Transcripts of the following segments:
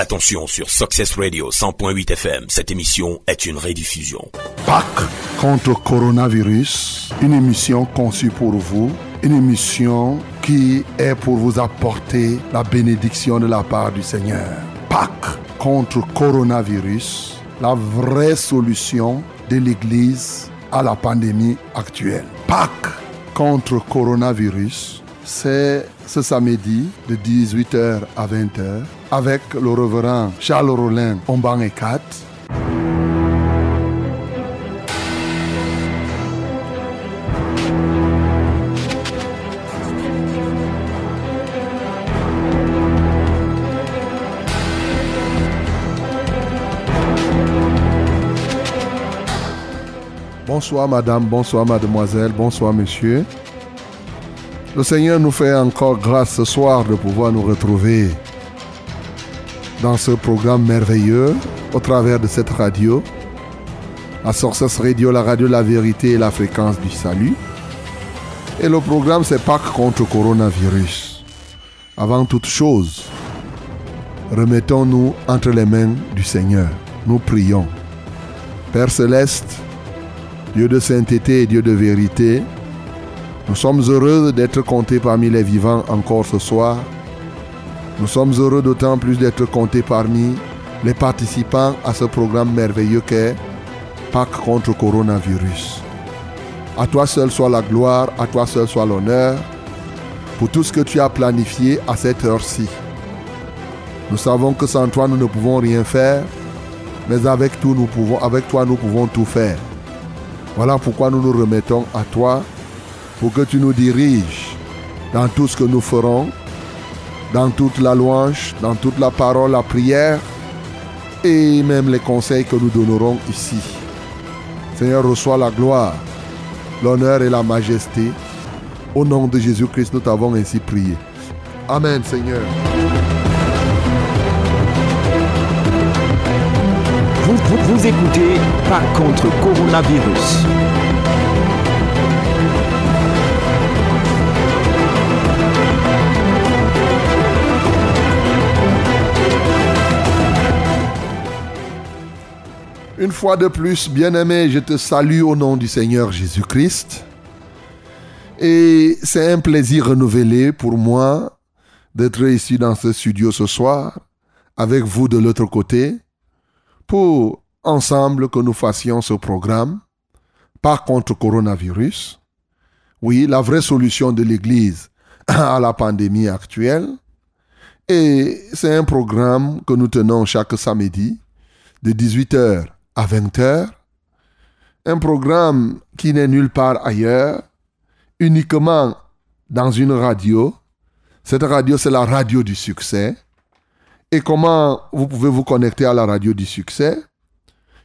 Attention sur Success Radio 100.8 FM, cette émission est une rediffusion. Pâques contre coronavirus, une émission conçue pour vous, une émission qui est pour vous apporter la bénédiction de la part du Seigneur. Pâques contre coronavirus, la vraie solution de l'Église à la pandémie actuelle. Pâques contre coronavirus, c'est ce samedi de 18h à 20h avec le reverend Charles Rollin Omban et 4. Bonsoir madame, bonsoir mademoiselle, bonsoir monsieur. Le Seigneur nous fait encore grâce ce soir de pouvoir nous retrouver dans ce programme merveilleux au travers de cette radio, la Sources Radio, la radio La Vérité et la fréquence du salut. Et le programme c'est Pâques contre coronavirus. Avant toute chose, remettons-nous entre les mains du Seigneur. Nous prions. Père céleste, Dieu de sainteté et Dieu de vérité, nous sommes heureux d'être comptés parmi les vivants encore ce soir. Nous sommes heureux d'autant plus d'être comptés parmi les participants à ce programme merveilleux qu'est Pâques contre coronavirus. À toi seul soit la gloire, à toi seul soit l'honneur pour tout ce que tu as planifié à cette heure-ci. Nous savons que sans toi nous ne pouvons rien faire, mais avec, tout, nous pouvons, avec toi nous pouvons tout faire. Voilà pourquoi nous nous remettons à toi pour que tu nous diriges dans tout ce que nous ferons, dans toute la louange, dans toute la parole, la prière et même les conseils que nous donnerons ici. Seigneur, reçois la gloire, l'honneur et la majesté. Au nom de Jésus-Christ, nous t'avons ainsi prié. Amen, Seigneur. Vous, vous, vous écoutez pas contre coronavirus. Une fois de plus, bien-aimé, je te salue au nom du Seigneur Jésus-Christ. Et c'est un plaisir renouvelé pour moi d'être ici dans ce studio ce soir, avec vous de l'autre côté, pour ensemble que nous fassions ce programme, pas contre coronavirus. Oui, la vraie solution de l'Église à la pandémie actuelle. Et c'est un programme que nous tenons chaque samedi de 18h à 20h. Un programme qui n'est nulle part ailleurs, uniquement dans une radio. Cette radio, c'est la radio du succès. Et comment vous pouvez vous connecter à la radio du succès?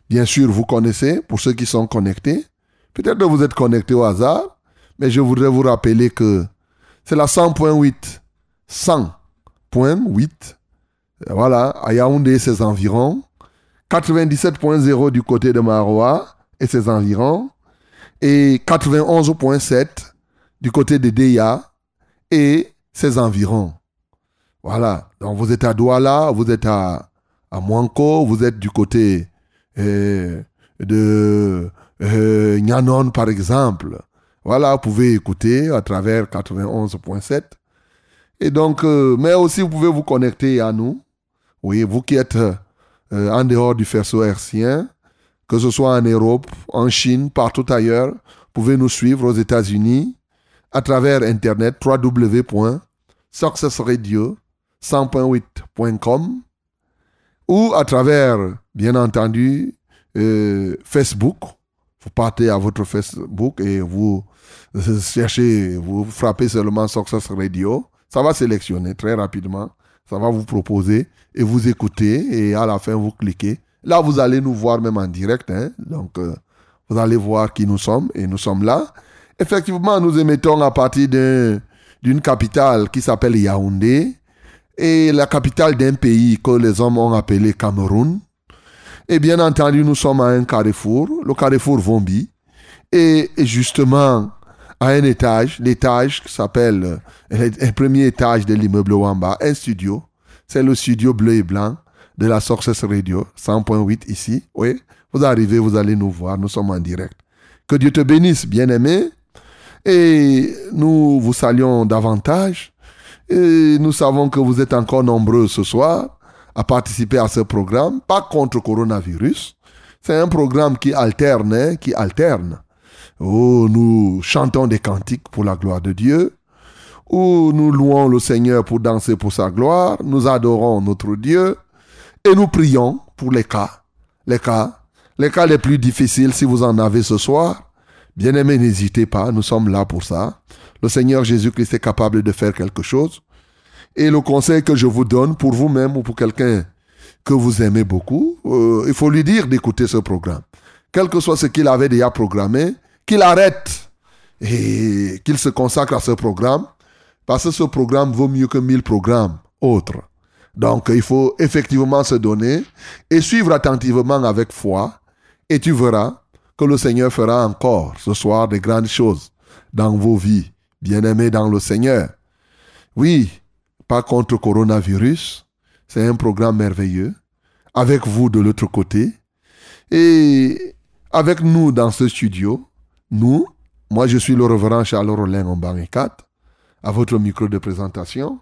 Bien sûr, vous connaissez, pour ceux qui sont connectés. Peut-être que vous êtes connectés au hasard, mais je voudrais vous rappeler que c'est la 100.8. 100.8. Voilà, à Yaoundé ses environs. 97.0 du côté de Maroa et ses environs. Et 91.7 du côté de Deya et ses environs. Voilà. Donc vous êtes à Douala, vous êtes à, à Mwanko, vous êtes du côté euh, de euh, Nyanon par exemple. Voilà, vous pouvez écouter à travers 91.7. Et donc, euh, mais aussi vous pouvez vous connecter à nous. Oui, vous qui êtes euh, en dehors du faisceau hertzien, que ce soit en Europe, en Chine, partout ailleurs, vous pouvez nous suivre aux États-Unis à travers Internet www.successradio 100.8.com ou à travers, bien entendu, euh, Facebook. Vous partez à votre Facebook et vous cherchez, vous frappez seulement Success Radio. Ça va sélectionner très rapidement. Ça va vous proposer et vous écoutez et à la fin vous cliquez. Là, vous allez nous voir même en direct. Hein? Donc, euh, vous allez voir qui nous sommes et nous sommes là. Effectivement, nous émettons à partir d'une capitale qui s'appelle Yaoundé et la capitale d'un pays que les hommes ont appelé Cameroun. Et bien entendu, nous sommes à un carrefour, le carrefour Vombi. Et, et justement, à un étage, l'étage qui s'appelle, le premier étage de l'immeuble Wamba, un studio. C'est le studio bleu et blanc, de la Success Radio, 100.8 ici. Oui, vous arrivez, vous allez nous voir, nous sommes en direct. Que Dieu te bénisse, bien-aimé. Et nous vous saluons davantage. Et nous savons que vous êtes encore nombreux ce soir à participer à ce programme, pas contre coronavirus. C'est un programme qui alterne, hein, qui alterne. Où nous chantons des cantiques pour la gloire de Dieu, où nous louons le Seigneur pour danser pour sa gloire, nous adorons notre Dieu et nous prions pour les cas, les cas, les cas les plus difficiles si vous en avez ce soir. Bien-aimés, n'hésitez pas, nous sommes là pour ça. Le Seigneur Jésus-Christ est capable de faire quelque chose. Et le conseil que je vous donne pour vous-même ou pour quelqu'un que vous aimez beaucoup, euh, il faut lui dire d'écouter ce programme. Quel que soit ce qu'il avait déjà programmé, qu'il arrête et qu'il se consacre à ce programme, parce que ce programme vaut mieux que mille programmes autres. Donc il faut effectivement se donner et suivre attentivement avec foi, et tu verras que le Seigneur fera encore ce soir de grandes choses dans vos vies, bien-aimés dans le Seigneur. Oui, pas contre coronavirus. C'est un programme merveilleux. Avec vous de l'autre côté. Et avec nous dans ce studio, nous, moi je suis le reverend Charles Rollin en banc 4, à votre micro de présentation.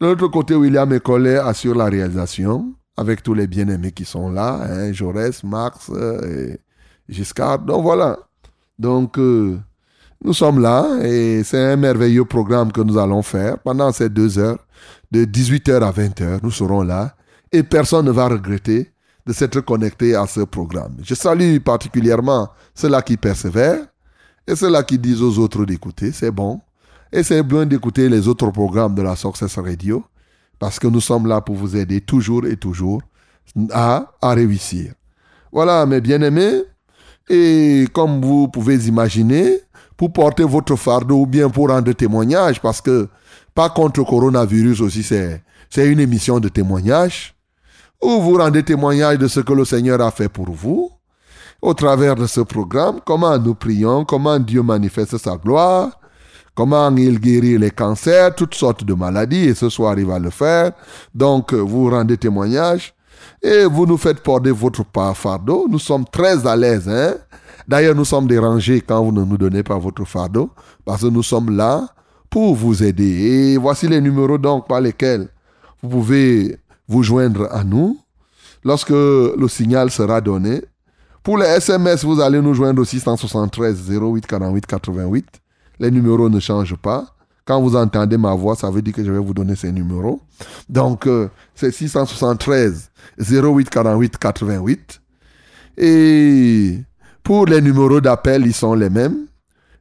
De l'autre côté, William Ecollet assure la réalisation, avec tous les bien-aimés qui sont là, hein, Jaurès, Marx euh, et Giscard. Donc voilà. Donc, euh, nous sommes là et c'est un merveilleux programme que nous allons faire pendant ces deux heures de 18h à 20h, nous serons là et personne ne va regretter de s'être connecté à ce programme. Je salue particulièrement ceux-là qui persévèrent et ceux-là qui disent aux autres d'écouter, c'est bon. Et c'est bien d'écouter les autres programmes de la Success Radio parce que nous sommes là pour vous aider toujours et toujours à, à réussir. Voilà, mes bien-aimés. Et comme vous pouvez imaginer, pour porter votre fardeau ou bien pour rendre témoignage, parce que pas contre le coronavirus aussi, c'est, c'est une émission de témoignage où vous rendez témoignage de ce que le Seigneur a fait pour vous au travers de ce programme, comment nous prions, comment Dieu manifeste sa gloire, comment il guérit les cancers, toutes sortes de maladies, et ce soir il va le faire. Donc vous rendez témoignage et vous nous faites porter votre fardeau. Nous sommes très à l'aise. Hein? D'ailleurs, nous sommes dérangés quand vous ne nous donnez pas votre fardeau, parce que nous sommes là pour vous aider. Et voici les numéros donc par lesquels vous pouvez vous joindre à nous lorsque le signal sera donné. Pour les SMS, vous allez nous joindre au 673 08 48 88. Les numéros ne changent pas. Quand vous entendez ma voix, ça veut dire que je vais vous donner ces numéros. Donc, euh, c'est 673 08 48 88. Et pour les numéros d'appel, ils sont les mêmes.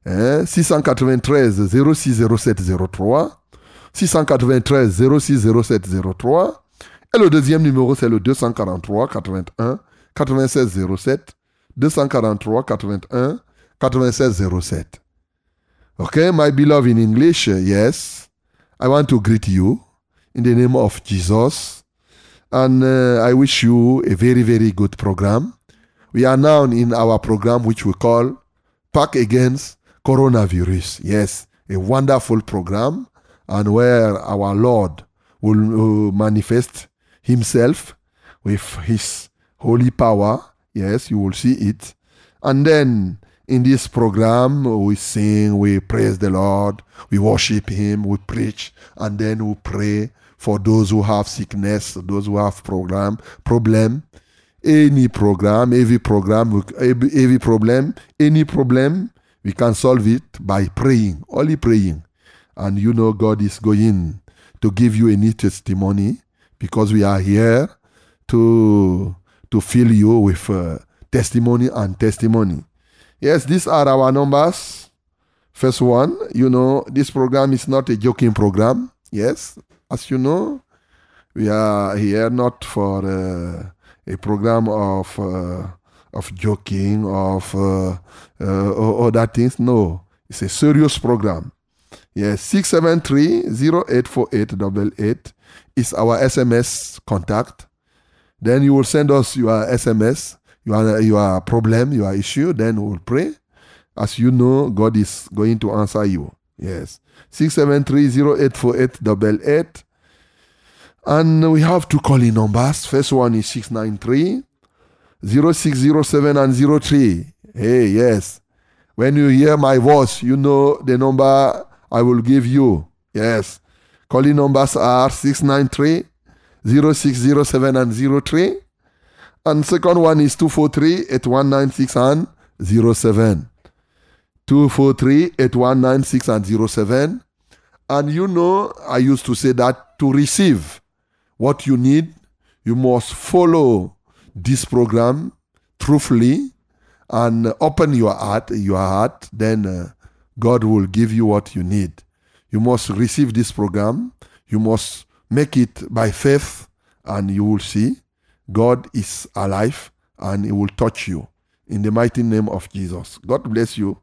693 0607 03. 693 0607 03. Et le deuxième numéro, c'est le 243 81 96 07. 243 81 96 07. Okay, my beloved in English, yes. I want to greet you in the name of Jesus. And uh, I wish you a very, very good program. We are now in our program, which we call Pack Against coronavirus. Yes, a wonderful program, and where our Lord will uh, manifest Himself with His holy power. Yes, you will see it. And then in this program, we sing, we praise the Lord, we worship Him, we preach, and then we pray for those who have sickness, those who have program problem. Any program, every program, every, problem, any problem, we can solve it by praying, only praying. And you know God is going to give you any testimony because we are here to to fill you with uh, testimony and testimony. Yes, these are our numbers. First one, you know, this program is not a joking program. Yes, as you know, we are here not for uh, a program of uh, of joking, of uh, uh, other things. No, it's a serious program. Yes, 673-084888 is our SMS contact. Then you will send us your SMS, your, your problem, your issue. Then we will pray. As you know, God is going to answer you. Yes. 673-084888. And we have two calling numbers. First one is 693 0607 and 03. Hey, yes. When you hear my voice, you know the number I will give you. Yes. Calling numbers are 693 0607 and 03. And second one is 243 8196 and 07. 243 8196 and 07. And you know, I used to say that to receive what you need, you must follow this program truthfully and open your heart, your heart, then uh, God will give you what you need. You must receive this program. You must make it by faith, and you will see God is alive and He will touch you in the mighty name of Jesus. God bless you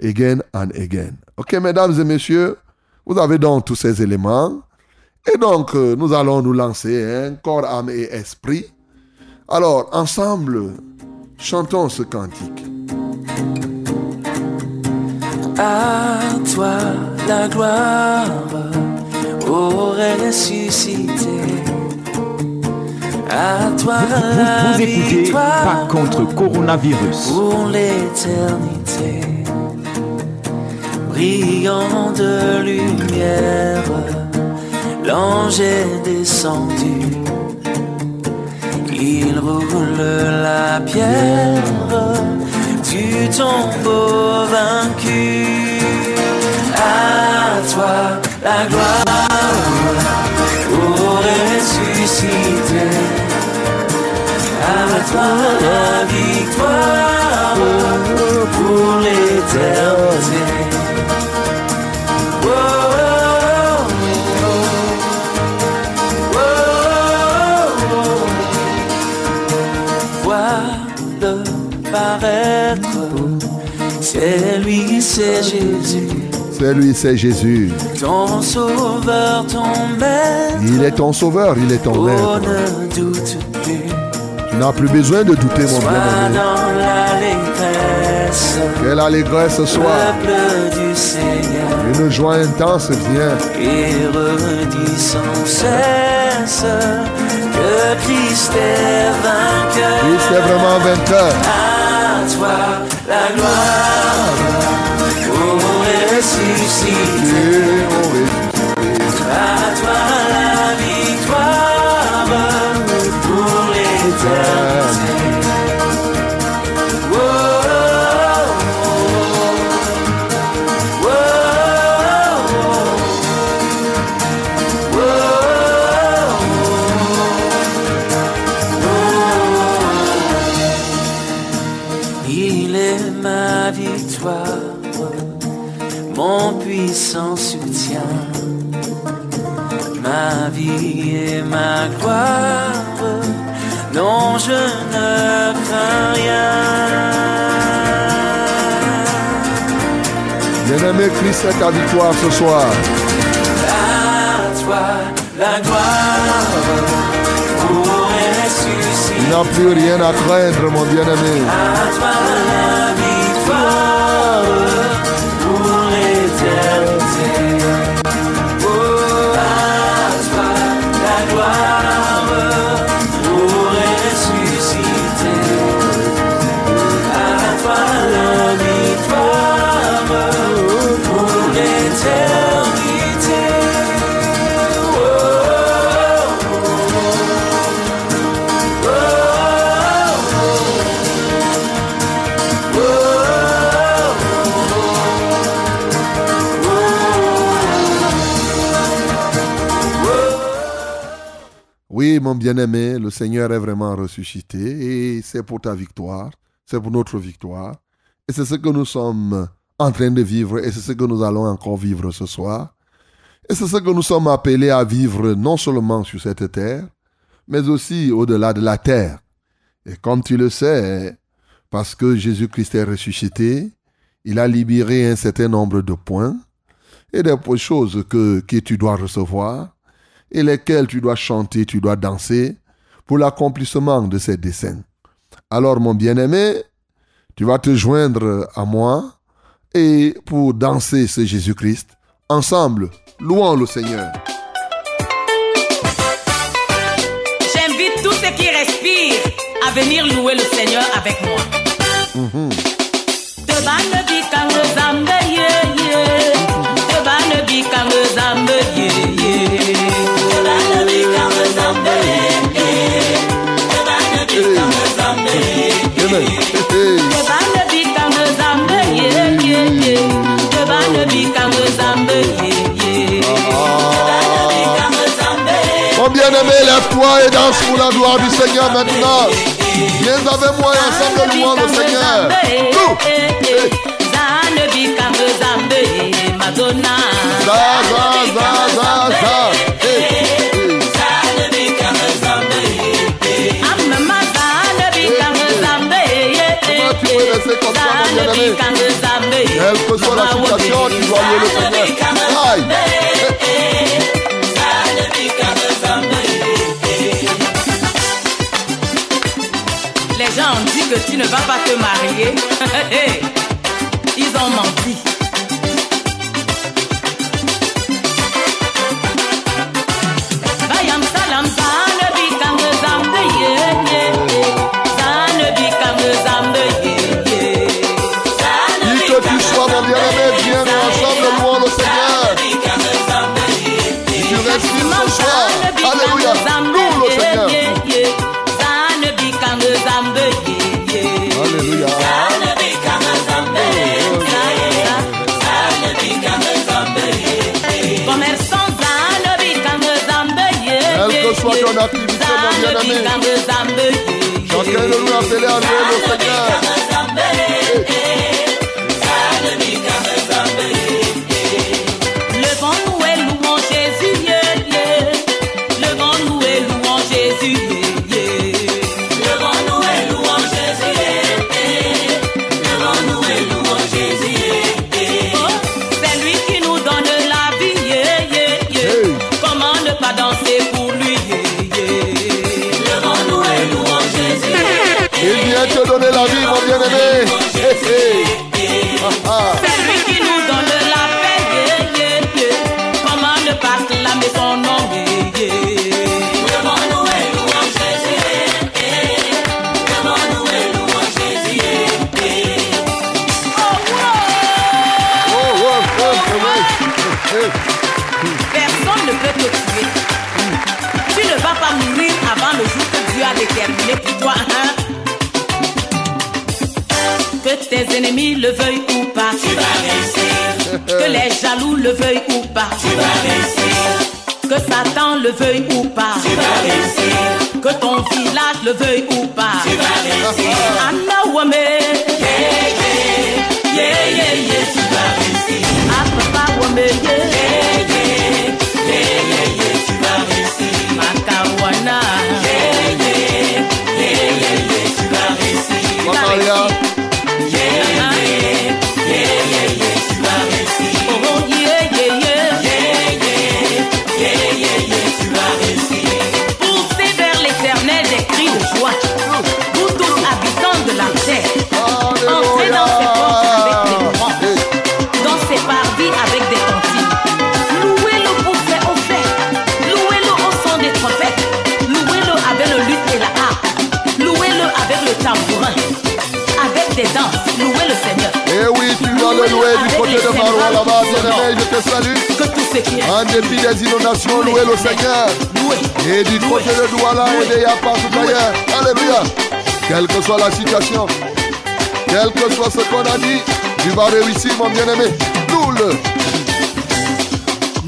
again and again. Ok, mesdames et messieurs, vous avez donc tous ces éléments. Et donc, euh, nous allons nous lancer, hein, corps, âme et esprit. Alors, ensemble, chantons ce cantique. À toi la gloire, ressuscité. À toi Vous, la vous écoutez Pas contre coronavirus. pour l'éternité. Brillant de lumière, l'ange est descendu. Il roule la pierre du tombeau vaincu. À toi la gloire, La victoire pour l'éternité. Oh, oh, oh, oh, oh. Paraître, c'est lui, c'est Jésus, C'est lui, c'est Jésus. ton sauveur, ton maître. Il est ton sauveur, il est ton Oh, maître. ne doute plus, Tu n'as plus besoin de douter, mon dans l'allégresse, Quelle allégresse ce soir. Une joie intense vient. et redis sans cesse que Christ est vainqueur. Christ est vraiment vainqueur. À toi la gloire, ô ressuscité. L'éternité. Bien-aimé, Christ est ta victoire ce soir. À toi la gloire pour. Il n'a plus rien à craindre, mon bien-aimé. À toi bien-aimé, le Seigneur est vraiment ressuscité et c'est pour ta victoire, c'est pour notre victoire. Et c'est ce que nous sommes en train de vivre et c'est ce que nous allons encore vivre ce soir. Et c'est ce que nous sommes appelés à vivre non seulement sur cette terre, mais aussi au-delà de la terre. Et comme tu le sais, parce que Jésus-Christ est ressuscité, il a libéré un certain nombre de points et des choses que tu dois recevoir et lesquels tu dois chanter, tu dois danser pour l'accomplissement de ces desseins. Alors mon bien-aimé, tu vas te joindre à moi et pour danser ce Jésus-Christ, ensemble, louons le Seigneur. J'invite tous ceux qui respirent à venir louer le Seigneur avec moi. Mhm. Ye Mon bien-aimé, lève-toi et danse pour la gloire du Seigneur maintenant. Viens avec moi et ensemble louons le Seigneur. Madonna. Za, za, za, za, za. Comme mon bien-aimé Quelle que soit la situation, tu dois louer le Seigneur. Aïe. Les gens ont dit que tu ne vas pas te marier. Ils ont menti. Canamé. J'entraîne le noir, c'est l'air, je vais le veuillent ou pas, tu vas réussir. Que Satan le veuille ou pas, tu vas réussir. Que ton village le veuille ou pas, tu vas réussir. Te salue. Que tout ce qui est. En dépit des inondations, louez le Seigneur. Louez. Et du côté de Douala et de Yapa tout ailleurs. Alléluia. Quelle que soit la situation, quel que soit ce qu'on a dit, tu vas réussir, mon bien-aimé. Loue-le.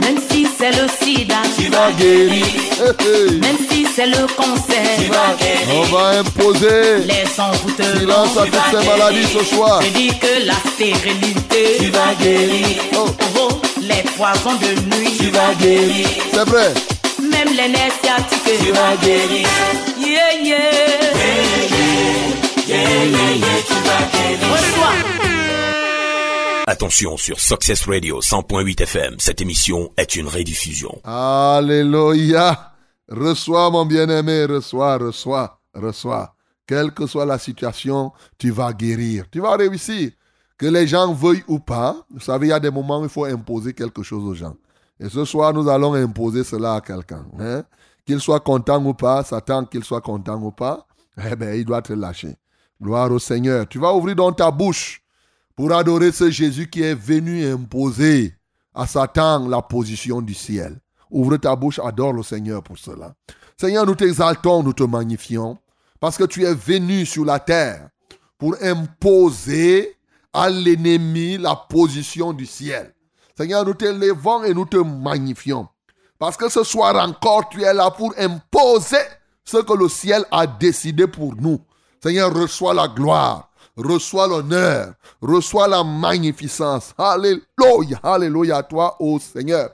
Même si c'est le sida, tu Va guérir. Même si c'est le cancer, On va imposer les envoûtements. silence à toutes ces maladies ce soir. Je dis que la stérilité, tu vas guérir. Oh. Oh, les poisons de nuit, tu vas guérir. C'est vrai. Même les nerfs sciatiques, tu vas guérir. Yeah, yeah. Yeah, yeah, yeah, tu vas guérir. Reçois. Attention sur Success Radio 100.8 FM, cette émission est une rediffusion. Alléluia. Reçois, mon bien-aimé, reçois, reçois, reçois. Quelle que soit la situation, tu vas guérir. Tu vas réussir. Que les gens veuillent ou pas. Vous savez, il y a des moments où il faut imposer quelque chose aux gens. Et ce soir, nous allons imposer cela à quelqu'un. hein. Qu'il soit content ou pas, Satan, qu'il soit content ou pas. eh bien, il doit te lâcher. Gloire au Seigneur. Tu vas ouvrir dans ta bouche pour adorer ce Jésus qui est venu imposer à Satan la position du ciel. Ouvre ta bouche, adore le Seigneur pour cela. Seigneur, nous t'exaltons, nous te magnifions, parce que tu es venu sur la terre pour imposer à l'ennemi la position du ciel. Seigneur, nous t'élevons et nous te magnifions. Parce que ce soir encore, tu es là pour imposer ce que le ciel a décidé pour nous. Seigneur, reçois la gloire, reçois l'honneur, reçois la magnificence. Alléluia, alléluia à toi, ô Seigneur.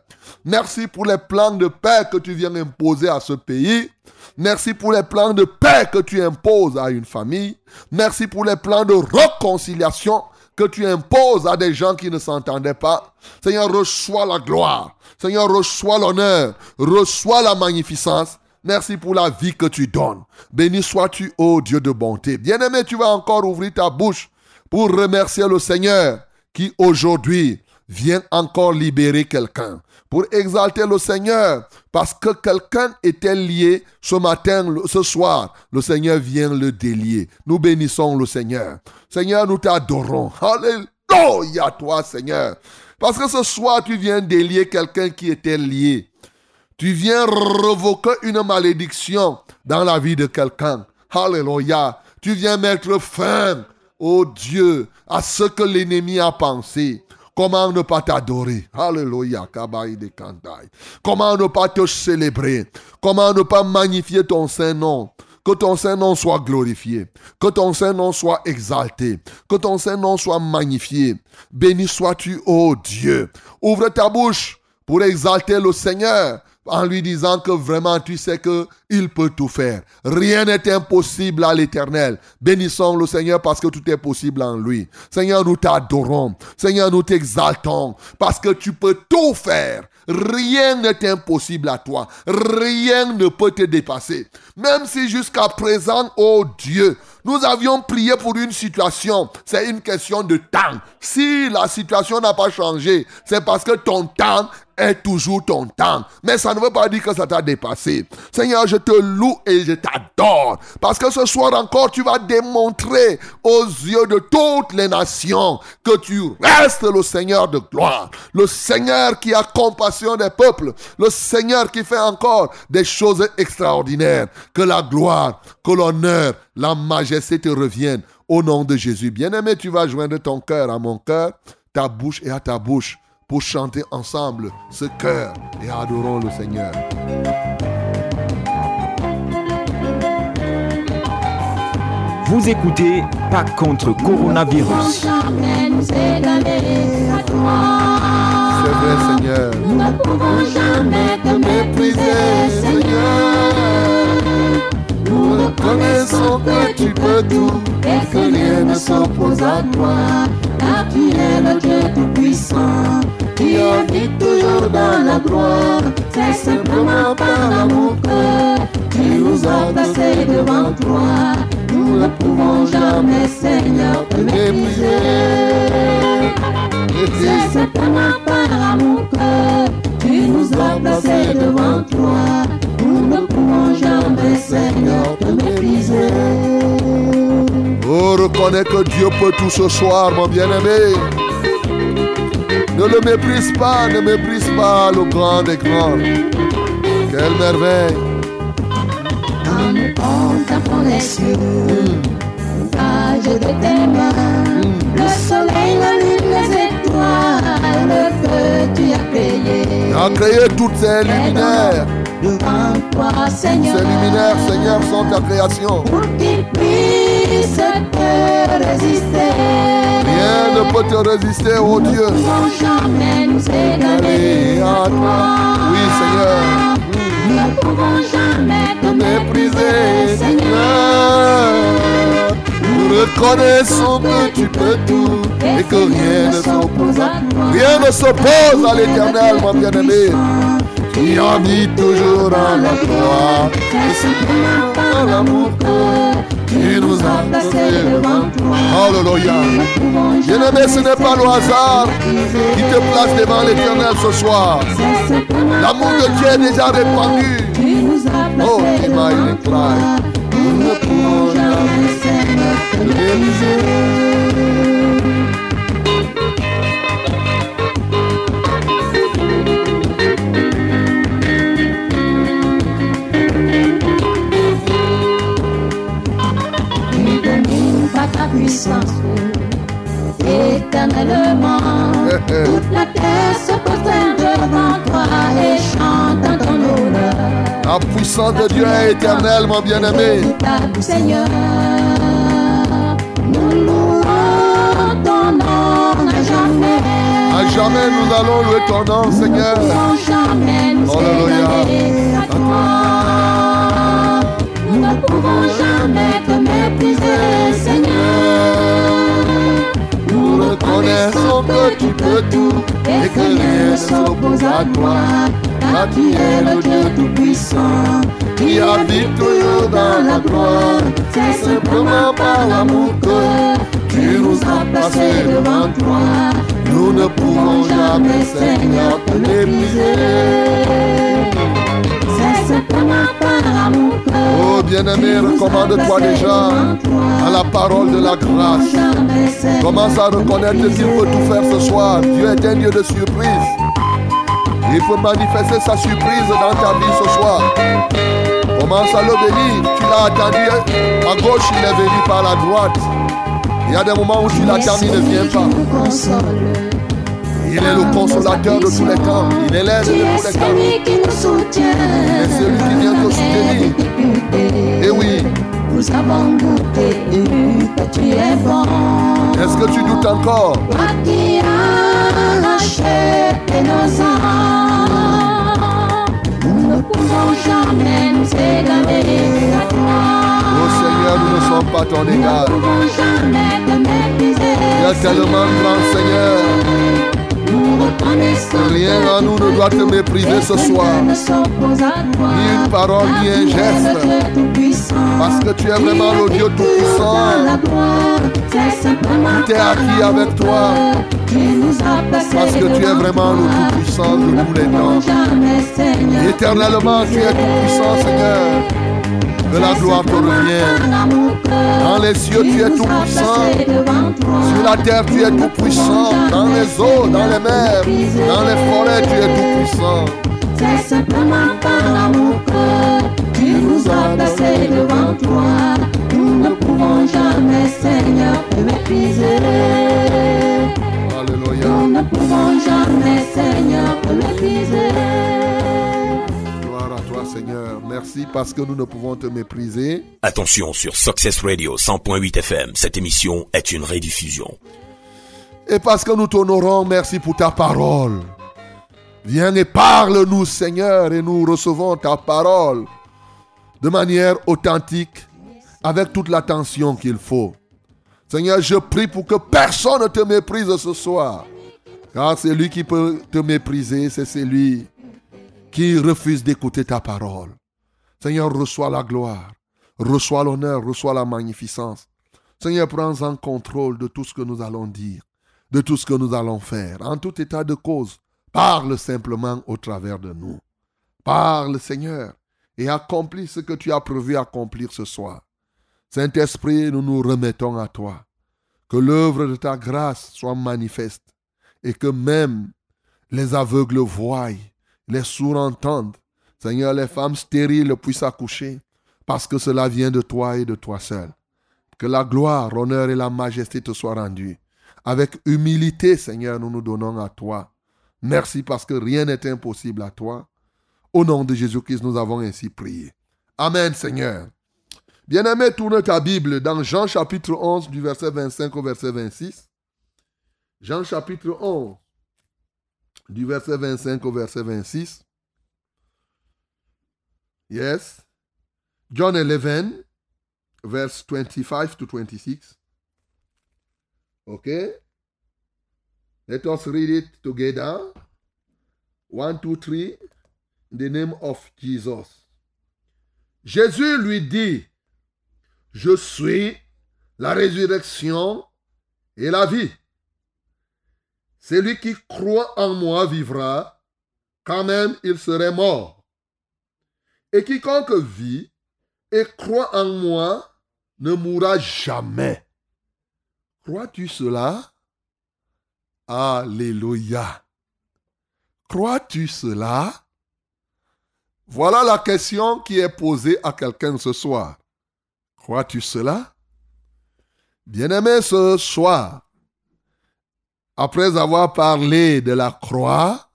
Merci pour les plans de paix que tu viens imposer à ce pays. Merci pour les plans de paix que tu imposes à une famille. Merci pour les plans de réconciliation que tu imposes à des gens qui ne s'entendaient pas. Seigneur, reçois la gloire. Seigneur, reçois l'honneur. Reçois la magnificence. Merci pour la vie que tu donnes. Béni sois-tu, ô Dieu de bonté. Bien-aimé, tu vas encore ouvrir ta bouche pour remercier le Seigneur qui aujourd'hui vient encore libérer quelqu'un. Pour exalter le Seigneur parce que quelqu'un était lié ce matin, ce soir. Le Seigneur vient le délier. Nous bénissons le Seigneur. Seigneur, nous t'adorons. Alléluia toi, Seigneur. Parce que ce soir, tu viens délier quelqu'un qui était lié. Tu viens revoquer une malédiction dans la vie de quelqu'un. Alléluia. Tu viens mettre fin, oh Dieu, à ce que l'ennemi a pensé. Comment ne pas t'adorer? Alléluia. Comment ne pas te célébrer? Comment ne pas magnifier ton Saint-Nom? Que ton Saint-Nom soit glorifié. Que ton Saint-Nom soit exalté. Que ton Saint-Nom soit magnifié. Béni sois-tu, ô Dieu. Ouvre ta bouche pour exalter le Seigneur en lui disant que vraiment tu sais que il peut tout faire. Rien n'est impossible à l'éternel. Bénissons le Seigneur parce que tout est possible en lui. Seigneur, nous t'adorons. Seigneur, nous t'exaltons parce que tu peux tout faire. Rien n'est impossible à toi. Rien ne peut te dépasser. Même si jusqu'à présent, oh Dieu, nous avions prié pour une situation. C'est une question de temps. Si la situation n'a pas changé, c'est parce que ton temps est toujours ton temps. Mais ça ne veut pas dire que ça t'a dépassé. Seigneur, je te loue et je t'adore. Parce que ce soir encore, tu vas démontrer aux yeux de toutes les nations que tu restes le Seigneur de gloire. Le Seigneur qui a compassion des peuples. Le Seigneur qui fait encore des choses extraordinaires. Que la gloire, que l'honneur, la majesté te reviennent. Au nom de Jésus. Bien-aimé, tu vas joindre ton cœur à mon cœur, ta bouche et à ta bouche pour chanter ensemble ce cœur et adorons le Seigneur. Vous écoutez Pas contre coronavirus. C'est vrai, Seigneur. Nous ne pouvons jamais te mépriser, Seigneur. Reconnaissons que tu peux tout et que rien ne s'oppose à toi. Car tu es le Dieu tout-puissant qui habite toujours dans la gloire. C'est simplement par l'amour que tu nous as placés devant toi. Nous ne pouvons jamais, Seigneur, te mépriser. C'est simplement par amour que tu nous as placés devant toi. Ne pouvons jamais, Seigneur, te mépriser. Oh, reconnais que Dieu peut tout ce soir, mon bien-aimé. Ne le méprise pas, ne méprise pas le grand des grands. Quelle merveille. Quand nous contemplons les cieux, l'âge de tes mains, le soleil, la lune, les étoiles que tu as créées. Tu as créé toutes ces luminaires. Devant toi, Seigneur, Ces luminaires, Seigneur, sont ta création. pour qu'ils puissent te résister. Rien ne peut te résister, oh Nous Dieu. ne pouvons jamais nous égaler à toi. Oui, Seigneur. Nous ne pouvons jamais te mépriser, Seigneur. Nous reconnaissons que tu peux tout et que rien ne s'oppose à toi. Rien ne s'oppose à l'éternel, mon bien-aimé. Qui habite toujours dans la gloire. C'est simplement par l'amour que tu nous as placés devant toi. Alléluia. Bien-aimé, ce n'est pas le hasard qui te place devant l'éternel ce soir. C'est L'amour de Dieu est déjà répandu. Oh, il toi. clair. Nous ne pouvons ta éternellement. Toute la terre se prosterne devant toi et chante en ton honneur. La puissance de Dieu est éternelle, mon bien-aimé. Seigneur, nous louons ton nom à jamais. À jamais nous allons louer ton nom, Seigneur. jamais nous à toi. Nous ne pouvons jamais te mépriser, Seigneur. Nous reconnaissons que tu peux tout et que rien s'oppose à toi. car tu es le Dieu Tout-Puissant, Qui habite toujours dans la gloire. C'est simplement par l'amour que tu nous as placés devant toi. Nous ne pouvons jamais, Seigneur, te mépriser. Oh bien-aimé, recommande-toi déjà à la parole de la grâce. Commence à reconnaître qu'il peut tout faire ce soir. Dieu est un Dieu de surprise. Il peut manifester sa surprise dans ta vie ce soir. Commence à l'obéir. Tu l'as attendu à gauche, il est venu par la droite. Il y a des moments où tu l'attends, il ne vient pas. Il est le consolateur de tous les temps. Il est l'aide de tous les temps. celui qui nous soutient. Il est celui qui vient te soutenir. Et oui, Nous avons goûté que tu es bon. est-ce que tu doutes encore? Toi qui as racheté nos âmes. Nous ne pouvons jamais nous égarer à toi. Oh Seigneur, nous ne sommes pas ton Nous ne égal. pouvons jamais te mépriser. Tu es tellement grand, Seigneur. Rien en nous ne doit te mépriser ce soir. Ni une parole, ni un geste. Parce que tu es vraiment le Dieu Tout-Puissant. Tout est acquis avec toi. Parce que tu es vraiment le Tout-Puissant de tous les temps. Éternellement, tu es Tout-Puissant, Seigneur. Que la gloire te revient. Dans les cieux, tu es Tout-Puissant. Sur la terre, tu es Tout-Puissant. Dans les eaux, dans les mers, dans les forêts, tu es Tout-Puissant. C'est simplement par l'amour que tu nous as placés devant toi. Nous ne pouvons jamais, Seigneur, te mépriser. Nous Alléluia. ne pouvons jamais, Seigneur, te mépriser. Seigneur. Merci parce que nous ne pouvons te mépriser. Attention sur Success Radio 100.8 FM, cette émission est une rediffusion. Et parce que nous t'honorons, merci pour ta parole. Viens et parle-nous, Seigneur, et nous recevons ta parole de manière authentique, avec toute l'attention qu'il faut. Seigneur, je prie pour que personne ne te méprise ce soir. Car celui qui peut te mépriser, c'est celui qui refuse d'écouter ta parole. Seigneur, reçois la gloire, reçois l'honneur, reçois la magnificence. Seigneur, prends en contrôle de tout ce que nous allons dire, de tout ce que nous allons faire. En tout état de cause, parle simplement au travers de nous. Parle, Seigneur, et accomplis ce que tu as prévu accomplir ce soir. Saint-Esprit, nous nous remettons à toi. Que l'œuvre de ta grâce soit manifeste et que même les aveugles voient, les sourds entendent. Seigneur, les femmes stériles puissent accoucher parce que cela vient de toi et de toi seul. Que la gloire, l'honneur et la majesté te soient rendues. Avec humilité, Seigneur, nous nous donnons à toi. Merci parce que rien n'est impossible à toi. Au nom de Jésus-Christ, nous avons ainsi prié. Amen, Seigneur. Bien-aimé, tourne ta Bible dans Jean chapitre 11, du verset 25 au verset 26. Jean chapitre 11, du verset 25 au verset 26. Yes. John 11, verse 25 to 26. Okay. Let us read it together. One, two, three. In the name of Jesus. Jésus lui dit, je suis la résurrection et la vie. Celui qui croit en moi vivra, quand même il serait mort. Et quiconque vit et croit en moi ne mourra jamais. Crois-tu cela? Alléluia. Crois-tu cela? Voilà la question qui est posée à quelqu'un ce soir. Crois-tu cela? Bien-aimé, ce soir, après avoir parlé de la croix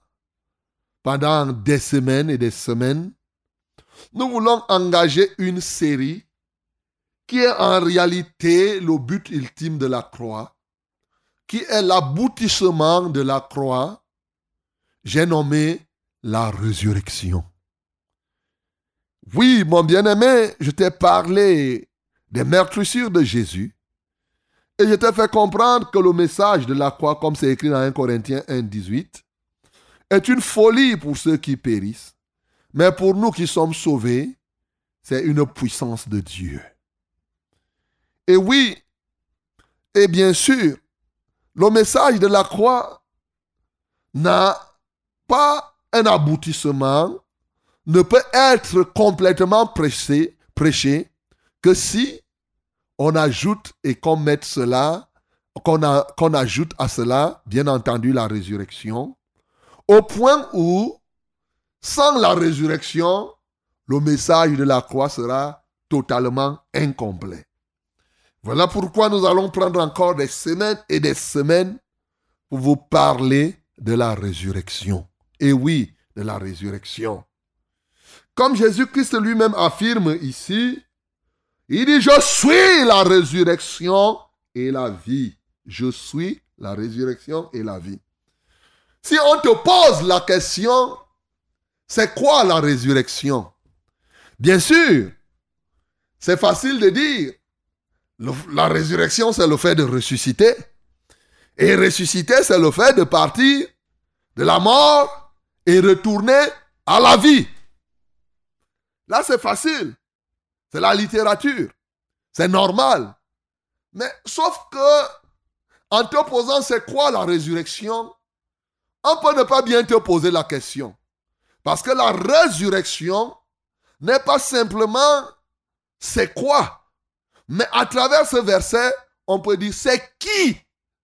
pendant des semaines et des semaines, nous voulons engager une série qui est en réalité le but ultime de la croix, qui est l'aboutissement de la croix, j'ai nommé la résurrection. Oui, mon bien-aimé, je t'ai parlé des meurtrissures de Jésus et je t'ai fait comprendre que le message de la croix, comme c'est écrit dans 1 Corinthiens 1, 18, est une folie pour ceux qui périssent, mais pour nous qui sommes sauvés, c'est une puissance de Dieu. Et oui, et bien sûr, le message de la croix n'a pas un aboutissement, ne peut être complètement prêché, prêché que si on ajoute et qu'on met cela, qu'on ajoute à cela, bien entendu, la résurrection, au point où, sans la résurrection, le message de la croix sera totalement incomplet. Voilà pourquoi nous allons prendre encore des semaines et des semaines pour vous parler de la résurrection. Et oui, de la résurrection. Comme Jésus-Christ lui-même affirme ici, il dit, je suis la résurrection et la vie. Je suis la résurrection et la vie. Si on te pose la question, c'est quoi la résurrection? Bien sûr, c'est facile de dire, la résurrection, c'est le fait de ressusciter. Et ressusciter, c'est le fait de partir de la mort et retourner à la vie. Là, c'est facile. C'est la littérature. C'est normal. Mais sauf que, en te posant c'est quoi la résurrection, on peut ne pas bien te poser la question. Parce que la résurrection n'est pas simplement c'est quoi? Mais à travers ce verset, on peut dire c'est qui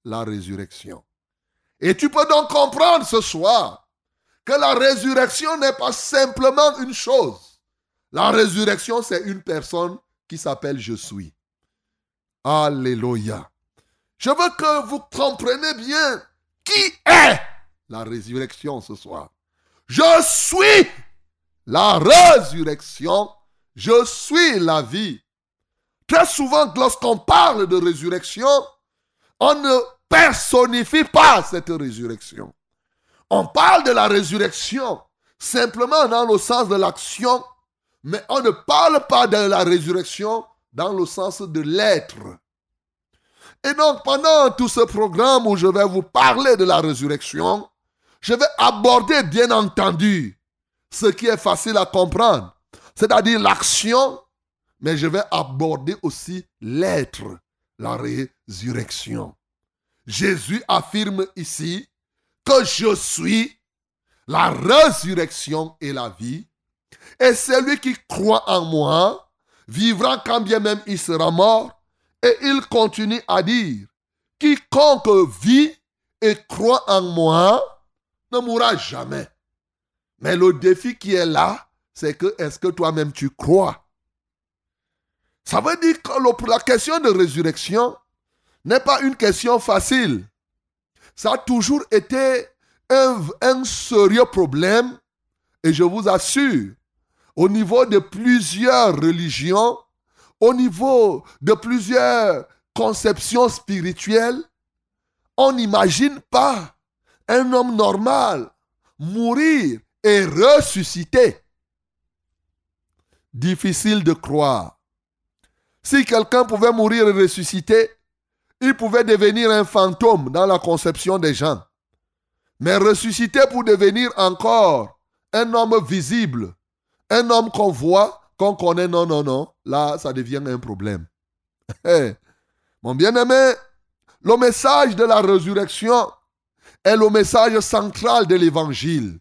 la résurrection? Et tu peux donc comprendre ce soir que la résurrection n'est pas simplement une chose. La résurrection, c'est une personne qui s'appelle Je suis. Alléluia. Je veux que vous compreniez bien qui est la résurrection ce soir. Je suis la résurrection. Je suis la vie. Très souvent, lorsqu'on parle de résurrection, on ne personnifie pas cette résurrection. On parle de la résurrection simplement dans le sens de l'action mais on ne parle pas de la résurrection dans le sens de l'être. Et donc, pendant tout ce programme où je vais vous parler de la résurrection, je vais aborder, bien entendu, ce qui est facile à comprendre, c'est-à-dire l'action, mais je vais aborder aussi l'être, la résurrection. Jésus affirme ici que je suis la résurrection et la vie. Et celui qui croit en moi vivra quand bien même il sera mort. Et il continue à dire, quiconque vit et croit en moi ne mourra jamais. Mais le défi qui est là, c'est que est-ce que toi-même tu crois? Ça veut dire que la question de résurrection n'est pas une question facile. Ça a toujours été un, un sérieux problème et je vous assure au niveau de plusieurs religions, au niveau de plusieurs conceptions spirituelles, on n'imagine pas un homme normal mourir et ressusciter. Difficile de croire. Si quelqu'un pouvait mourir et ressusciter, il pouvait devenir un fantôme dans la conception des gens. Mais ressusciter pour devenir encore un homme visible, un homme qu'on voit, qu'on connaît, non, non, non, là, ça devient un problème. Eh, mon bien-aimé, le message de la résurrection est le message central de l'évangile.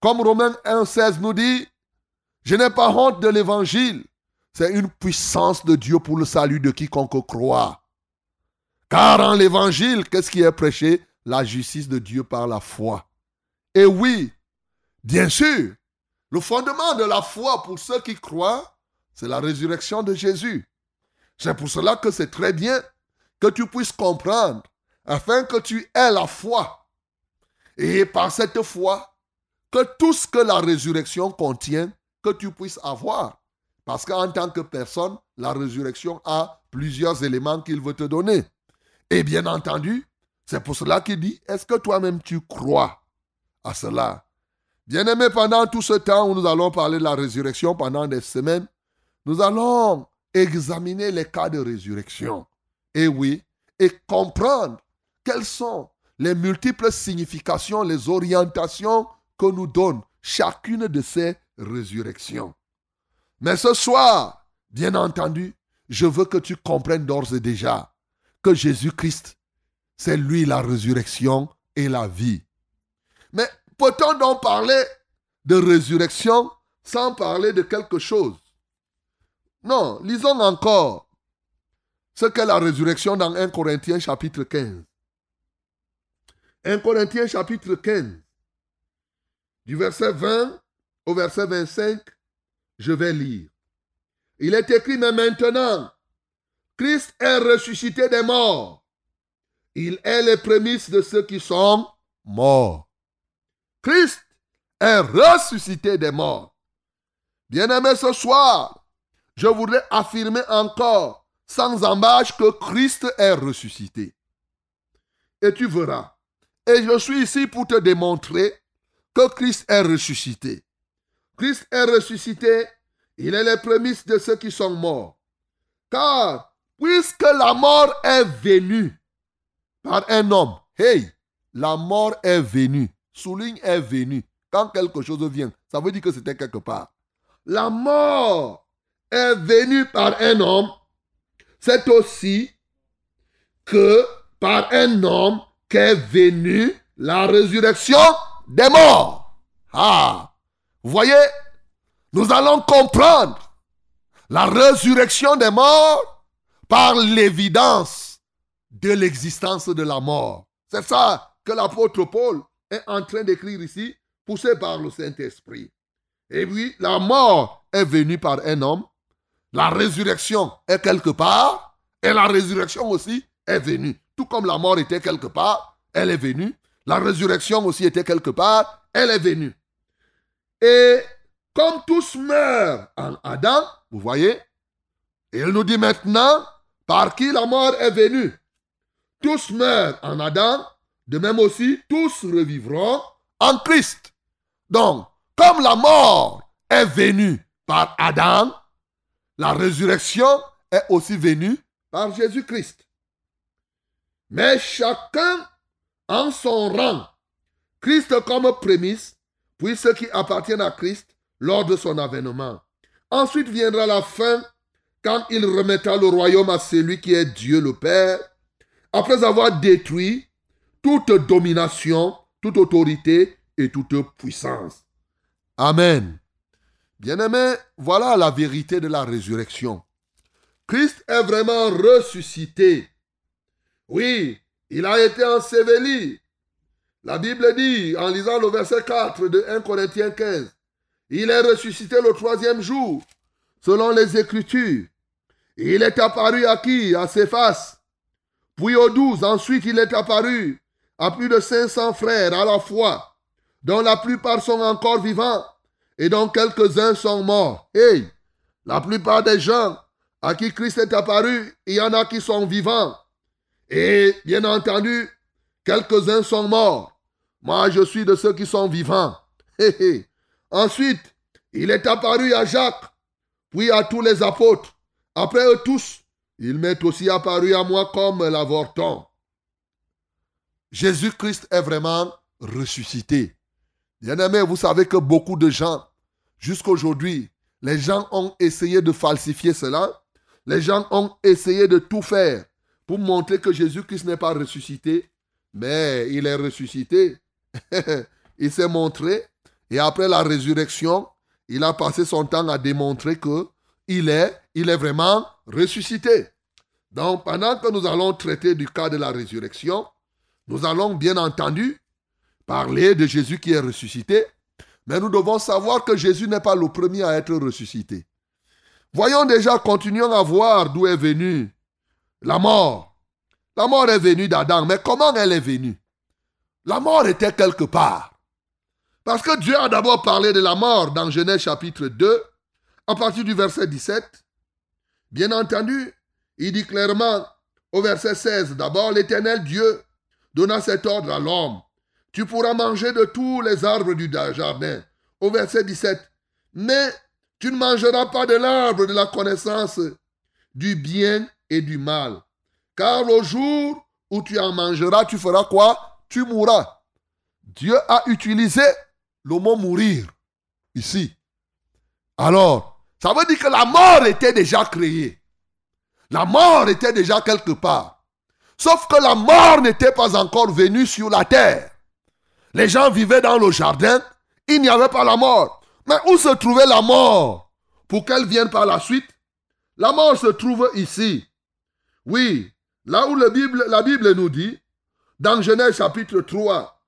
Comme Romains 1,16 nous dit, je n'ai pas honte de l'évangile. C'est une puissance de Dieu pour le salut de quiconque croit. Car en l'évangile, qu'est-ce qui est prêché? La justice de Dieu par la foi. Et oui, bien sûr, le fondement de la foi pour ceux qui croient, c'est la résurrection de Jésus. C'est pour cela que c'est très bien que tu puisses comprendre, afin que tu aies la foi. Et par cette foi, que tout ce que la résurrection contient, que tu puisses avoir. Parce qu'en tant que personne, la résurrection a plusieurs éléments qu'il veut te donner. Et bien entendu, c'est pour cela qu'il dit, est-ce que toi-même tu crois à cela? Bien-aimé, pendant tout ce temps où nous allons parler de la résurrection pendant des semaines, nous allons examiner les cas de résurrection. Et oui, et comprendre quelles sont les multiples significations, les orientations que nous donne chacune de ces résurrections. Mais ce soir, bien entendu, je veux que tu comprennes d'ores et déjà que Jésus-Christ, c'est lui la résurrection et la vie. Mais peut-on donc parler de résurrection sans parler de quelque chose? Non, lisons encore ce qu'est la résurrection dans 1 Corinthiens chapitre 15. 1 Corinthiens chapitre 15, du verset 20 au verset 25, je vais lire. Il est écrit, mais maintenant, Christ est ressuscité des morts. Il est les prémices de ceux qui sont morts. Christ est ressuscité des morts. Bien-aimé, ce soir, je voudrais affirmer encore, sans embâche, que Christ est ressuscité. Et tu verras. Et je suis ici pour te démontrer que Christ est ressuscité. Christ est ressuscité, il est les prémices de ceux qui sont morts. Car, puisque la mort est venue par un homme, hey, la mort est venue, souligne est venue. Quand quelque chose vient, ça veut dire que c'était quelque part. La mort est venue par un homme, c'est aussi que par un homme qu'est venue la résurrection des morts. Ah, vous voyez, nous allons comprendre la résurrection des morts par l'évidence de l'existence de la mort. C'est ça que l'apôtre Paul en train d'écrire ici, poussé par le Saint-Esprit. Et oui, la mort est venue par un homme, la résurrection est quelque part, et la résurrection aussi est venue. Tout comme la mort était quelque part, elle est venue. La résurrection aussi était quelque part, elle est venue. Et comme tous meurent en Adam, vous voyez, il nous dit maintenant par qui la mort est venue? Tous meurent en Adam, de même aussi tous revivront en Christ. Donc, comme la mort est venue par Adam, la résurrection est aussi venue par Jésus-Christ. Mais chacun en son rang. Christ comme prémisse, puis ceux qui appartiennent à Christ lors de son avènement. Ensuite viendra la fin, quand il remettra le royaume à celui qui est Dieu le Père, après avoir détruit toute domination, toute autorité et toute puissance. Amen. Bien-aimés, voilà la vérité de la résurrection. Christ est vraiment ressuscité. Oui, il a été enseveli. La Bible dit, en lisant le verset 4 de 1 Corinthiens 15, il est ressuscité le troisième jour, selon les Écritures. Il est apparu à qui? À ses faces. Puis aux douze, ensuite il est apparu à plus de 500 frères à la fois, dont la plupart sont encore vivants et dont quelques-uns sont morts. Hey, la plupart des gens à qui Christ est apparu, il y en a qui sont vivants. Et bien entendu, quelques-uns sont morts. Moi, je suis de ceux qui sont vivants. Ensuite, il est apparu à Jacques, puis à tous les apôtres. Après eux tous, il m'est aussi apparu à moi comme l'avorton. Jésus-Christ est vraiment ressuscité. Bien-aimé, vous savez que beaucoup de gens, jusqu'aujourd'hui, les gens ont essayé de falsifier cela. Les gens ont essayé de tout faire pour montrer que Jésus-Christ n'est pas ressuscité, mais il est ressuscité. il s'est montré et après la résurrection, il a passé son temps à démontrer que il est, il est vraiment ressuscité. Donc, pendant que nous allons traiter du cas de la résurrection, nous allons bien entendu parler de Jésus qui est ressuscité, mais nous devons savoir que Jésus n'est pas le premier à être ressuscité. Voyons déjà, continuons à voir d'où est venue la mort. La mort est venue d'Adam, mais comment elle est venue? La mort était quelque part. Parce que Dieu a d'abord parlé de la mort dans Genèse chapitre 2, à partir du verset 17. Bien entendu, il dit clairement au verset 16, d'abord l'Éternel Dieu donna cet ordre à l'homme. Tu pourras manger de tous les arbres du jardin. Au verset 17, mais tu ne mangeras pas de l'arbre de la connaissance du bien et du mal. Car au jour où tu en mangeras, tu feras quoi? Tu mourras. Dieu a utilisé le mot mourir ici. Alors, ça veut dire que la mort était déjà créée. La mort était déjà quelque part. Sauf que la mort n'était pas encore venue sur la terre. Les gens vivaient dans le jardin, il n'y avait pas la mort. Mais où se trouvait la mort? Pour qu'elle vienne par la suite La mort se trouve ici. Oui, là où la Bible, la Bible nous dit, dans Genèse chapitre 3,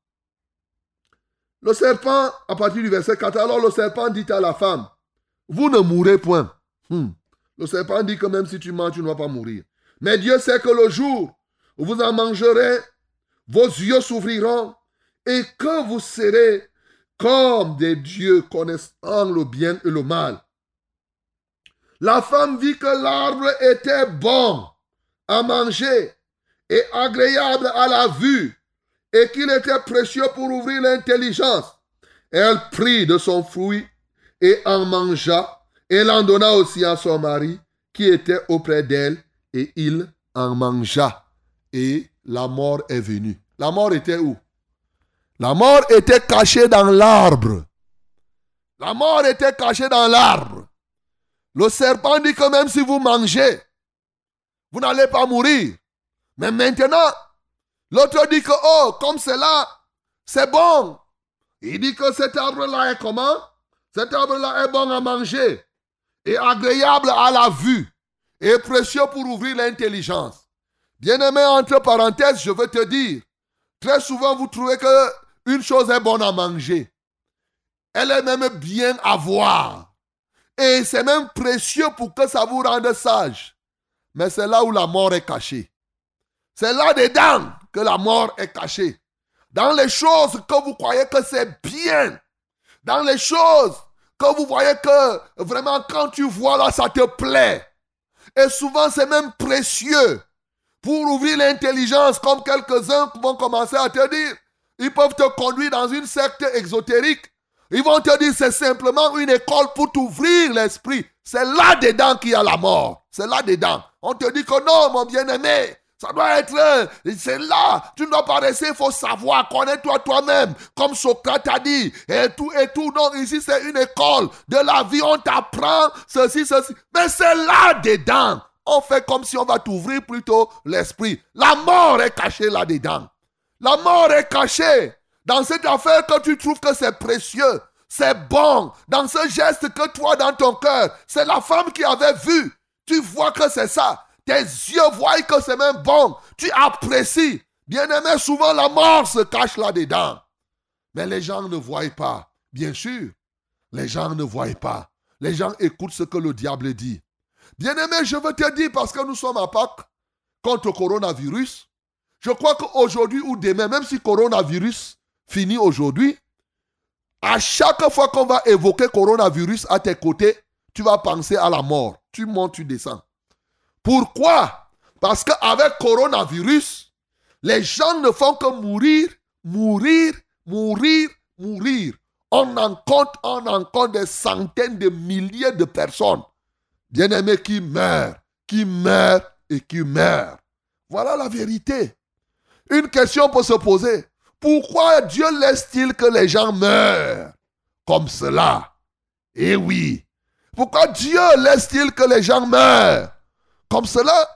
le serpent, à partir du verset 4, alors le serpent dit à la femme, vous ne mourrez point. Hmm. Le serpent dit que même si tu mens, tu ne vas pas mourir. Mais Dieu sait que le jour vous en mangerez, vos yeux s'ouvriront et que vous serez comme des dieux connaissant le bien et le mal. La femme vit que l'arbre était bon à manger et agréable à la vue et qu'il était précieux pour ouvrir l'intelligence. Elle prit de son fruit et en mangea et l'en donna aussi à son mari qui était auprès d'elle et il en mangea. Et la mort est venue. La mort était où? La mort était cachée dans l'arbre. La mort était cachée dans l'arbre. Le serpent dit que même si vous mangez, vous n'allez pas mourir. Mais maintenant, l'autre dit que, oh, comme c'est là, c'est bon. Il dit que cet arbre-là est comment? Cet arbre-là est bon à manger et agréable à la vue et précieux pour ouvrir l'intelligence. Bien-aimé, entre parenthèses, je veux te dire, très souvent vous trouvez que une chose est bonne à manger. Elle est même bien à voir. Et c'est même précieux pour que ça vous rende sage. Mais c'est là où la mort est cachée. C'est là-dedans que la mort est cachée. Dans les choses que vous croyez que c'est bien. Dans les choses que vous voyez que vraiment quand tu vois là, ça te plaît. Et souvent c'est même précieux. Pour ouvrir l'intelligence, comme quelques-uns vont commencer à te dire, ils peuvent te conduire dans une secte exotérique. Ils vont te dire c'est simplement une école pour t'ouvrir l'esprit. C'est là-dedans qu'il y a la mort. C'est là-dedans. On te dit que non, mon bien-aimé, ça doit être, c'est là. Tu ne dois pas rester, il faut savoir, connais-toi toi-même. Comme Socrate a dit, et tout, et tout. Non, ici c'est une école de la vie, on t'apprend ceci, ceci. Mais c'est là-dedans. On fait comme si on va t'ouvrir plutôt l'esprit. La mort est cachée là-dedans. La mort est cachée dans cette affaire que tu trouves que c'est précieux, c'est bon, dans ce geste que toi dans ton cœur, c'est la femme qui avait vu. Tu vois que c'est ça. Tes yeux voient que c'est même bon. Tu apprécies. Bien-aimé, souvent la mort se cache là-dedans. Mais les gens ne voient pas. Bien sûr, les gens ne voient pas. Les gens écoutent ce que le diable dit. Bien-aimé, je veux te dire, parce que nous sommes à Pâques contre le coronavirus, je crois qu'aujourd'hui ou demain, même si coronavirus finit aujourd'hui, à chaque fois qu'on va évoquer coronavirus à tes côtés, tu vas penser à la mort. Tu montes, tu descends. Pourquoi? Parce qu'avec coronavirus, les gens ne font que mourir, mourir, mourir, mourir. On en compte, on en compte des centaines de milliers de personnes, bien-aimés, qui meurent, qui meurent et qui meurent. Voilà la vérité. Une question peut se poser. Pourquoi Dieu laisse-t-il que les gens meurent comme cela? Eh oui. Pourquoi Dieu laisse-t-il que les gens meurent comme cela?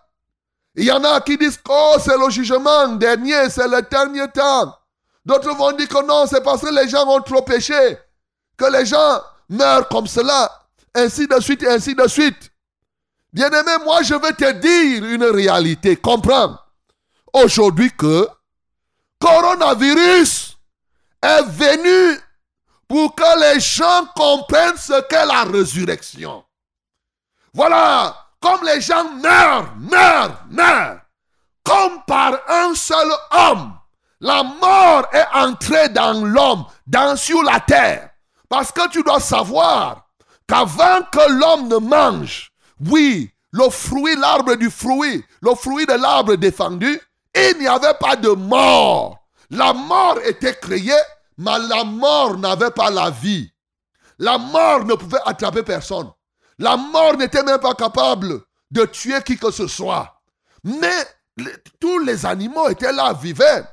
Il y en a qui disent que oh, c'est le jugement dernier, c'est le dernier temps. D'autres vont dire que non, c'est parce que les gens ont trop péché, que les gens meurent comme cela, ainsi de suite, ainsi de suite. Bien-aimé, moi je vais te dire une réalité. Comprends. Aujourd'hui que coronavirus est venu pour que les gens comprennent ce qu'est la résurrection. Voilà, comme les gens meurent, meurent, meurent, comme par un seul homme, la mort est entrée dans l'homme, dans sur la terre. Parce que tu dois savoir qu'avant que l'homme ne mange, oui, le fruit, l'arbre du fruit, le fruit de l'arbre défendu, il n'y avait pas de mort. La mort était créée, mais la mort n'avait pas la vie. La mort ne pouvait attraper personne. La mort n'était même pas capable de tuer qui que ce soit. Mais tous les animaux étaient là, vivaient.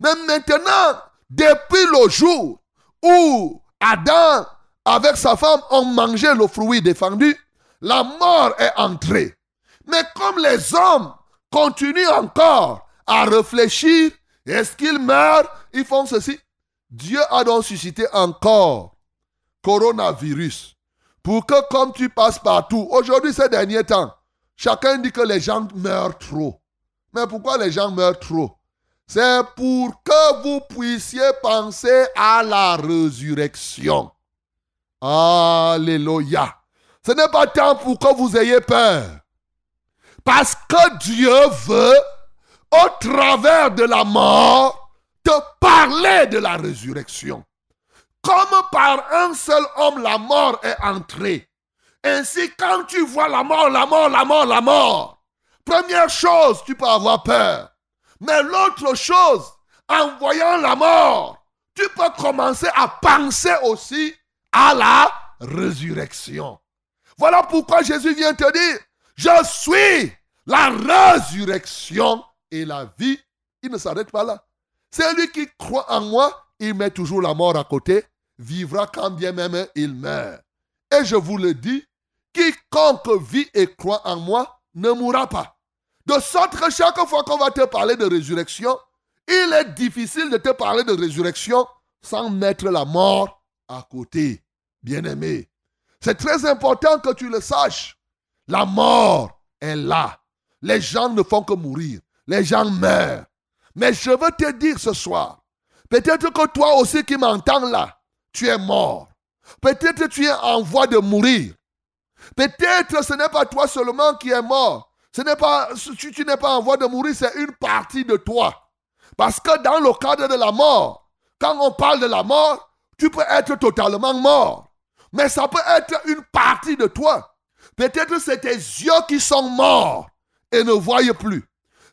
Mais maintenant, depuis le jour où Adam, avec sa femme, ont mangé le fruit défendu, la mort est entrée. Mais comme les hommes continuent encore à réfléchir, est-ce qu'ils meurent? Ils font ceci. Dieu a donc suscité encore coronavirus. Pour que comme tu passes partout, aujourd'hui ces derniers temps, chacun dit que les gens meurent trop. Mais pourquoi les gens meurent trop? C'est pour que vous puissiez penser à la résurrection. Alléluia. Ce n'est pas temps pour que vous ayez peur. Parce que Dieu veut, au travers de la mort, te parler de la résurrection. Comme par un seul homme la mort est entrée. Ainsi, quand tu vois la mort, la mort, la mort, la mort, première chose, tu peux avoir peur. Mais l'autre chose, en voyant la mort, tu peux commencer à penser aussi à la résurrection. Voilà pourquoi Jésus vient te dire, je suis la résurrection et la vie. Il ne s'arrête pas là. Celui qui croit en moi, il met toujours la mort à côté, vivra quand bien même il meurt. Et je vous le dis, quiconque vit et croit en moi ne mourra pas. De sorte que chaque fois qu'on va te parler de résurrection, il est difficile de te parler de résurrection sans mettre la mort à côté. Bien-aimé, c'est très important que tu le saches. La mort est là. Les gens ne font que mourir. Les gens meurent. Mais je veux te dire ce soir, peut-être que toi aussi qui m'entends là, tu es mort. Peut-être tu es en voie de mourir. Peut-être ce n'est pas toi seulement qui es mort. Ce n'est pas, tu, tu n'es pas en voie de mourir, c'est une partie de toi. Parce que dans le cadre de la mort, quand on parle de la mort, tu peux être totalement mort. Mais ça peut être une partie de toi. Peut-être c'est tes yeux qui sont morts et ne voient plus.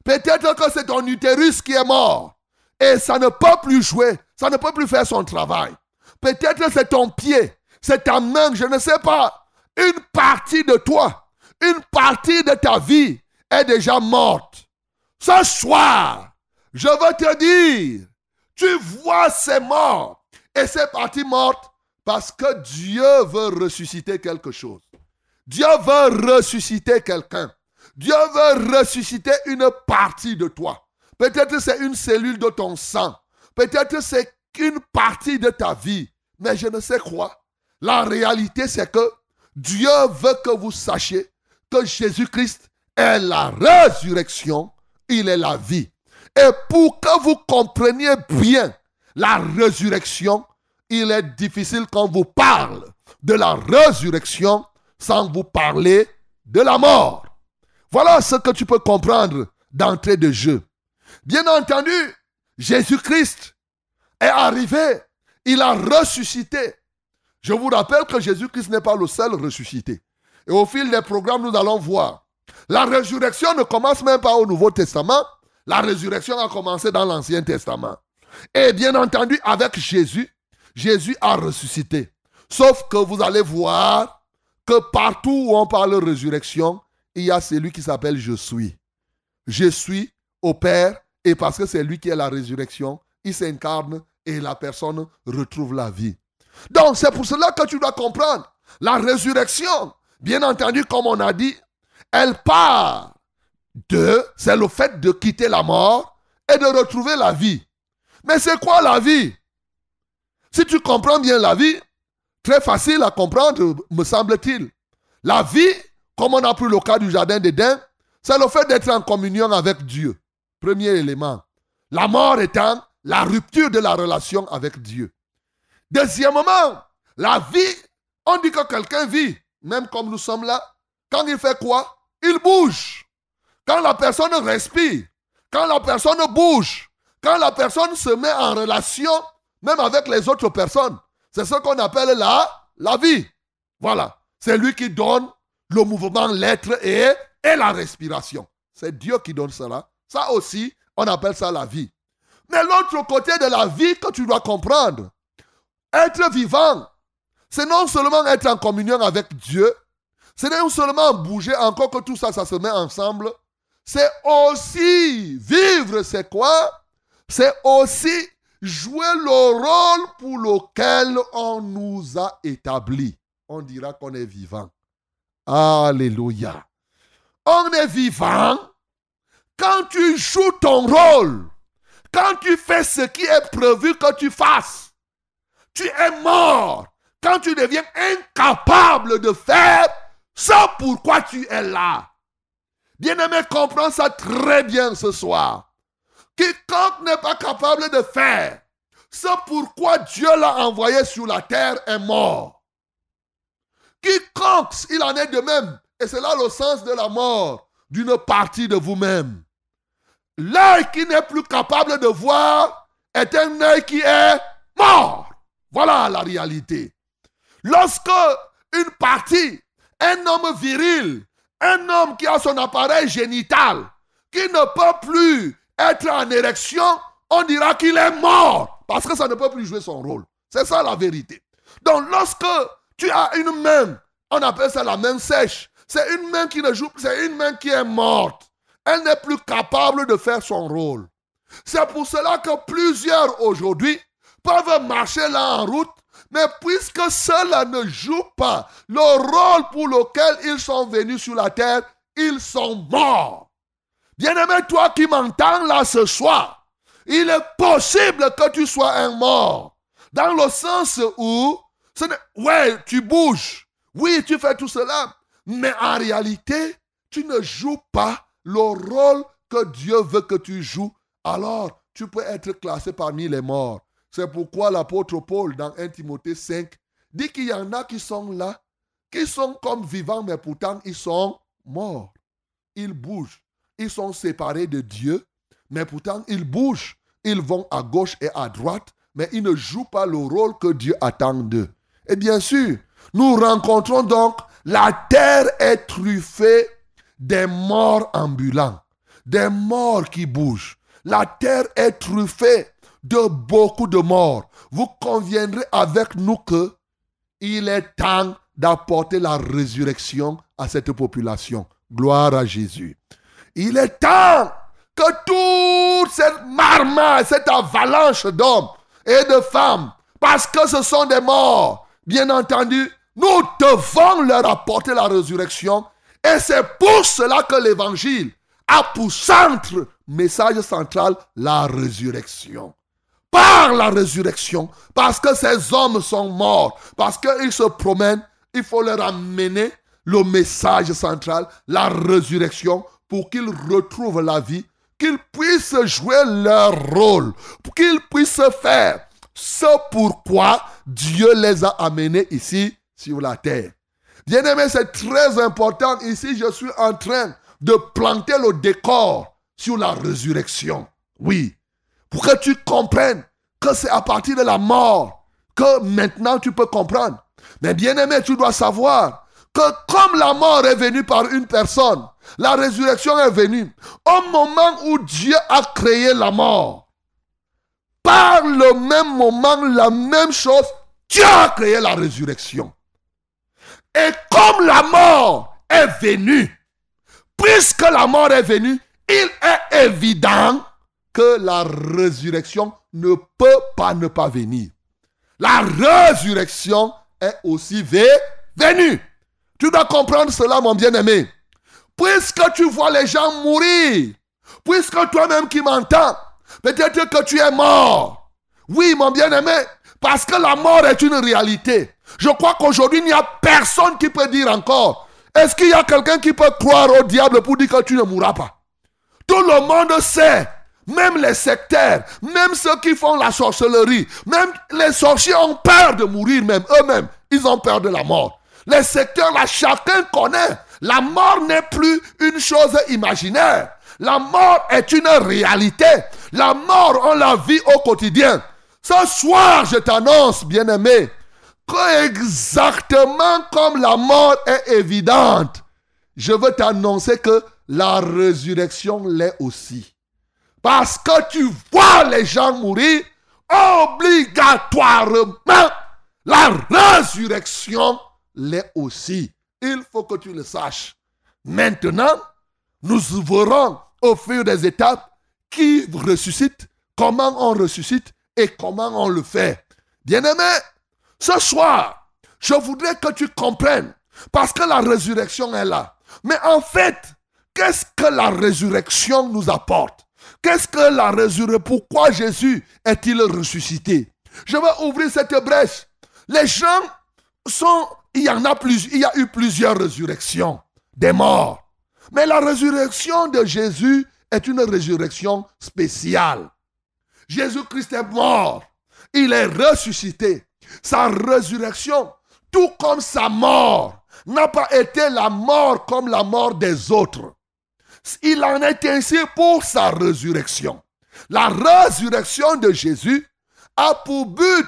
Peut-être que c'est ton utérus qui est mort et ça ne peut plus jouer, ça ne peut plus faire son travail. Peut-être c'est ton pied, c'est ta main, je ne sais pas. Une partie de toi, une partie de ta vie est déjà morte. Ce soir, je veux te dire, tu vois ces morts et ces parties mortes parce que Dieu veut ressusciter quelque chose. Dieu veut ressusciter quelqu'un. Dieu veut ressusciter une partie de toi. Peut-être c'est une cellule de ton sang. Peut-être c'est une partie de ta vie. Mais je ne sais quoi. La réalité, c'est que Dieu veut que vous sachiez que Jésus-Christ est la résurrection, il est la vie. Et pour que vous compreniez bien la résurrection, il est difficile qu'on vous parle de la résurrection sans vous parler de la mort. Voilà ce que tu peux comprendre d'entrée de jeu. Bien entendu, Jésus-Christ est arrivé, il a ressuscité. Je vous rappelle que Jésus-Christ n'est pas le seul ressuscité. Et au fil des programmes, nous allons voir. La résurrection ne commence même pas au Nouveau Testament. La résurrection a commencé dans l'Ancien Testament. Et bien entendu, avec Jésus, Jésus a ressuscité. Sauf que vous allez voir que partout où on parle de résurrection, il y a celui qui s'appelle Je suis. Je suis au Père et parce que c'est lui qui est la résurrection, il s'incarne et la personne retrouve la vie. Donc c'est pour cela que tu dois comprendre. La résurrection, bien entendu, comme on a dit, elle part de, c'est le fait de quitter la mort et de retrouver la vie. Mais c'est quoi la vie? Si tu comprends bien la vie, très facile à comprendre, me semble-t-il. La vie comme on a pris le cas du jardin d'Éden, c'est le fait d'être en communion avec Dieu. Premier élément. La mort étant la rupture de la relation avec Dieu. Deuxièmement, la vie, on dit que quelqu'un vit, même comme nous sommes là. Quand il fait quoi? Il bouge. Quand la personne respire, quand la personne bouge, quand la personne se met en relation, même avec les autres personnes, c'est ce qu'on appelle la, la vie. Voilà. C'est lui qui donne le mouvement, l'être et, et la respiration. C'est Dieu qui donne cela. Ça aussi, on appelle ça la vie. Mais l'autre côté de la vie que tu dois comprendre, être vivant, c'est non seulement être en communion avec Dieu, c'est non seulement bouger, encore que tout ça, ça se met ensemble, c'est aussi vivre, c'est quoi? C'est aussi jouer le rôle pour lequel on nous a établis. On dira qu'on est vivant. Alléluia. On est vivant quand tu joues ton rôle, quand tu fais ce qui est prévu que tu fasses. Tu es mort quand tu deviens incapable de faire ce pourquoi tu es là. Bien-aimé, comprends ça très bien ce soir. Quiconque n'est pas capable de faire ce pourquoi Dieu l'a envoyé sur la terre est mort. Quiconque, il en est de même, et c'est là le sens de la mort d'une partie de vous-même. L'œil qui n'est plus capable de voir est un œil qui est mort. Voilà la réalité. Lorsque une partie, un homme viril, un homme qui a son appareil génital, qui ne peut plus être en érection, on dira qu'il est mort parce que ça ne peut plus jouer son rôle. C'est ça la vérité. Donc lorsque tu as une main, on appelle ça la main sèche. C'est une main qui ne joue, c'est une main qui est morte. Elle n'est plus capable de faire son rôle. C'est pour cela que plusieurs aujourd'hui peuvent marcher là en route mais puisque cela ne joue pas le rôle pour lequel ils sont venus sur la terre, ils sont morts. Bien-aimé, toi qui m'entends là ce soir, il est possible que tu sois un mort. Dans le sens où, ce ouais, tu bouges. Oui, tu fais tout cela. Mais en réalité, tu ne joues pas le rôle que Dieu veut que tu joues. Alors, tu peux être classé parmi les morts. C'est pourquoi l'apôtre Paul, dans 1 Timothée 5, dit qu'il y en a qui sont là, qui sont comme vivants, mais pourtant ils sont morts. Ils bougent. Ils sont séparés de Dieu, mais pourtant ils bougent. Ils vont à gauche et à droite, mais ils ne jouent pas le rôle que Dieu attend d'eux. Et bien sûr, nous rencontrons donc la terre est truffée des morts ambulants, des morts qui bougent. La terre est truffée de beaucoup de morts, vous conviendrez avec nous que il est temps d'apporter la résurrection à cette population. Gloire à Jésus. Il est temps que toute cette marmaille, cette avalanche d'hommes et de femmes, parce que ce sont des morts, bien entendu, nous devons leur apporter la résurrection. Et c'est pour cela que l'évangile a pour centre, message central, la résurrection par la résurrection, parce que ces hommes sont morts, parce qu'ils se promènent, il faut leur amener le message central, la résurrection, pour qu'ils retrouvent la vie, qu'ils puissent jouer leur rôle, qu'ils puissent faire ce pourquoi Dieu les a amenés ici sur la terre. Bien aimé, c'est très important. Ici, je suis en train de planter le décor sur la résurrection. Oui, pour que tu comprennes que c'est à partir de la mort que maintenant tu peux comprendre. Mais bien aimé, tu dois savoir que comme la mort est venue par une personne, la résurrection est venue au moment où Dieu a créé la mort. Par le même moment, la même chose, Dieu a créé la résurrection. Et comme la mort est venue, puisque la mort est venue, il est évident que la résurrection ne peut pas ne pas venir. La résurrection est aussi venue. Tu dois comprendre cela, mon bien-aimé. Puisque tu vois les gens mourir, puisque toi-même qui m'entends, peut-être que tu es mort. Oui, mon bien-aimé, parce que la mort est une réalité. Je crois qu'aujourd'hui, il n'y a personne qui peut dire encore, Est-ce qu'il y a quelqu'un qui peut croire au diable pour dire que tu ne mourras pas? Tout le monde sait même les sectaires, même ceux qui font la sorcellerie, même les sorciers ont peur de mourir même eux-mêmes. Ils ont peur de la mort. Les secteurs là, chacun connaît. La mort n'est plus une chose imaginaire. La mort est une réalité. La mort, on la vit au quotidien. Ce soir, je t'annonce, bien-aimé, que exactement comme la mort est évidente, je veux t'annoncer que la résurrection l'est aussi. Parce que tu vois les gens mourir, obligatoirement, la résurrection l'est aussi. Il faut que tu le saches. Maintenant, nous verrons au fur des étapes qui ressuscite, comment on ressuscite et comment on le fait. Bien-aimé, ce soir, je voudrais que tu comprennes, parce que la résurrection est là. Mais en fait, qu'est-ce que la résurrection nous apporte? Qu'est-ce que la résurrection Pourquoi Jésus est-il ressuscité? Je vais ouvrir cette brèche. Les gens sont... Il y a eu plusieurs résurrections des morts. Mais la résurrection de Jésus est une résurrection spéciale. Jésus-Christ est mort. Il est ressuscité. Sa résurrection, tout comme sa mort, n'a pas été la mort comme la mort des autres. Il en est ainsi pour sa résurrection. La résurrection de Jésus a pour but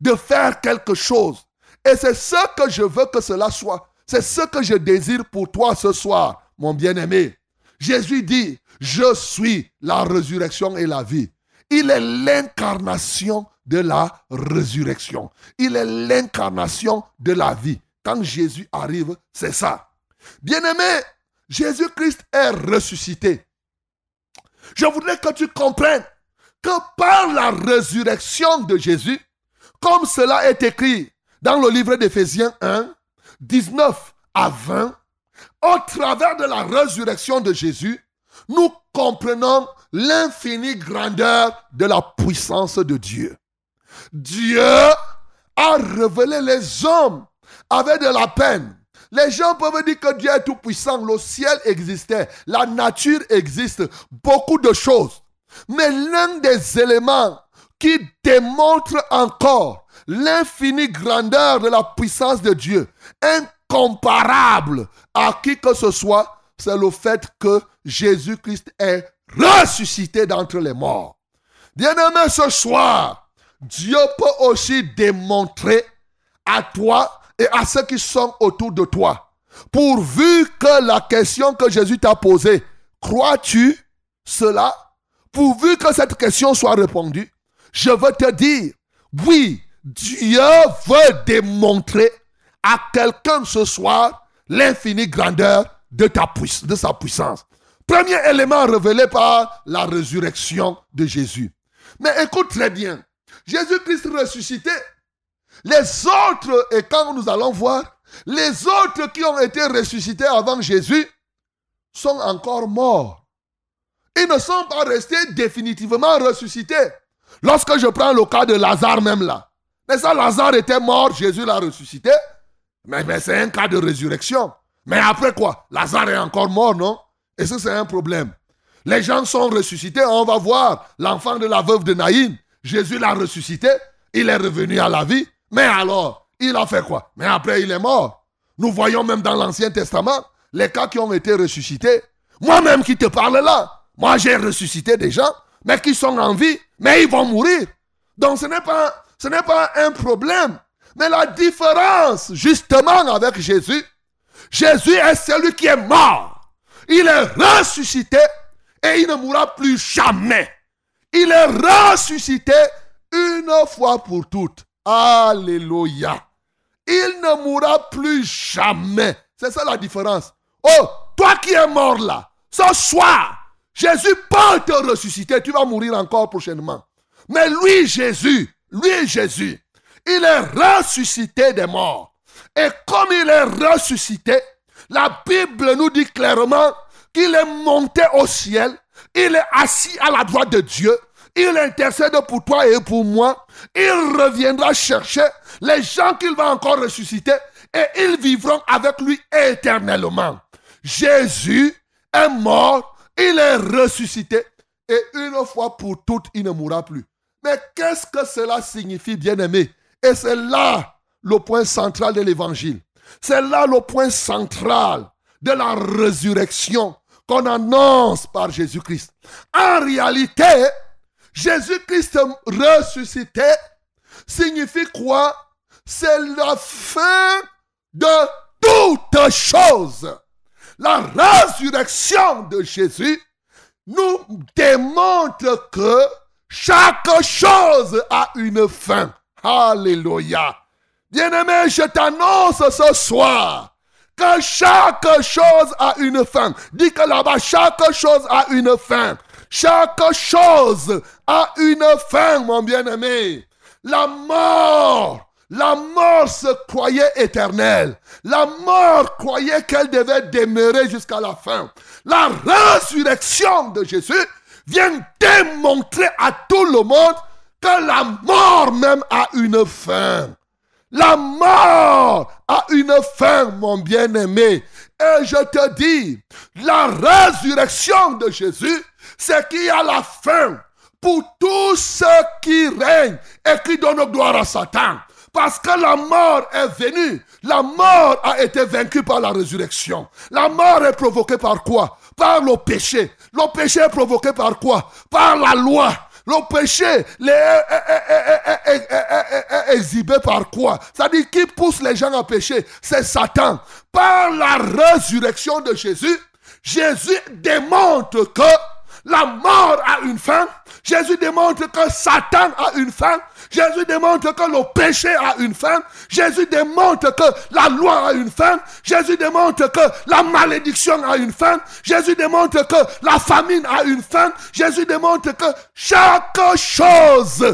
de faire quelque chose. Et c'est ce que je veux que cela soit. C'est ce que je désire pour toi ce soir, mon bien-aimé. Jésus dit, je suis la résurrection et la vie. Il est l'incarnation de la résurrection. Il est l'incarnation de la vie. Quand Jésus arrive, c'est ça. Bien-aimé, Jésus-Christ est ressuscité. Je voudrais que tu comprennes que par la résurrection de Jésus, comme cela est écrit dans le livre d'Éphésiens 1, 19 à 20, au travers de la résurrection de Jésus, nous comprenons l'infinie grandeur de la puissance de Dieu. Dieu a révélé les hommes avec de la peine. Les gens peuvent dire que Dieu est tout puissant, le ciel existait, la nature existe, beaucoup de choses. Mais l'un des éléments qui démontre encore l'infinie grandeur de la puissance de Dieu, incomparable à qui que ce soit, c'est le fait que Jésus-Christ est ressuscité d'entre les morts. Bien-aimé, ce soir, Dieu peut aussi démontrer à toi et à ceux qui sont autour de toi, pourvu que la question que Jésus t'a posée, crois-tu cela? Pourvu que cette question soit répondue, je veux te dire, oui, Dieu veut démontrer à quelqu'un ce soir l'infinie grandeur de, sa puissance. Premier élément révélé par la résurrection de Jésus. Mais écoute très bien. Jésus-Christ ressuscité. Les autres, et quand nous allons voir, les autres qui ont été ressuscités avant Jésus sont encore morts. Ils ne sont pas restés définitivement ressuscités. Lorsque je prends le cas de Lazare même là. Mais ça, Lazare était mort, Jésus l'a ressuscité. Mais, c'est un cas de résurrection. Mais après quoi? Lazare est encore mort, non? Et ça, c'est un problème. Les gens sont ressuscités. On va voir l'enfant de la veuve de Naïm. Jésus l'a ressuscité. Il est revenu à la vie. Mais alors, il a fait quoi? Mais après, il est mort. Nous voyons même dans l'Ancien Testament les cas qui ont été ressuscités. Moi-même qui te parle là, moi j'ai ressuscité des gens, mais qui sont en vie, mais ils vont mourir. Donc ce n'est pas, ce n'est pas un problème. Mais la différence, justement, avec Jésus, Jésus est celui qui est mort. Il est ressuscité et il ne mourra plus jamais. Il est ressuscité une fois pour toutes. Alléluia. Il ne mourra plus jamais. C'est ça la différence. Oh, toi qui es mort là, ce soir, Jésus peut te ressusciter. Tu vas mourir encore prochainement. Mais lui, Jésus, lui, Jésus, il est ressuscité des morts. Et comme il est ressuscité, la Bible nous dit clairement qu'il est monté au ciel, il est assis à la droite de Dieu, il intercède pour toi et pour moi, il reviendra chercher les gens qu'il va encore ressusciter, et ils vivront avec lui éternellement. Jésus est mort, il est ressuscité et une fois pour toutes, il ne mourra plus. Mais qu'est-ce que cela signifie, bien-aimé? Et c'est là le point central de l'évangile. C'est là le point central de la résurrection qu'on annonce par Jésus-Christ. En réalité, Jésus-Christ ressuscité signifie quoi? C'est la fin de toutes choses. La résurrection de Jésus nous démontre que chaque chose a une fin. Alléluia. Bien-aimé, je t'annonce ce soir que chaque chose a une fin. Dis que là-bas, chaque chose a une fin. Chaque chose a une fin, mon bien-aimé. La mort, la mort se croyait éternelle. La mort croyait qu'elle devait demeurer jusqu'à la fin. La résurrection de Jésus vient démontrer à tout le monde que la mort même a une fin. La mort a une fin, mon bien-aimé. Et je te dis, la résurrection de Jésus, c'est qu'il y a la fin pour tous ceux qui règnent et qui donnent gloire à Satan. Parce que la mort est venue. La mort a été vaincue par la résurrection. La mort est provoquée par quoi? Par le péché. Le péché est provoqué par quoi Par la loi. Le péché est, exhibé par quoi C'est-à-dire qui pousse les gens à pécher C'est Satan. Par la résurrection de Jésus, Jésus démontre que la mort a une fin. Jésus démontre que Satan a une fin. Jésus démontre que le péché a une fin. Jésus démontre que la loi a une fin. Jésus démontre que la malédiction a une fin. Jésus démontre que la famine a une fin. Jésus démontre que chaque chose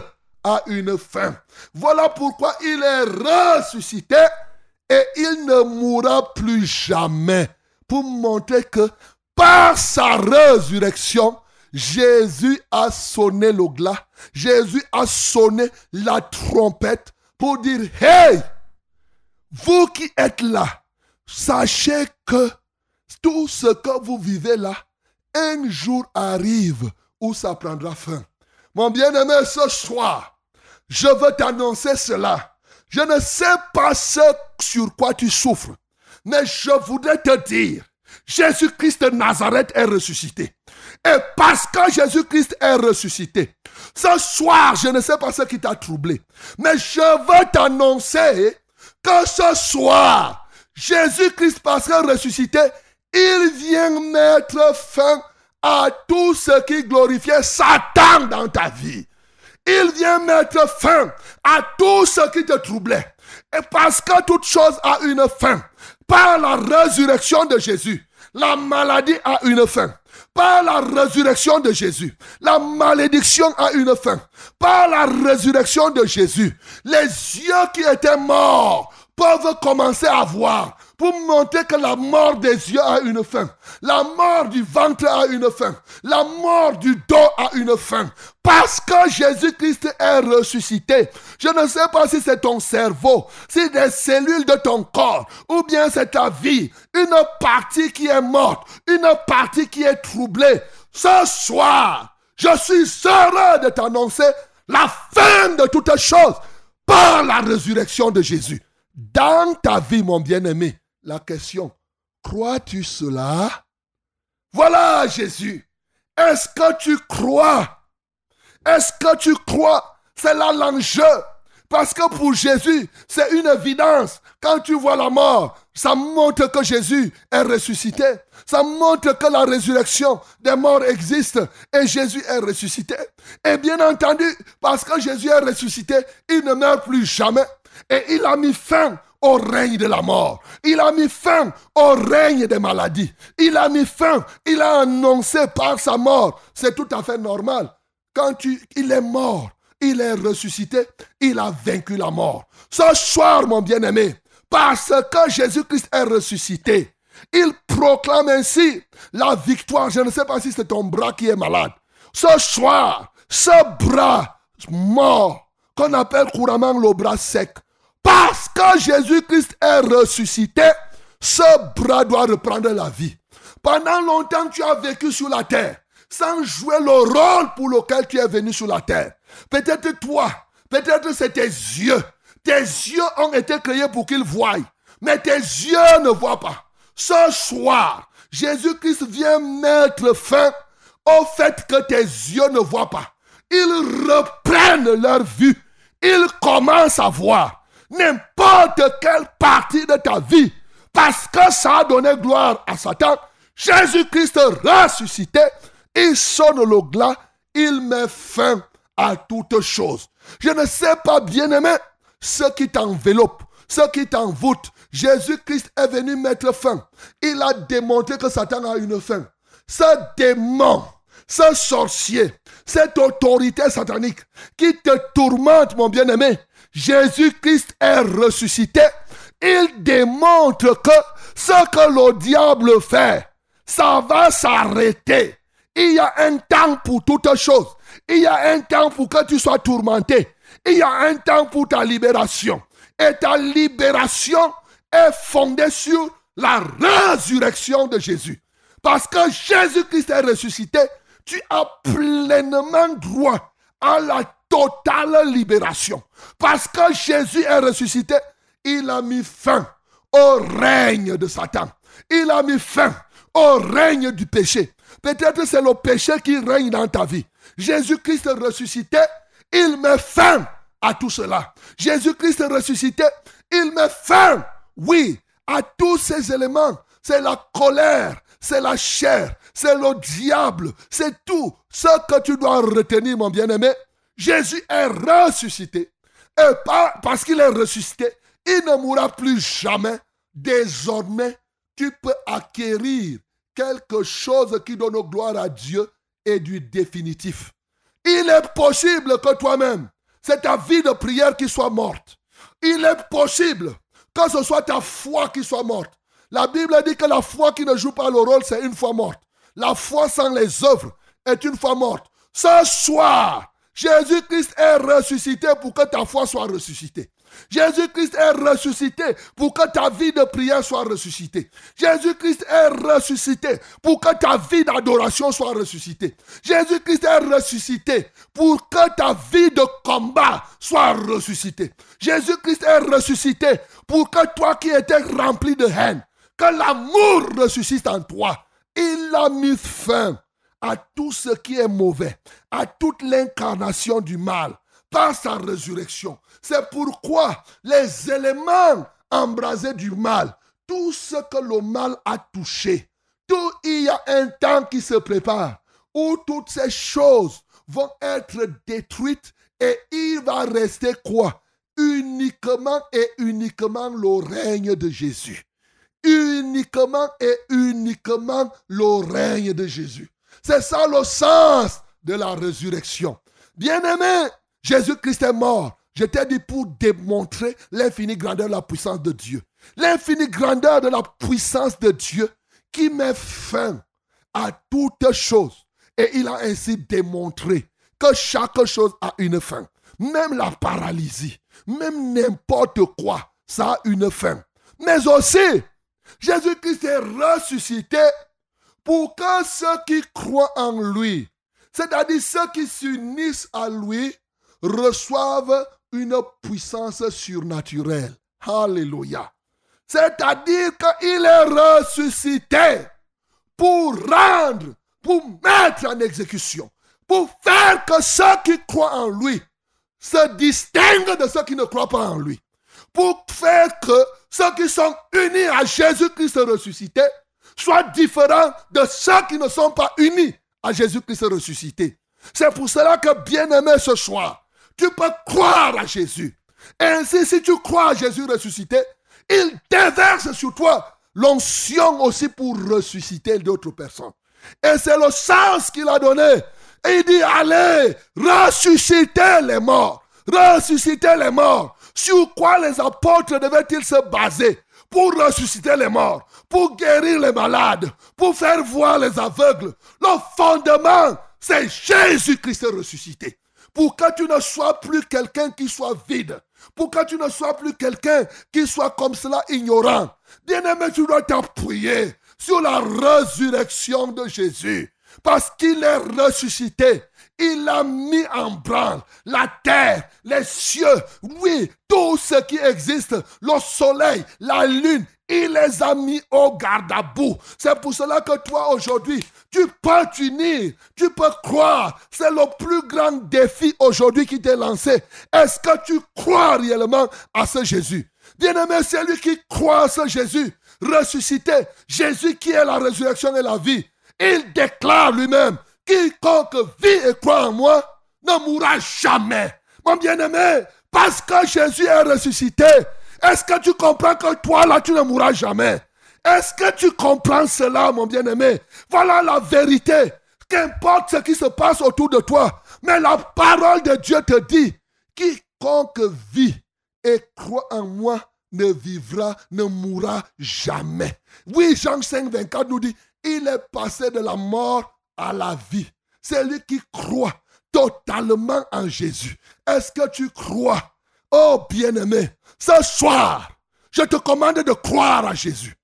a une fin. Voilà pourquoi il est ressuscité et il ne mourra plus jamais. Pour montrer que par sa résurrection, Jésus a sonné le glas. Jésus a sonné la trompette pour dire, hey, vous qui êtes là, sachez que tout ce que vous vivez là, un jour arrive où ça prendra fin. Mon bien-aimé, ce soir, je veux t'annoncer cela. Je ne sais pas ce sur quoi tu souffres, mais je voudrais te dire, Jésus-Christ de Nazareth est ressuscité. Et parce que Jésus-Christ est ressuscité, ce soir, je ne sais pas ce qui t'a troublé, mais je veux t'annoncer que ce soir, Jésus-Christ, parce est ressuscité, il vient mettre fin à tout ce qui glorifiait Satan dans ta vie. Il vient mettre fin à tout ce qui te troublait. Et parce que toute chose a une fin, par la résurrection de Jésus, la maladie a une fin. Par la résurrection de Jésus, la malédiction a une fin. Par la résurrection de Jésus, les yeux qui étaient morts peuvent commencer à voir pour montrer que la mort des yeux a une fin. La mort du ventre a une fin. La mort du dos a une fin. Parce que Jésus-Christ est ressuscité. Je ne sais pas si c'est ton cerveau, si des cellules de ton corps, ou bien c'est ta vie. Une partie qui est morte, une partie qui est troublée. Ce soir, je suis heureux de t'annoncer la fin de toutes choses par la résurrection de Jésus. Dans ta vie, mon bien-aimé, la question, crois-tu cela? Voilà Jésus. Est-ce que tu crois? Est-ce que tu crois? C'est là l'enjeu. Parce que pour Jésus, c'est une évidence. Quand tu vois la mort, ça montre que Jésus est ressuscité. Ça montre que la résurrection des morts existe et Jésus est ressuscité. Et bien entendu, parce que Jésus est ressuscité, il ne meurt plus jamais. Et il a mis fin au règne de la mort. Il a mis fin au règne des maladies. Il a mis fin, il a annoncé par sa mort. C'est tout à fait normal. Quand il est mort, il est ressuscité, il a vaincu la mort. Ce soir, mon bien-aimé, parce que Jésus-Christ est ressuscité, il proclame ainsi la victoire. Je ne sais pas si c'est ton bras qui est malade. Ce soir, ce bras mort, qu'on appelle couramment le bras sec, Parce que Jésus-Christ est ressuscité, ce bras doit reprendre la vie. Pendant longtemps, tu as vécu sur la terre sans jouer le rôle pour lequel tu es venu sur la terre. Peut-être toi, peut-être c'est tes yeux. Tes yeux ont été créés pour qu'ils voient, mais tes yeux ne voient pas. Ce soir, Jésus-Christ vient mettre fin au fait que tes yeux ne voient pas. Ils reprennent leur vue. Ils commencent à voir n'importe quelle partie de ta vie. Parce que ça a donné gloire à Satan. Jésus-Christ ressuscité, il sonne le glas, il met fin à toutes choses. Je ne sais pas, bien-aimé, ce qui t'enveloppe, ce qui t'envoûte. Jésus-Christ est venu mettre fin. Il a démontré que Satan a une fin. Ce démon, ce sorcier, cette autorité satanique qui te tourmente, mon bien-aimé, Jésus-Christ est ressuscité. Il démontre que ce que le diable fait, ça va s'arrêter. Il y a un temps pour toutes choses. Il y a un temps pour que tu sois tourmenté. Il y a un temps pour ta libération. Et ta libération est fondée sur la résurrection de Jésus. Parce que Jésus-Christ est ressuscité, tu as pleinement droit à la totale libération. Parce que Jésus est ressuscité, il a mis fin au règne de Satan. Il a mis fin au règne du péché. Peut-être c'est le péché qui règne dans ta vie. Jésus-Christ ressuscité, il met fin à tout cela. Jésus-Christ ressuscité, il met fin, oui, à tous ces éléments. C'est la colère, c'est la chair, c'est le diable, c'est tout ce que tu dois retenir, mon bien-aimé. Jésus est ressuscité. Et pas parce qu'il est ressuscité, il ne mourra plus jamais. Désormais, tu peux acquérir quelque chose qui donne gloire à Dieu et du définitif. Il est possible que toi-même, c'est ta vie de prière qui soit morte. Il est possible que ce soit ta foi qui soit morte. La Bible dit que la foi qui ne joue pas le rôle, c'est une foi morte. La foi sans les œuvres est une foi morte. Ce soir, Jésus-Christ est ressuscité pour que ta foi soit ressuscitée. Jésus-Christ est ressuscité pour que ta vie de prière soit ressuscitée. Jésus-Christ est ressuscité pour que ta vie d'adoration soit ressuscitée. Jésus-Christ est ressuscité pour que ta vie de combat soit ressuscitée. Jésus-Christ est ressuscité pour que toi qui étais rempli de haine, que l'amour ressuscite en toi. Il a mis fin à tout ce qui est mauvais, à toute l'incarnation du mal par sa résurrection. C'est pourquoi les éléments embrasés du mal, tout ce que le mal a touché, tout il y a un temps qui se prépare où toutes ces choses vont être détruites et il va rester quoi? Uniquement et uniquement le règne de Jésus. Uniquement et uniquement le règne de Jésus. C'est ça le sens de la résurrection. Bien-aimé, Jésus-Christ est mort. Je t'ai dit pour démontrer l'infinie grandeur de la puissance de Dieu. L'infinie grandeur de la puissance de Dieu qui met fin à toute chose. Et il a ainsi démontré que chaque chose a une fin. Même la paralysie, même n'importe quoi, ça a une fin. Mais aussi, Jésus-Christ est ressuscité pour que ceux qui croient en lui, c'est-à-dire ceux qui s'unissent à lui, reçoivent une puissance surnaturelle. Alléluia. C'est-à-dire qu'il est ressuscité pour rendre, pour mettre en exécution, pour faire que ceux qui croient en lui se distinguent de ceux qui ne croient pas en lui. Pour faire que ceux qui sont unis à Jésus-Christ ressuscité soient différents de ceux qui ne sont pas unis à Jésus-Christ ressuscité. C'est pour cela que, bien-aimé ce soir, tu peux croire à Jésus. Ainsi, si tu crois à Jésus ressuscité, il déverse sur toi l'onction aussi pour ressusciter d'autres personnes. Et c'est le sens qu'il a donné. Et il dit, allez, ressuscitez les morts. Ressuscitez les morts. Sur quoi les apôtres devaient-ils se baser? Pour ressusciter les morts, pour guérir les malades, pour faire voir les aveugles. Le fondement, c'est Jésus-Christ ressuscité. pour que tu ne sois plus quelqu'un qui soit vide, pour que tu ne sois plus quelqu'un qui soit comme cela ignorant. Bien-aimé, tu dois t'appuyer sur la résurrection de Jésus. Parce qu'il est ressuscité. Il a mis en branle la terre, les cieux, oui, tout ce qui existe, le soleil, la lune, il les a mis au garde à bout. C'est pour cela que toi aujourd'hui, tu peux t'unir, tu peux croire. C'est le plus grand défi aujourd'hui qui t'est lancé. Est-ce que tu crois réellement à ce Jésus? Bien-aimé, c'est lui qui croit à ce Jésus ressuscité. Jésus qui est la résurrection et la vie. Il déclare lui-même, quiconque vit et croit en moi ne mourra jamais. Mon bien-aimé, parce que Jésus est ressuscité, est-ce que tu comprends que toi là, tu ne mourras jamais? Est-ce que tu comprends cela, mon bien-aimé? Voilà la vérité. Qu'importe ce qui se passe autour de toi, mais la parole de Dieu te dit, quiconque vit et croit en moi ne vivra, ne mourra jamais. Oui, Jean 5, 24 nous dit, il est passé de la mort à la vie. C'est lui qui croit totalement en Jésus. Est-ce que tu crois? Oh bien-aimé, ce soir, je te commande de croire à Jésus.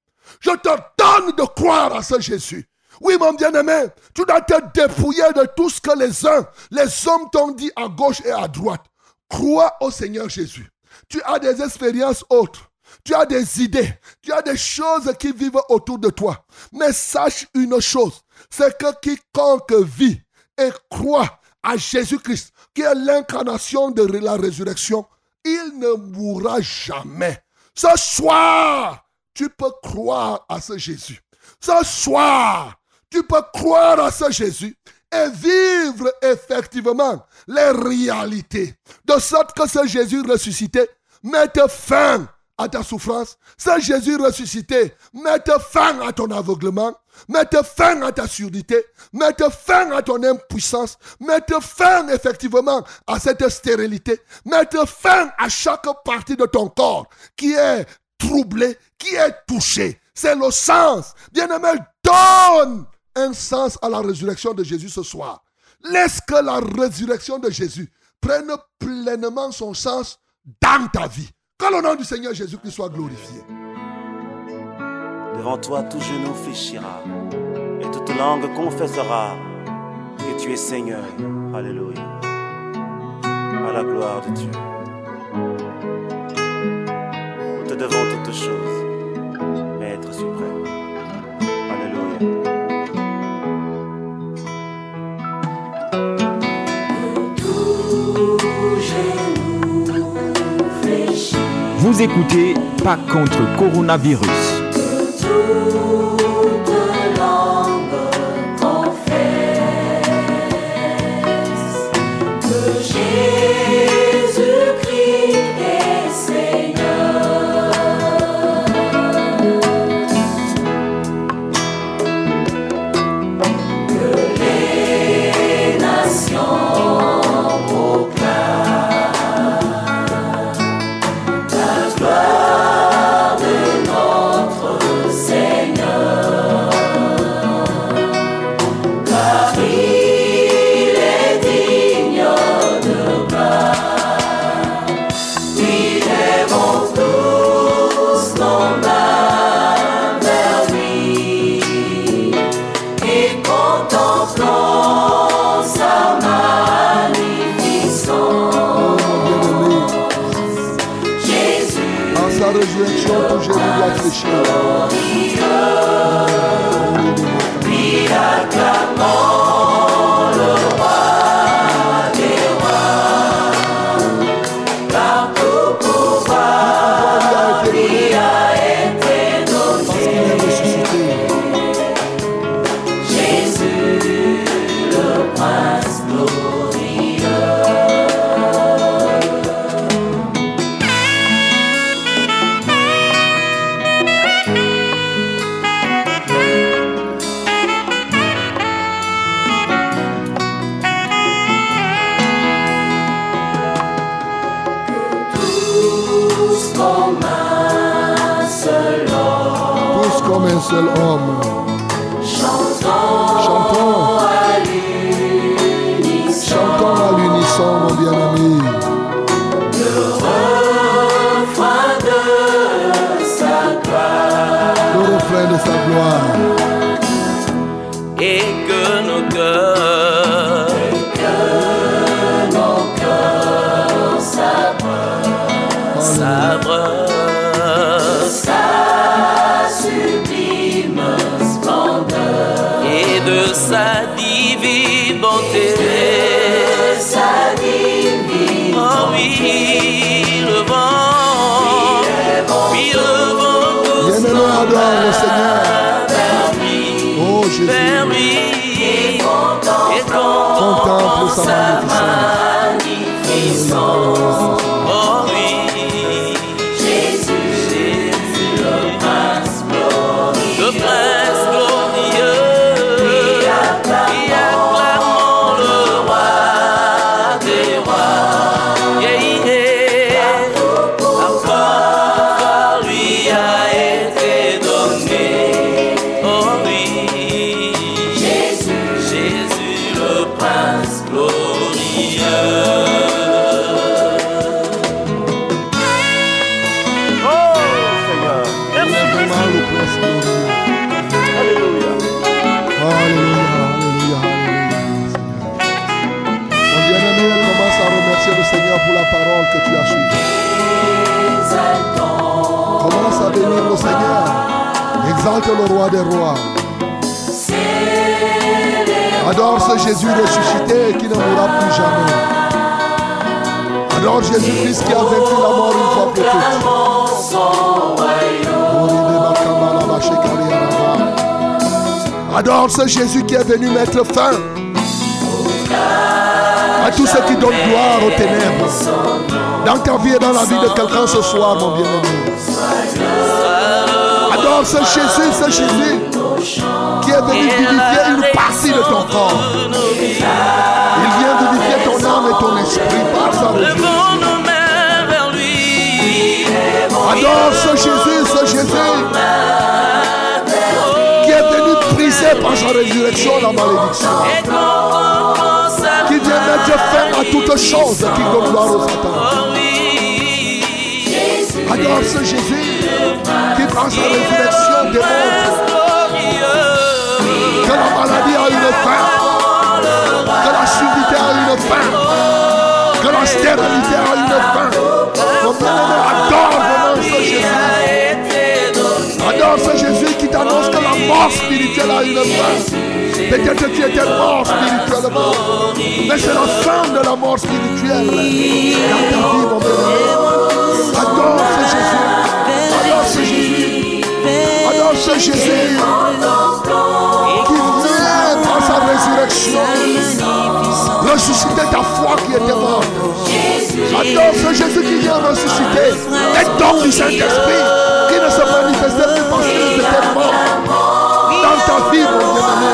Je te donne de croire à ce Jésus. Oui, mon bien-aimé, tu dois te dépouiller de tout ce que les uns, les hommes t'ont dit à gauche et à droite. Crois au Seigneur Jésus. Tu as des expériences autres. Tu as des idées. Tu as des choses qui vivent autour de toi. Mais sache une chose. C'est que quiconque vit et croit à Jésus-Christ, qui est l'incarnation de la résurrection, il ne mourra jamais. Ce soir, tu peux croire à ce Jésus. Ce soir, tu peux croire à ce Jésus et vivre effectivement les réalités. De sorte que ce Jésus ressuscité mette fin à ta souffrance. Ce Jésus ressuscité mette fin à ton aveuglement. Mette fin à ta surdité. Mette fin à ton impuissance. Mette fin effectivement à cette stérilité. Mette fin à chaque partie de ton corps qui est troublée, qui est touchée. C'est le sens. Bien-aimé, donne un sens à la résurrection de Jésus ce soir. Laisse que la résurrection de Jésus prenne pleinement son sens dans ta vie. Que le nom du Seigneur Jésus-Christ soit glorifié. Devant toi, tout genou fléchira et toute langue confessera que tu es Seigneur. Alléluia. À la gloire de Dieu. Nous te devons toutes choses, Maître suprême. Alléluia. Vous écoutez Pas contre coronavirus. Seul venu mettre résurrection la malédiction. Qui vient mettre fin à toute chose qui donne gloire au Satan. Oh Adore ce Jésus qui par sa résurrection démontre que la maladie a une fin, que la surdité a une fin, que la stérilité a une fin. Mon bien-aimé, adore mort spirituelle a une fin. Peut-être que tu étais mort spirituellement, mais c'est la fin de la mort spirituelle dans mon. Adore ce Jésus. Adore ce Jésus. Adore ce Jésus qui vient par sa résurrection ressusciter ta foi qui était morte. Adore ce Jésus qui vient ressusciter les dons du Saint-Esprit qui ne se manifestaient plus parce qu'ils étaient morts dans ta vie, mon bien-aimé.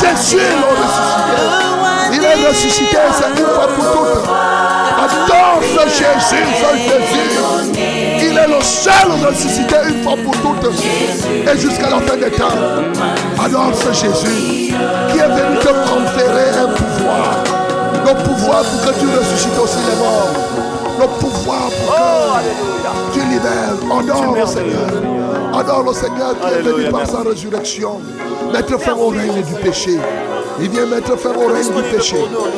Jésus est le ressuscité. Il est ressuscité, c'est une fois pour toutes. Adore ce Jésus, ce Jésus. Il est le seul ressuscité une fois pour toutes et jusqu'à la fin des temps. Adore ce Jésus qui est venu te conférer un pouvoir. Le pouvoir pour que tu ressuscites aussi les morts. Le pouvoir pour que tu libères. Le Seigneur. Adore le Seigneur qui est venu par sa résurrection. Mettre fin au règne du péché. Il vient mettre fin au règne du péché.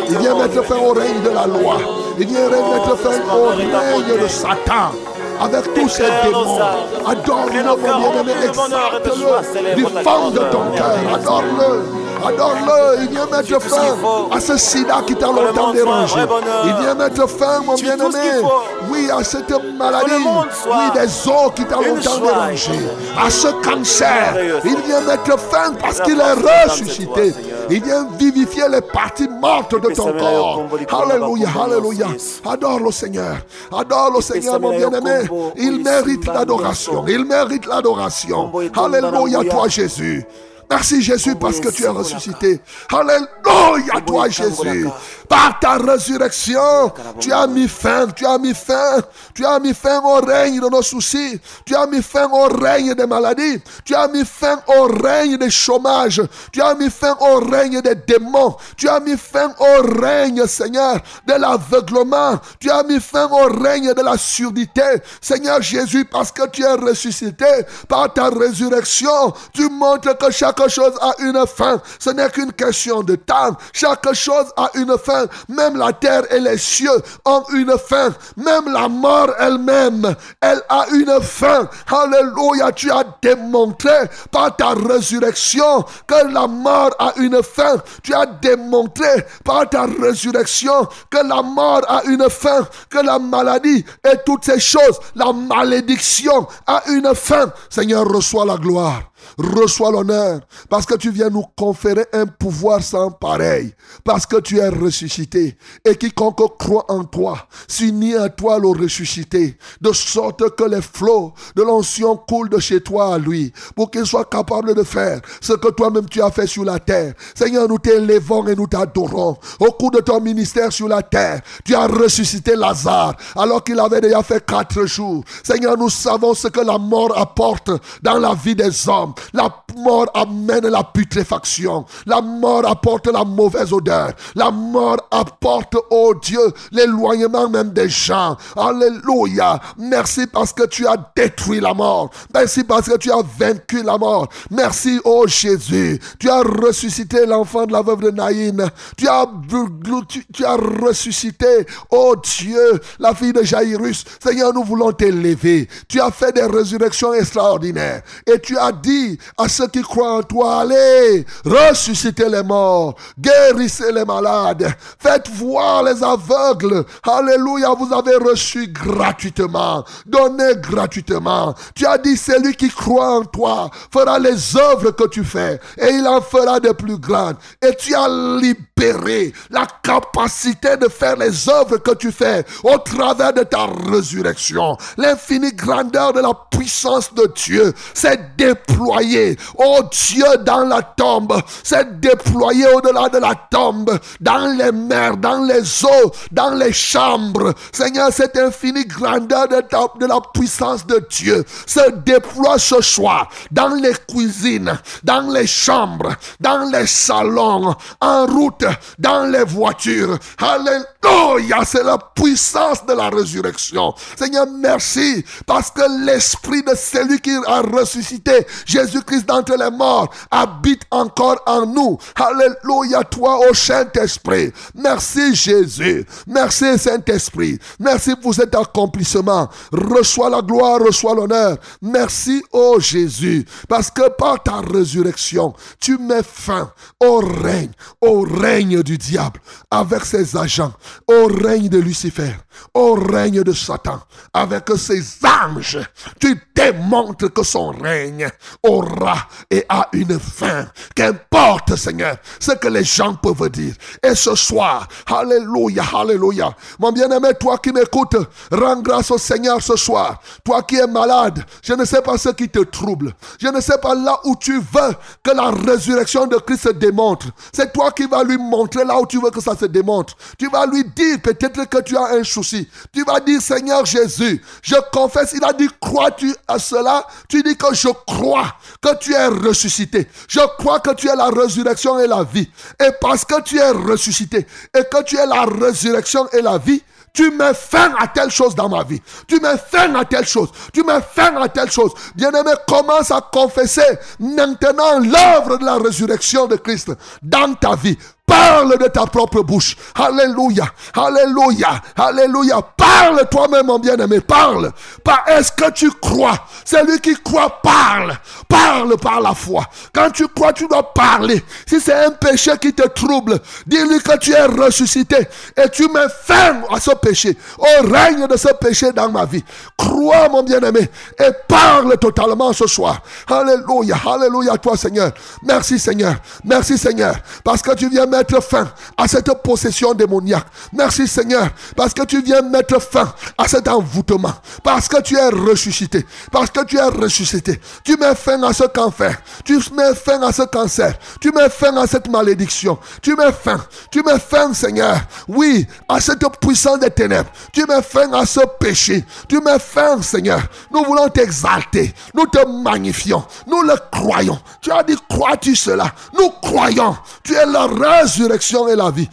Il vient mettre fin au règne de la loi. Il vient mettre fin au règne de Satan. Avec tous ces démons. Adore-le, mon bien-aimé. Exalte-le du fond de ton cœur. Adore-le. Adore-le. Il vient mettre fin à ce sida qui t'a longtemps dérangé. Il vient mettre fin, mon bien-aimé. Oui, à cette maladie. Oui, des os qui t'a longtemps dérangé. À ce cancer. Il vient mettre fin parce qu'il est ressuscité. Il vient vivifier les parties mortes de ton corps. Alléluia, alléluia. Adore le Seigneur. Adore le Seigneur, mon bien-aimé. Il mérite l'adoration. Il mérite l'adoration. Alléluia, toi Jésus. Merci Jésus parce que tu es ressuscité. Alléluia toi Jésus. Par ta résurrection, tu as mis fin, tu as mis fin, tu as mis fin au règne de nos soucis, tu as mis fin au règne des maladies, tu as mis fin au règne des chômages, tu as mis fin au règne des démons, tu as mis fin au règne, Seigneur, de l'aveuglement, tu as mis fin au règne de la surdité. Seigneur Jésus, parce que tu es ressuscité par ta résurrection, tu montres que chaque Chose a une fin. Ce n'est qu'une question de temps. Chaque chose a une fin. Même la terre et les cieux ont une fin. Même la mort elle-même, elle a une fin. Alléluia. Tu as démontré par ta résurrection que la mort a une fin. Tu as démontré par ta résurrection que la mort a une fin, que la maladie et toutes ces choses, la malédiction a une fin. Seigneur, reçois la gloire. Reçois l'honneur parce que tu viens nous conférer un pouvoir sans pareil, parce que tu es ressuscité. Et quiconque croit en toi s'unit à toi le ressuscité, de sorte que les flots de l'onction coulent de chez toi à lui, pour qu'il soit capable de faire ce que toi-même tu as fait sur la terre. Seigneur, nous t'élevons et nous t'adorons. Au cours de ton ministère sur la terre, tu as ressuscité Lazare alors qu'il avait déjà fait quatre jours. Seigneur, nous savons ce que la mort apporte dans la vie des hommes. La mort amène la putréfaction. La mort apporte la mauvaise odeur. La mort apporte, oh Dieu, l'éloignement même des gens. Alléluia. Merci parce que tu as détruit la mort. Merci parce que tu as vaincu la mort. Merci, oh Jésus. Tu as ressuscité l'enfant de la veuve de Naïn. Tu as, tu, as ressuscité, oh Dieu, la fille de Jairus. Seigneur, nous voulons t'élever. Tu as fait des résurrections extraordinaires. Et tu as dit à ceux qui croient en toi, allez, ressuscitez les morts, guérissez les malades, faites voir les aveugles. Alléluia, vous avez reçu gratuitement, donné gratuitement. Tu as dit, celui qui croit en toi fera les œuvres que tu fais et il en fera de plus grandes. Et tu as libéré la capacité de faire les œuvres que tu fais au travers de ta résurrection. L'infinie grandeur de la puissance de Dieu s'est déployée oh Dieu, dans la tombe, c'est déployé au-delà de la tombe, dans les mers, dans les eaux, dans les chambres. Seigneur, cette infinie grandeur de, la puissance de Dieu se déploie ce soir dans les cuisines, dans les chambres, dans les salons, en route, dans les voitures. Alléluia, c'est la puissance de la résurrection. Seigneur, merci parce que l'esprit de celui qui a ressuscité, Jésus-Christ d'entre les morts habite encore en nous. Alléluia, toi, au Saint-Esprit. Merci Jésus. Merci Saint-Esprit. Merci pour cet accomplissement. Reçois la gloire, reçois l'honneur. Merci, ô Jésus, parce que par ta résurrection, tu mets fin au règne, au règne du diable avec ses agents, au règne de Lucifer, au règne de Satan avec ses anges. Tu démontres que son règne aura et a une fin. Qu'importe, Seigneur, ce que les gens peuvent dire. Et ce soir, Alléluia, Alléluia. Mon bien-aimé, toi qui m'écoutes, rends grâce au Seigneur ce soir. Toi qui es malade, je ne sais pas ce qui te trouble. Je ne sais pas là où tu veux que la résurrection de Christ se démontre. C'est toi qui vas lui montrer là où tu veux que ça se démontre. Tu vas lui dire peut-être que tu as un souci. Tu vas dire, Seigneur Jésus, je confesse, il a dit, crois-tu à cela? Tu dis que je crois que tu es ressuscité. Je crois que tu es la résurrection et la vie. Et parce que tu es ressuscité et que tu es la résurrection et la vie, tu mets fin à telle chose dans ma vie. Tu mets fin à telle chose. Tu mets fin à telle chose. Bien-aimé, commence à confesser maintenant l'œuvre de la résurrection de Christ dans ta vie. Parle de ta propre bouche. Alléluia. Alléluia. Alléluia. Parle toi-même, mon bien-aimé. Parle. Est-ce que tu crois? Celui qui croit parle. Parle par la foi. Quand tu crois, tu dois parler. Si c'est un péché qui te trouble, dis-lui que tu es ressuscité et tu mets fin à ce péché, au règne de ce péché dans ma vie. Crois, mon bien-aimé, et parle totalement ce soir. Alléluia. Alléluia, toi, Seigneur. Merci, Seigneur. Merci, Seigneur. Parce que tu viens mettre fin à cette possession démoniaque. Merci Seigneur, parce que tu viens mettre fin à cet envoûtement. Parce que tu es ressuscité. Parce que tu es ressuscité. Tu mets fin à ce cancer. Tu mets fin à ce cancer. Tu mets fin à cette malédiction. Tu mets fin. Tu mets fin, Seigneur. Oui, à cette puissance des ténèbres. Tu mets fin à ce péché. Tu mets fin, Seigneur. Nous voulons t'exalter. Nous te magnifions. Nous le croyons. Tu as dit, crois-tu cela? Nous croyons. Tu es le reste résurrection et la vie.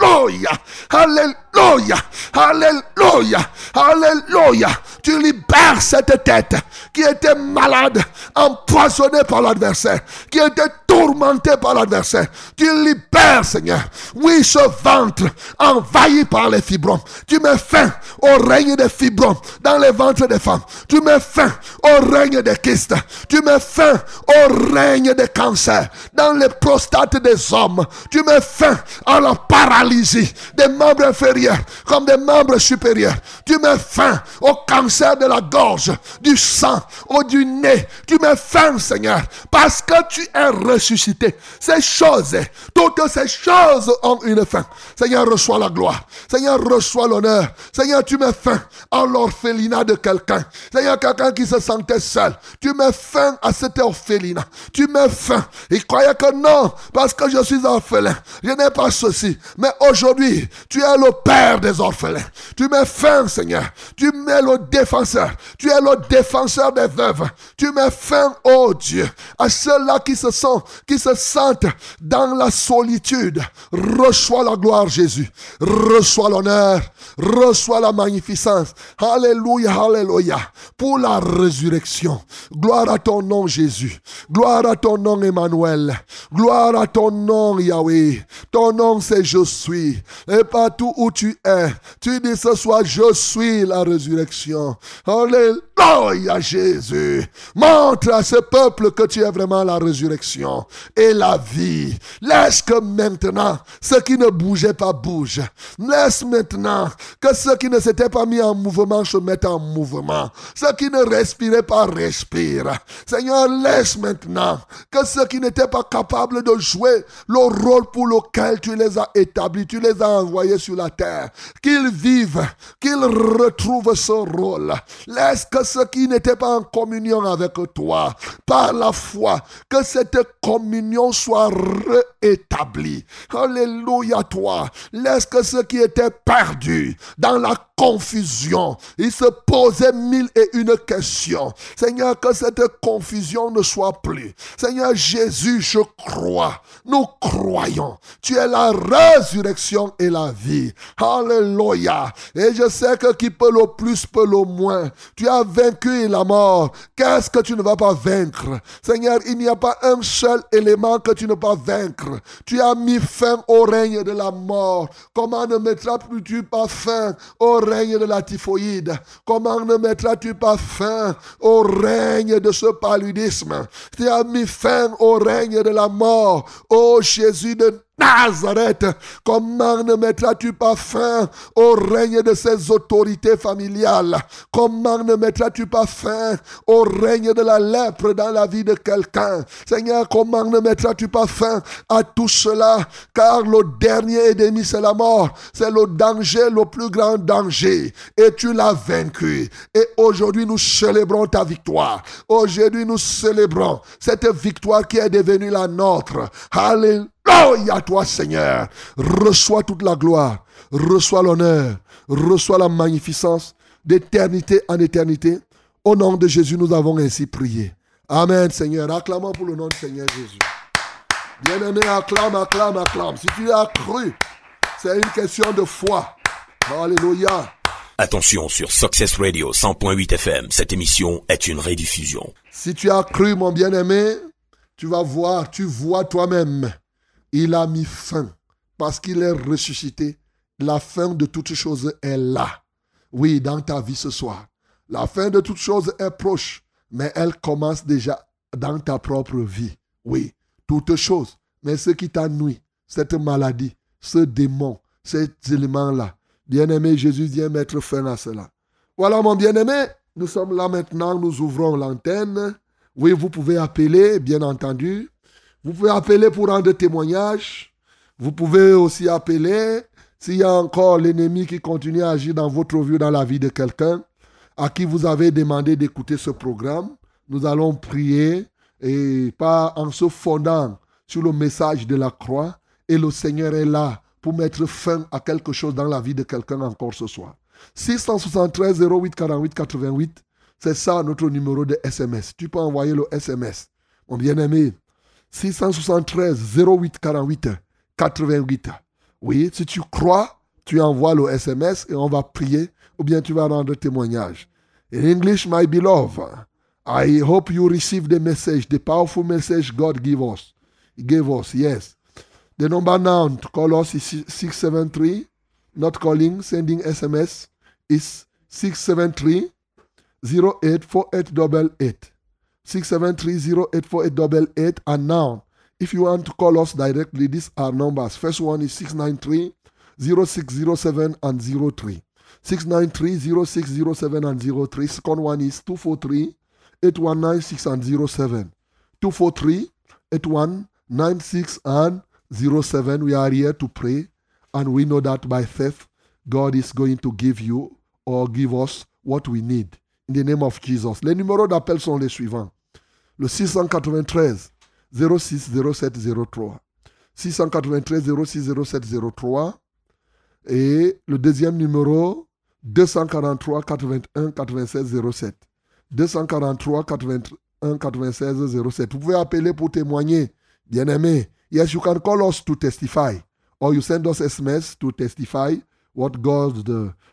Alléluia. Alléluia. Alléluia. Alléluia. Tu libères cette tête qui était malade, empoisonnée par l'adversaire, qui était tourmentée par l'adversaire. Tu libères, Seigneur. Oui, ce ventre envahi par les fibromes. Tu mets fin au règne des fibromes dans les ventres des femmes. Tu mets fin au règne des kystes. Tu mets fin au règne des cancers dans les prostates des hommes. Tu mets fin à la paralysie des membres inférieurs comme des membres supérieurs. Tu mets fin au cancer de la gorge, du sang, ou du nez. Tu mets fin, Seigneur, parce que tu es ressuscité. Ces choses, toutes ces choses ont une fin. Seigneur, reçois la gloire. Seigneur, reçois l'honneur. Seigneur, tu mets fin à l'orphelinat de quelqu'un. Seigneur, quelqu'un qui se sentait seul. Tu mets fin à cet orphelinat. Tu mets fin. Il croyait que non, parce que je suis orphelin. Je n'ai pas ceci. Mais aujourd'hui, tu es le Père des orphelins. Tu mets fin, Seigneur. Tu mets le défenseur. Tu es le défenseur des veuves. Tu mets fin, oh Dieu, à ceux-là qui se qui se sentent dans la solitude. Reçois la gloire, Jésus. Reçois l'honneur. Reçois la magnificence. Alléluia, alléluia. Pour la résurrection. Gloire à ton nom, Jésus. Gloire à ton nom, Emmanuel. Gloire à ton nom, Yahweh. Ton nom, c'est je Et partout où tu es, tu dis ce soir, je suis la résurrection. Alléluia, Jésus. Montre à ce peuple que tu es vraiment la résurrection et la vie. Laisse que maintenant, ceux qui ne bougeaient pas bougent. Laisse maintenant que ceux qui ne s'étaient pas mis en mouvement se mettent en mouvement. Ceux qui ne respiraient pas respirent. Seigneur, laisse maintenant que ceux qui n'étaient pas capables de jouer le rôle pour lequel tu les as établis, tu les as envoyés sur la terre, qu'ils vivent, qu'ils retrouvent ce rôle. Laisse que ceux qui n'étaient pas en communion avec toi, par la foi, que cette communion soit rétablie. Alléluia toi. Laisse que ceux qui étaient perdus dans la confusion, ils se posaient mille et une questions. Seigneur, que cette confusion ne soit plus. Seigneur Jésus, je crois. Nous croyons. Tu es la résurrection et la vie. Alléluia. Et je sais que qui peut le plus peut le moins. Tu as vaincu la mort. Qu'est-ce que tu ne vas pas vaincre? Seigneur, il n'y a pas un seul élément que tu ne vas pas vaincre. Tu as mis fin au règne de la mort. Comment ne mettras-tu pas fin au règne de la typhoïde Comment ne mettras-tu pas fin au règne de ce paludisme? Tu as mis fin au règne de la mort. Ô Jésus de Nazareth, comment ne mettras-tu pas fin au règne de ces autorités familiales? Comment ne mettras-tu pas fin au règne de la lèpre dans la vie de quelqu'un? Seigneur, comment ne mettras-tu pas fin à tout cela? Car le dernier ennemi, c'est la mort. C'est le danger, le plus grand danger. Et tu l'as vaincu. Et aujourd'hui, nous célébrons ta victoire. Aujourd'hui, nous célébrons cette victoire qui est devenue la nôtre. Alléluia. Alléluia toi Seigneur. Reçois toute la gloire, reçois l'honneur, reçois la magnificence d'éternité en éternité. Au nom de Jésus, nous avons ainsi prié. Amen Seigneur. Acclamons pour le nom du Seigneur Jésus. Bien-aimé, acclame, acclame, acclame. Si tu as cru, c'est une question de foi. Alléluia. Attention sur Success Radio 100.8 FM, cette émission est une rediffusion. Si tu as cru, mon bien-aimé, tu vas voir, tu vois toi-même il a mis fin parce qu'il est ressuscité. La fin de toutes choses est là. Oui, dans ta vie ce soir. La fin de toutes choses est proche, mais elle commence déjà dans ta propre vie. Oui, toutes choses. Mais ce qui t'ennuie, cette maladie, ce démon, cet élément-là, bien-aimé, Jésus vient mettre fin à cela. Voilà, mon bien-aimé, nous sommes là maintenant, nous ouvrons l'antenne. Oui, vous pouvez appeler, bien entendu, vous pouvez appeler pour rendre témoignage. Vous pouvez aussi appeler s'il y a encore l'ennemi qui continue à agir dans votre vie, dans la vie de quelqu'un, à qui vous avez demandé d'écouter ce programme. Nous allons prier et pas en se fondant sur le message de la croix. Et le Seigneur est là pour mettre fin à quelque chose dans la vie de quelqu'un encore ce soir. 673 08 48 88, c'est ça notre numéro de SMS. Tu peux envoyer le SMS. Mon bien-aimé, 673 08 48 88. Oui, si tu crois, tu envoies le SMS et on va prier ou bien tu vas rendre témoignage. In English, my beloved, I hope you receive the message, the powerful message God gave us. He gave us, yes. The number now to call us is 673, not calling, sending SMS is 673 084888. 673 And now, if you want to call us directly, these are numbers. First one is 693 0607 and 03. 693 0607 and 03. Second one is 243 8196 and 07. 243 8196 and 07. We are here to pray, and we know that by faith, God is going to give you or give us what we need. In the name of Jesus. Les numéros d'appel sont les suivants. Le 693 06 07 03. 693 06 07 03. Et le deuxième numéro, 243 81 96 07. 243 81 96 07. Vous pouvez appeler pour témoigner. Bien aimé. Yes, you can call us to testify. Or you send us SMS to testify what God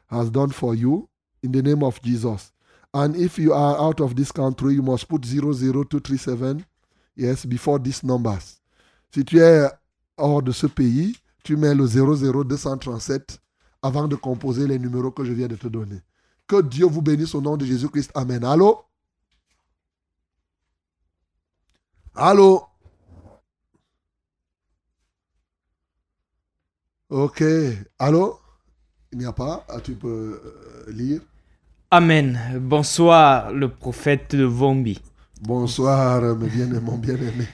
has done for you in the name of Jesus. And if you are out of this country, you must put 00237 yes, before these numbers. Si tu es hors de ce pays, tu mets le 00237 avant de composer les numéros que je viens de te donner. Que Dieu vous bénisse au nom de Jésus-Christ. Amen. Allô? Allô? Ok. Allô? Il n'y a pas. Ah, tu peux euh, lire. Amen. Bonsoir, le prophète de Vombi. Bonsoir, mes bien-aimés, mon bien-aimé.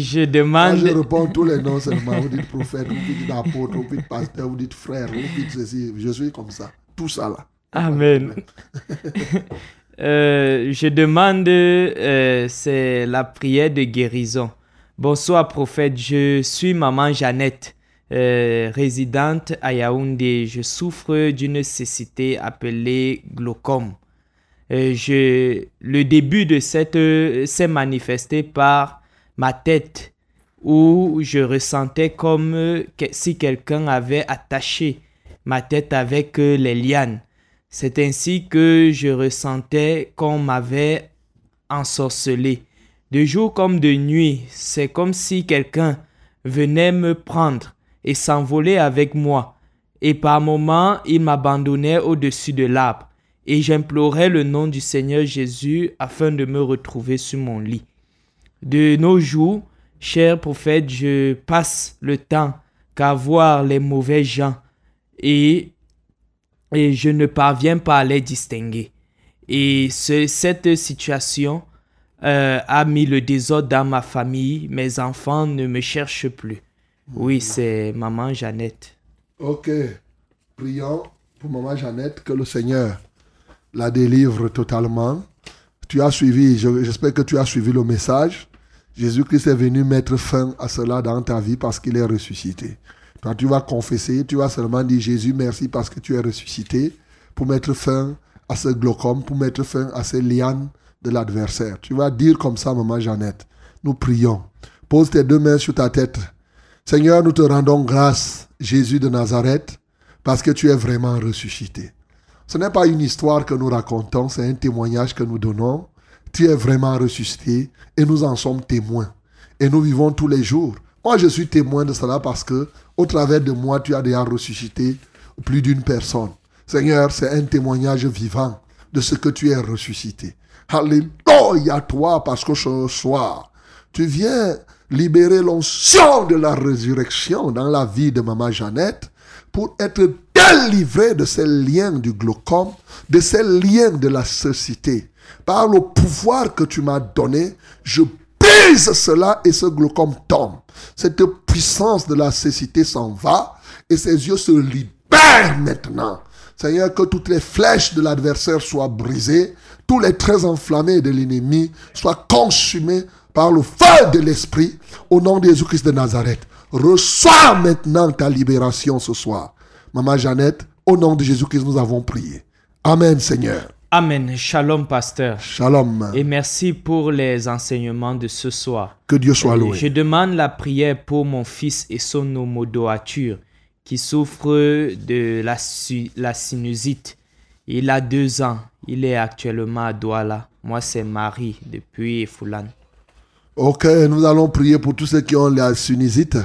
Je demande. Quand je réponds tous les noms seulement. Vous dites prophète, vous dites apôtre, vous dites pasteur, vous dites frère, vous dites ceci. Je suis comme ça. Tout ça là. Amen. Euh, je demande, euh, c'est la prière de guérison. Bonsoir, prophète. Je suis maman Jeannette, euh, résidente à Yaoundé. Je souffre d'une cécité appelée glaucome. Euh, je, le début de cette euh, s'est manifesté par ma tête où je ressentais comme euh, si quelqu'un avait attaché ma tête avec les lianes. C'est ainsi que je ressentais qu'on m'avait ensorcelé. De jour comme de nuit, c'est comme si quelqu'un venait me prendre et s'envoler avec moi. Et par moments, il m'abandonnait au-dessus de l'arbre et j'implorais le nom du Seigneur Jésus afin de me retrouver sur mon lit. De nos jours, cher prophète, je passe le temps qu'à voir les mauvais gens et, et je ne parviens pas à les distinguer. Et cette situation euh, a mis le désordre dans ma famille. Mes enfants ne me cherchent plus. Oui, c'est maman Jeannette. Ok. Prions pour maman Jeannette que le Seigneur la délivre totalement. Tu as suivi, j'espère que tu as suivi le message. Jésus-Christ est venu mettre fin à cela dans ta vie parce qu'il est ressuscité. Toi, tu vas confesser, tu vas seulement dire Jésus, merci parce que tu es ressuscité pour mettre fin à ce glaucome, pour mettre fin à ces lianes de l'adversaire. Tu vas dire comme ça, maman Jeannette. Nous prions. Pose tes deux mains sur ta tête. Seigneur, nous te rendons grâce, Jésus de Nazareth, parce que tu es vraiment ressuscité. Ce n'est pas une histoire que nous racontons, c'est un témoignage que nous donnons. Tu es vraiment ressuscité et nous en sommes témoins. Et nous vivons tous les jours. Moi, je suis témoin de cela parce que, au travers de moi, tu as déjà ressuscité plus d'une personne. Seigneur, c'est un témoignage vivant de ce que tu es ressuscité. Alléluia toi, parce que ce soir, tu viens libérer l'onction de la résurrection dans la vie de Maman Jeannette pour être délivré de ces liens du glaucome, de ces liens de la cécité. Par le pouvoir que tu m'as donné, je brise cela et ce glaucome tombe. Cette puissance de la cécité s'en va et ses yeux se libèrent maintenant. Seigneur, que toutes les flèches de l'adversaire soient brisées, tous les traits enflammés de l'ennemi soient consumés par le feu de l'Esprit au nom de Jésus-Christ de Nazareth. Reçois maintenant ta libération ce soir. Maman Jeannette, au nom de Jésus-Christ, nous avons prié. Amen, Seigneur. Amen. Shalom, pasteur. Shalom. Et merci pour les enseignements de ce soir. Que Dieu soit loué. Je demande la prière pour mon fils et son homodoature qui souffre de la, la sinusite. Il a deux ans. Il est actuellement à Douala. Moi, c'est Marie depuis Foulane. Ok, nous allons prier pour tous ceux qui ont la sinusite.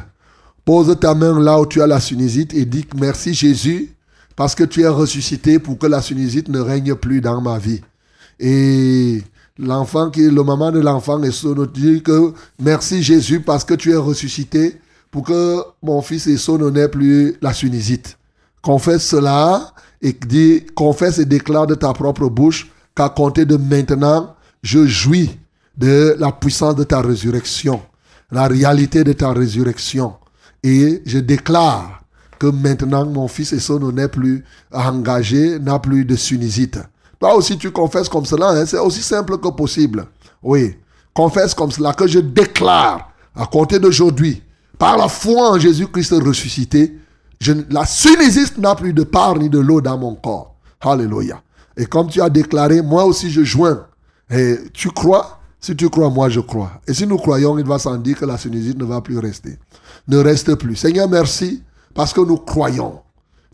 Pose ta main là où tu as la sinusite et dis merci Jésus parce que tu es ressuscité pour que la sinusite ne règne plus dans ma vie. Et l'enfant qui, le maman de l'enfant est dit que merci Jésus parce que tu es ressuscité pour que mon fils et son n'ait plus la sinusite. Confesse cela et dis, confesse et déclare de ta propre bouche qu'à compter de maintenant, je jouis de la puissance de ta résurrection, la réalité de ta résurrection. Et je déclare que maintenant mon fils et son n'est plus engagé, n'a plus de sunnisite. Toi aussi tu confesses comme cela, hein, c'est aussi simple que possible. Oui, confesse comme cela que je déclare à compter d'aujourd'hui, par la foi en Jésus-Christ ressuscité, je, la sunnisite n'a plus de part ni de l'eau dans mon corps. Alléluia. Et comme tu as déclaré, moi aussi je joins. Et tu crois Si tu crois, moi je crois. Et si nous croyons, il va sans dire que la sinusite ne va plus rester. Ne reste plus. Seigneur, merci parce que nous croyons.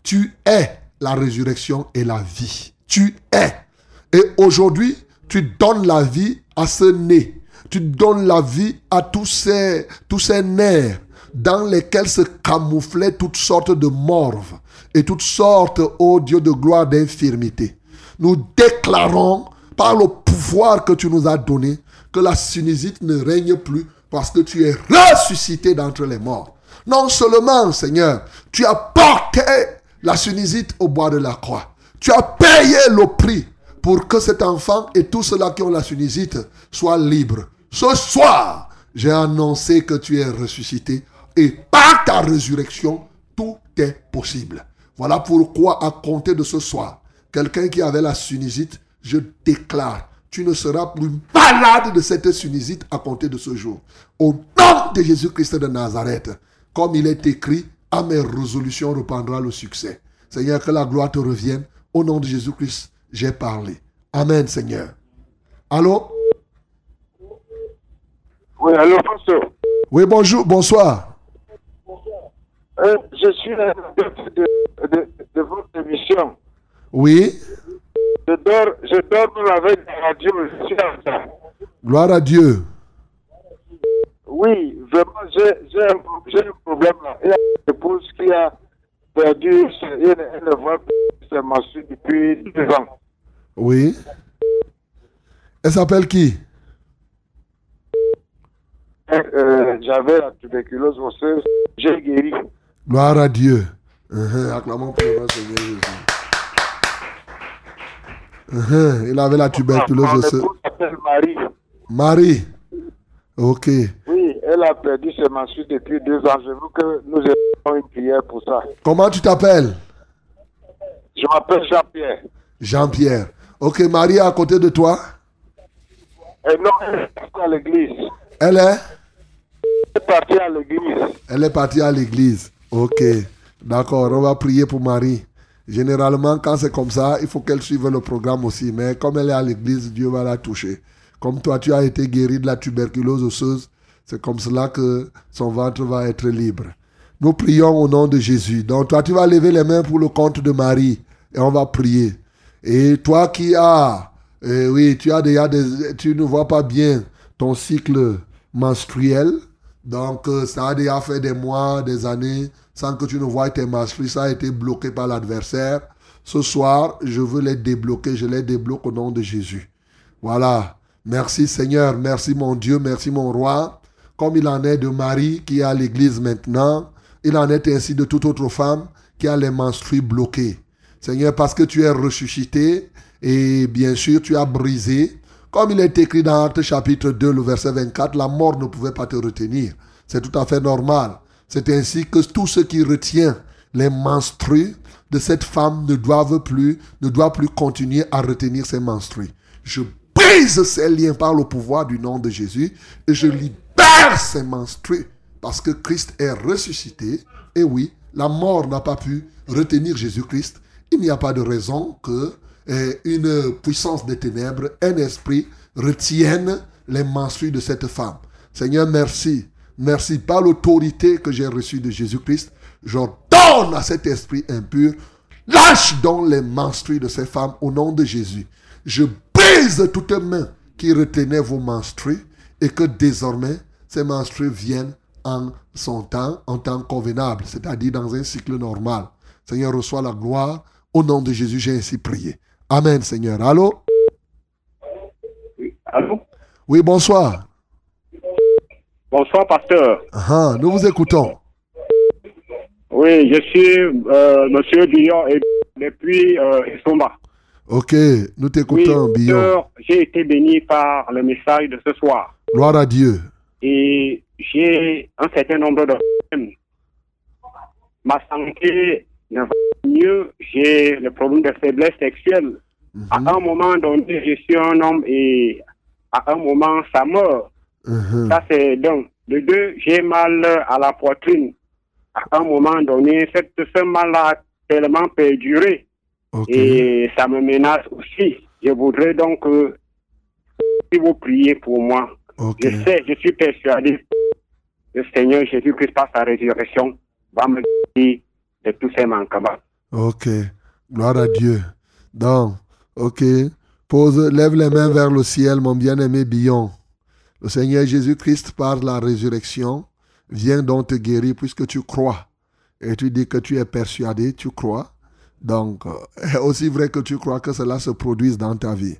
Tu es la résurrection et la vie. Tu es. Et aujourd'hui, tu donnes la vie à ce nez. Tu donnes la vie à tous ces, tous ces nerfs dans lesquels se camouflaient toutes sortes de morves et toutes sortes, ô Dieu de gloire, d'infirmités. Nous déclarons par le pouvoir que tu nous as donné que la sinusite ne règne plus parce que tu es ressuscité d'entre les morts. Non seulement, Seigneur, tu as porté la sinusite au bois de la croix. Tu as payé le prix pour que cet enfant et tous ceux-là qui ont la sinusite soient libres. Ce soir, j'ai annoncé que tu es ressuscité et par ta résurrection, tout est possible. Voilà pourquoi, à compter de ce soir, quelqu'un qui avait la sinusite, je déclare, tu ne seras plus malade de cette sinusite à compter de ce jour. Au nom de Jésus-Christ de Nazareth, comme il est écrit, à mes résolutions reprendra le succès. Seigneur, que la gloire te revienne. Au nom de Jésus-Christ, j'ai parlé. Amen, Seigneur. Allô? Oui, allô, Pasteur. Oui, bonjour, bonsoir. Euh, je suis la de, de, de votre émission. Oui, Je dors, je dors dans la veille de la radio, je suis gloire à Dieu. Oui, vraiment, j'ai un, problème là. Il y a une épouse qui a perdu, elle, elle ne voit plus ses menstrues depuis deux ans. Oui. Elle s'appelle qui? Euh, J'avais la tuberculose osseuse, j'ai guéri. Gloire à Dieu. Uh-huh, Acclamons pour le Seigneur Jésus. Uh-huh, Il avait la tuberculose Marie. Marie. Ok. Oui, elle a perdu ses menstrues depuis deux ans. Je veux que nous ayons une prière pour ça. Comment tu t'appelles? Je m'appelle Jean-Pierre. Jean-Pierre. Ok, Marie est à côté de toi. Et non, elle est partie à l'église. Elle est? Elle est partie à l'église. Elle est partie à l'église. Ok. D'accord, on va prier pour Marie. Généralement, quand c'est comme ça, il faut qu'elle suive le programme aussi. Mais comme elle est à l'église, Dieu va la toucher. Comme toi, tu as été guéri de la tuberculose osseuse, c'est comme cela que son ventre va être libre. Nous prions au nom de Jésus. Donc, toi, tu vas lever les mains pour le compte de Marie et on va prier. Et toi qui as, eh oui, tu as déjà tu ne vois pas bien ton cycle menstruel. Donc, euh, ça a déjà fait des mois, des années, sans que tu ne vois tes menstrues. Ça a été bloqué par l'adversaire. Ce soir, je veux les débloquer. Je les débloque au nom de Jésus. Voilà. Merci Seigneur. Merci mon Dieu. Merci mon roi. Comme il en est de Marie qui est à l'église maintenant, il en est ainsi de toute autre femme qui a les menstrues bloquées. Seigneur, parce que tu es ressuscité et bien sûr tu as brisé. Comme il est écrit dans Actes chapitre 2, le verset 24, la mort ne pouvait pas te retenir. C'est tout à fait normal. C'est ainsi que tout ce qui retient les menstrues de cette femme ne plus, doit plus continuer à retenir ses menstrues. Je brise ces liens par le pouvoir du nom de Jésus et je libère ces menstrues parce que Christ est ressuscité. Et oui, la mort n'a pas pu retenir Jésus-Christ. Il n'y a pas de raison que eh, une puissance des ténèbres, un esprit retienne les menstrues de cette femme. Seigneur, merci. Merci. Par l'autorité que j'ai reçue de Jésus-Christ, j'ordonne à cet esprit impur, lâche donc les menstrues de ces femmes au nom de Jésus. Je brise toutes mains qui retenaient vos menstrues et que désormais ces menstrues viennent en son temps, en temps convenable, c'est-à-dire dans un cycle normal. Seigneur, reçois la gloire. Au nom de Jésus, j'ai ainsi prié. Amen, Seigneur. Allô? Allô? Oui, bonsoir. Bonsoir, pasteur. Ah, nous vous écoutons. Oui, je suis euh, Monsieur Billon et depuis euh. Ok, nous t'écoutons, oui, Billon. J'ai été béni par le message de ce soir Gloire à Dieu. et j'ai un certain nombre de problèmes. Ma santé ne va pas mieux. J'ai le problème de faiblesse sexuelle. À un moment donné, je suis un homme et à un moment, ça meurt. Mhm. Ça, c'est d'un. De deux, j'ai mal à la poitrine. À un moment donné, cette, ce mal a tellement perduré. Et ça me menace aussi. Je voudrais donc que si vous priez pour moi. Je sais, je suis persuadé que le Seigneur Jésus-Christ, par sa résurrection, va me guérir de tous ces manquements. Ok. Gloire à Dieu. Donc, ok. Pose, lève les mains vers le ciel, mon bien-aimé Billon. Le Seigneur Jésus-Christ, par la résurrection, vient donc te guérir puisque tu crois. Et tu dis que tu es persuadé, tu crois. Donc, euh, aussi vrai que tu crois que cela se produise dans ta vie.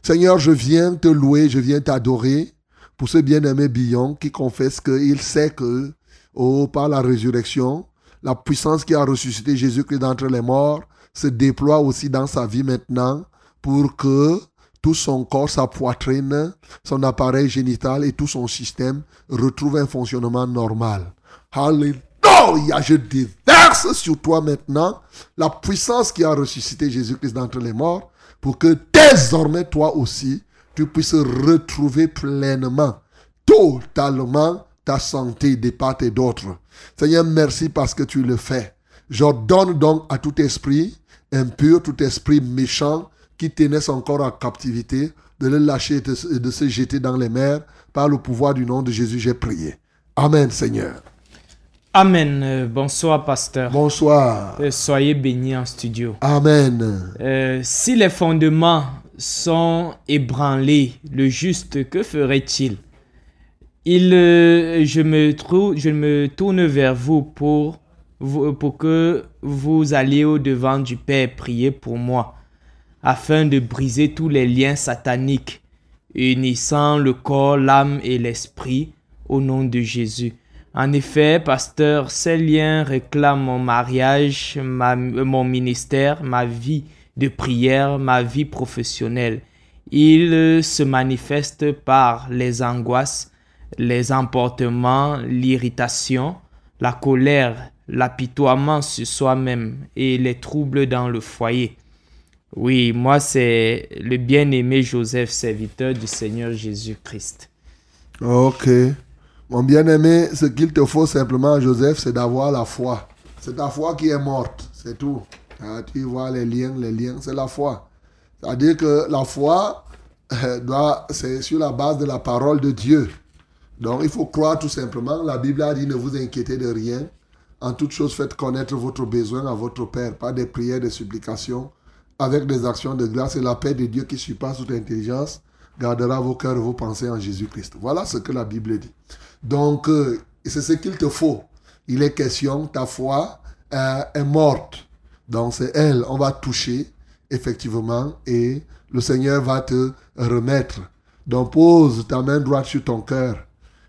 Seigneur, je viens te louer, je viens t'adorer pour ce bien-aimé Billon qui confesse qu'il sait que, oh, par la résurrection, la puissance qui a ressuscité Jésus-Christ d'entre les morts se déploie aussi dans sa vie maintenant pour que tout son corps, sa poitrine, son appareil génital et tout son système retrouvent un fonctionnement normal. Alléluia, je déverse sur toi maintenant la puissance qui a ressuscité Jésus-Christ d'entre les morts pour que désormais toi aussi, tu puisses retrouver pleinement, totalement ta santé des part et d'autre. Seigneur, merci parce que tu le fais. J'ordonne donc à tout esprit impur, tout esprit méchant qui tenait son corps en captivité, de le lâcher et de, se jeter dans les mers. Par le pouvoir du nom de Jésus, j'ai prié. Amen, Seigneur. Amen. Euh, bonsoir, pasteur. Bonsoir. Euh, soyez bénis en studio. Amen. Euh, si les fondements sont ébranlés, le juste, que ferait-il? Il, euh, je, me je me tourne vers vous pour, vous- pour que vous alliez au-devant du Père prier pour moi, afin de briser tous les liens sataniques, unissant le corps, l'âme et l'esprit au nom de Jésus. En effet, pasteur, ces liens réclament mon mariage, ma- euh, mon ministère, ma vie de prière, ma vie professionnelle. Ils se manifestent par les angoisses, les emportements, l'irritation, la colère, l'apitoiement sur soi-même et les troubles dans le foyer. Oui, moi c'est le bien-aimé Joseph, serviteur du Seigneur Jésus-Christ. Ok. Mon bien-aimé, ce qu'il te faut simplement, Joseph, c'est d'avoir la foi. C'est ta foi qui est morte, c'est tout. Ah, tu vois les liens, les liens, c'est la foi. C'est-à-dire que la foi, euh, c'est sur la base de la parole de Dieu. Donc il faut croire tout simplement. La Bible a dit ne vous inquiétez de rien. En toute chose, faites connaître votre besoin à votre Père, par des prières, des supplications, avec des actions de grâce et la paix de Dieu qui surpasse toute intelligence gardera vos cœurs et vos pensées en Jésus-Christ. Voilà ce que la Bible dit. Donc, euh, c'est ce qu'il te faut. Il est question, ta foi euh, est morte. Donc, c'est elle, on va toucher, effectivement, et le Seigneur va te remettre. Donc, pose ta main droite sur ton cœur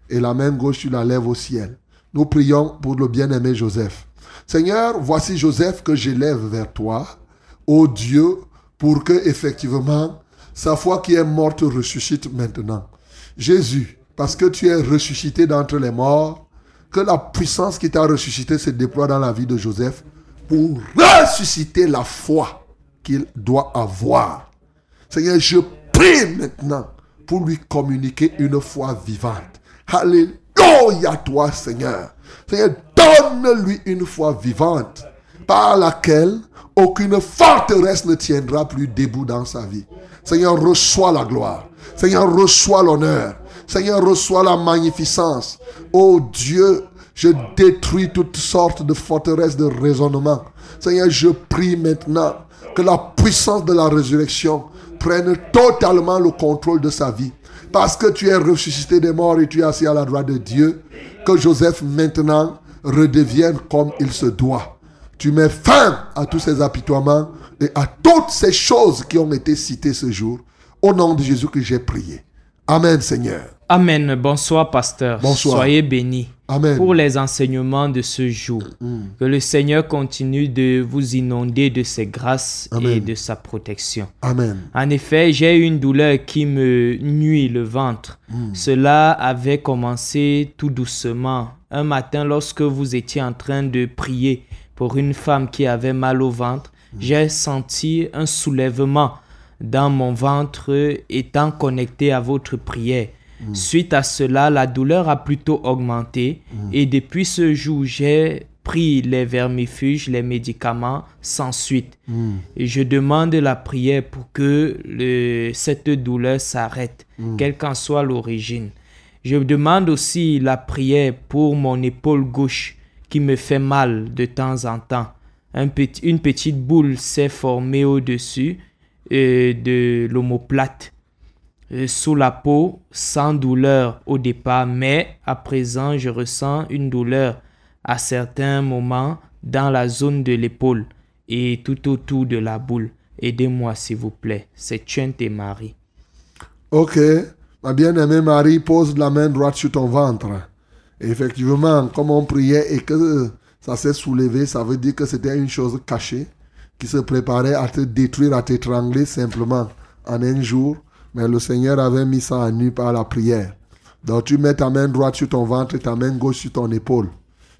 et la main gauche, tu la lèves au ciel. Nous prions pour le bien-aimé Joseph. Seigneur, voici Joseph que j'élève vers toi, ô Dieu, pour que, effectivement, sa foi qui est morte ressuscite maintenant. Jésus, parce que tu es ressuscité d'entre les morts, que la puissance qui t'a ressuscité se déploie dans la vie de Joseph pour ressusciter la foi qu'il doit avoir. Seigneur, je prie maintenant pour lui communiquer une foi vivante. Alléluia toi, Seigneur. Seigneur, donne-lui une foi vivante par laquelle, Aucune forteresse ne tiendra plus debout dans sa vie. Seigneur, reçois la gloire. Seigneur, reçois l'honneur. Seigneur, reçois la magnificence. Oh Dieu, je détruis toutes sortes de forteresses de raisonnement. Seigneur, je prie maintenant que la puissance de la résurrection prenne totalement le contrôle de sa vie. Parce que tu es ressuscité des morts et tu es assis à la droite de Dieu, que Joseph maintenant redevienne comme il se doit. Tu mets fin à tous ces apitoiements et à toutes ces choses qui ont été citées ce jour. Au nom de Jésus que j'ai prié. Amen, Seigneur. Amen. Bonsoir, pasteur. Bonsoir. Soyez bénis. Amen. Pour les enseignements de ce jour. Que le Seigneur continue de vous inonder de ses grâces et de sa protection. Amen. En effet, j'ai une douleur qui me nuit le ventre. Cela avait commencé tout doucement. Un matin, lorsque vous étiez en train de prier pour une femme qui avait mal au ventre, j'ai senti un soulèvement dans mon ventre étant connecté à votre prière. Suite à cela, la douleur a plutôt augmenté et depuis ce jour, j'ai pris les vermifuges, les médicaments sans suite. Et je demande la prière pour que le- cette douleur s'arrête, quelle qu'en soit l'origine. Je demande aussi la prière pour mon épaule gauche me fait mal de temps en temps. Une petite boule s'est formée au-dessus euh, de l'omoplate euh, sous la peau sans douleur au départ, mais à présent je ressens une douleur à certains moments dans la zone de l'épaule et tout autour de la boule. Aidez-moi s'il vous plaît. C'est Chente et Marie. Ok. Ma bien-aimée Marie pose la main droite sur ton ventre. Effectivement, comme on priait et que ça s'est soulevé, ça veut dire que c'était une chose cachée qui se préparait à te détruire, à t'étrangler simplement en un jour. Mais le Seigneur avait mis ça en nu par la prière. Donc tu mets ta main droite sur ton ventre et ta main gauche sur ton épaule.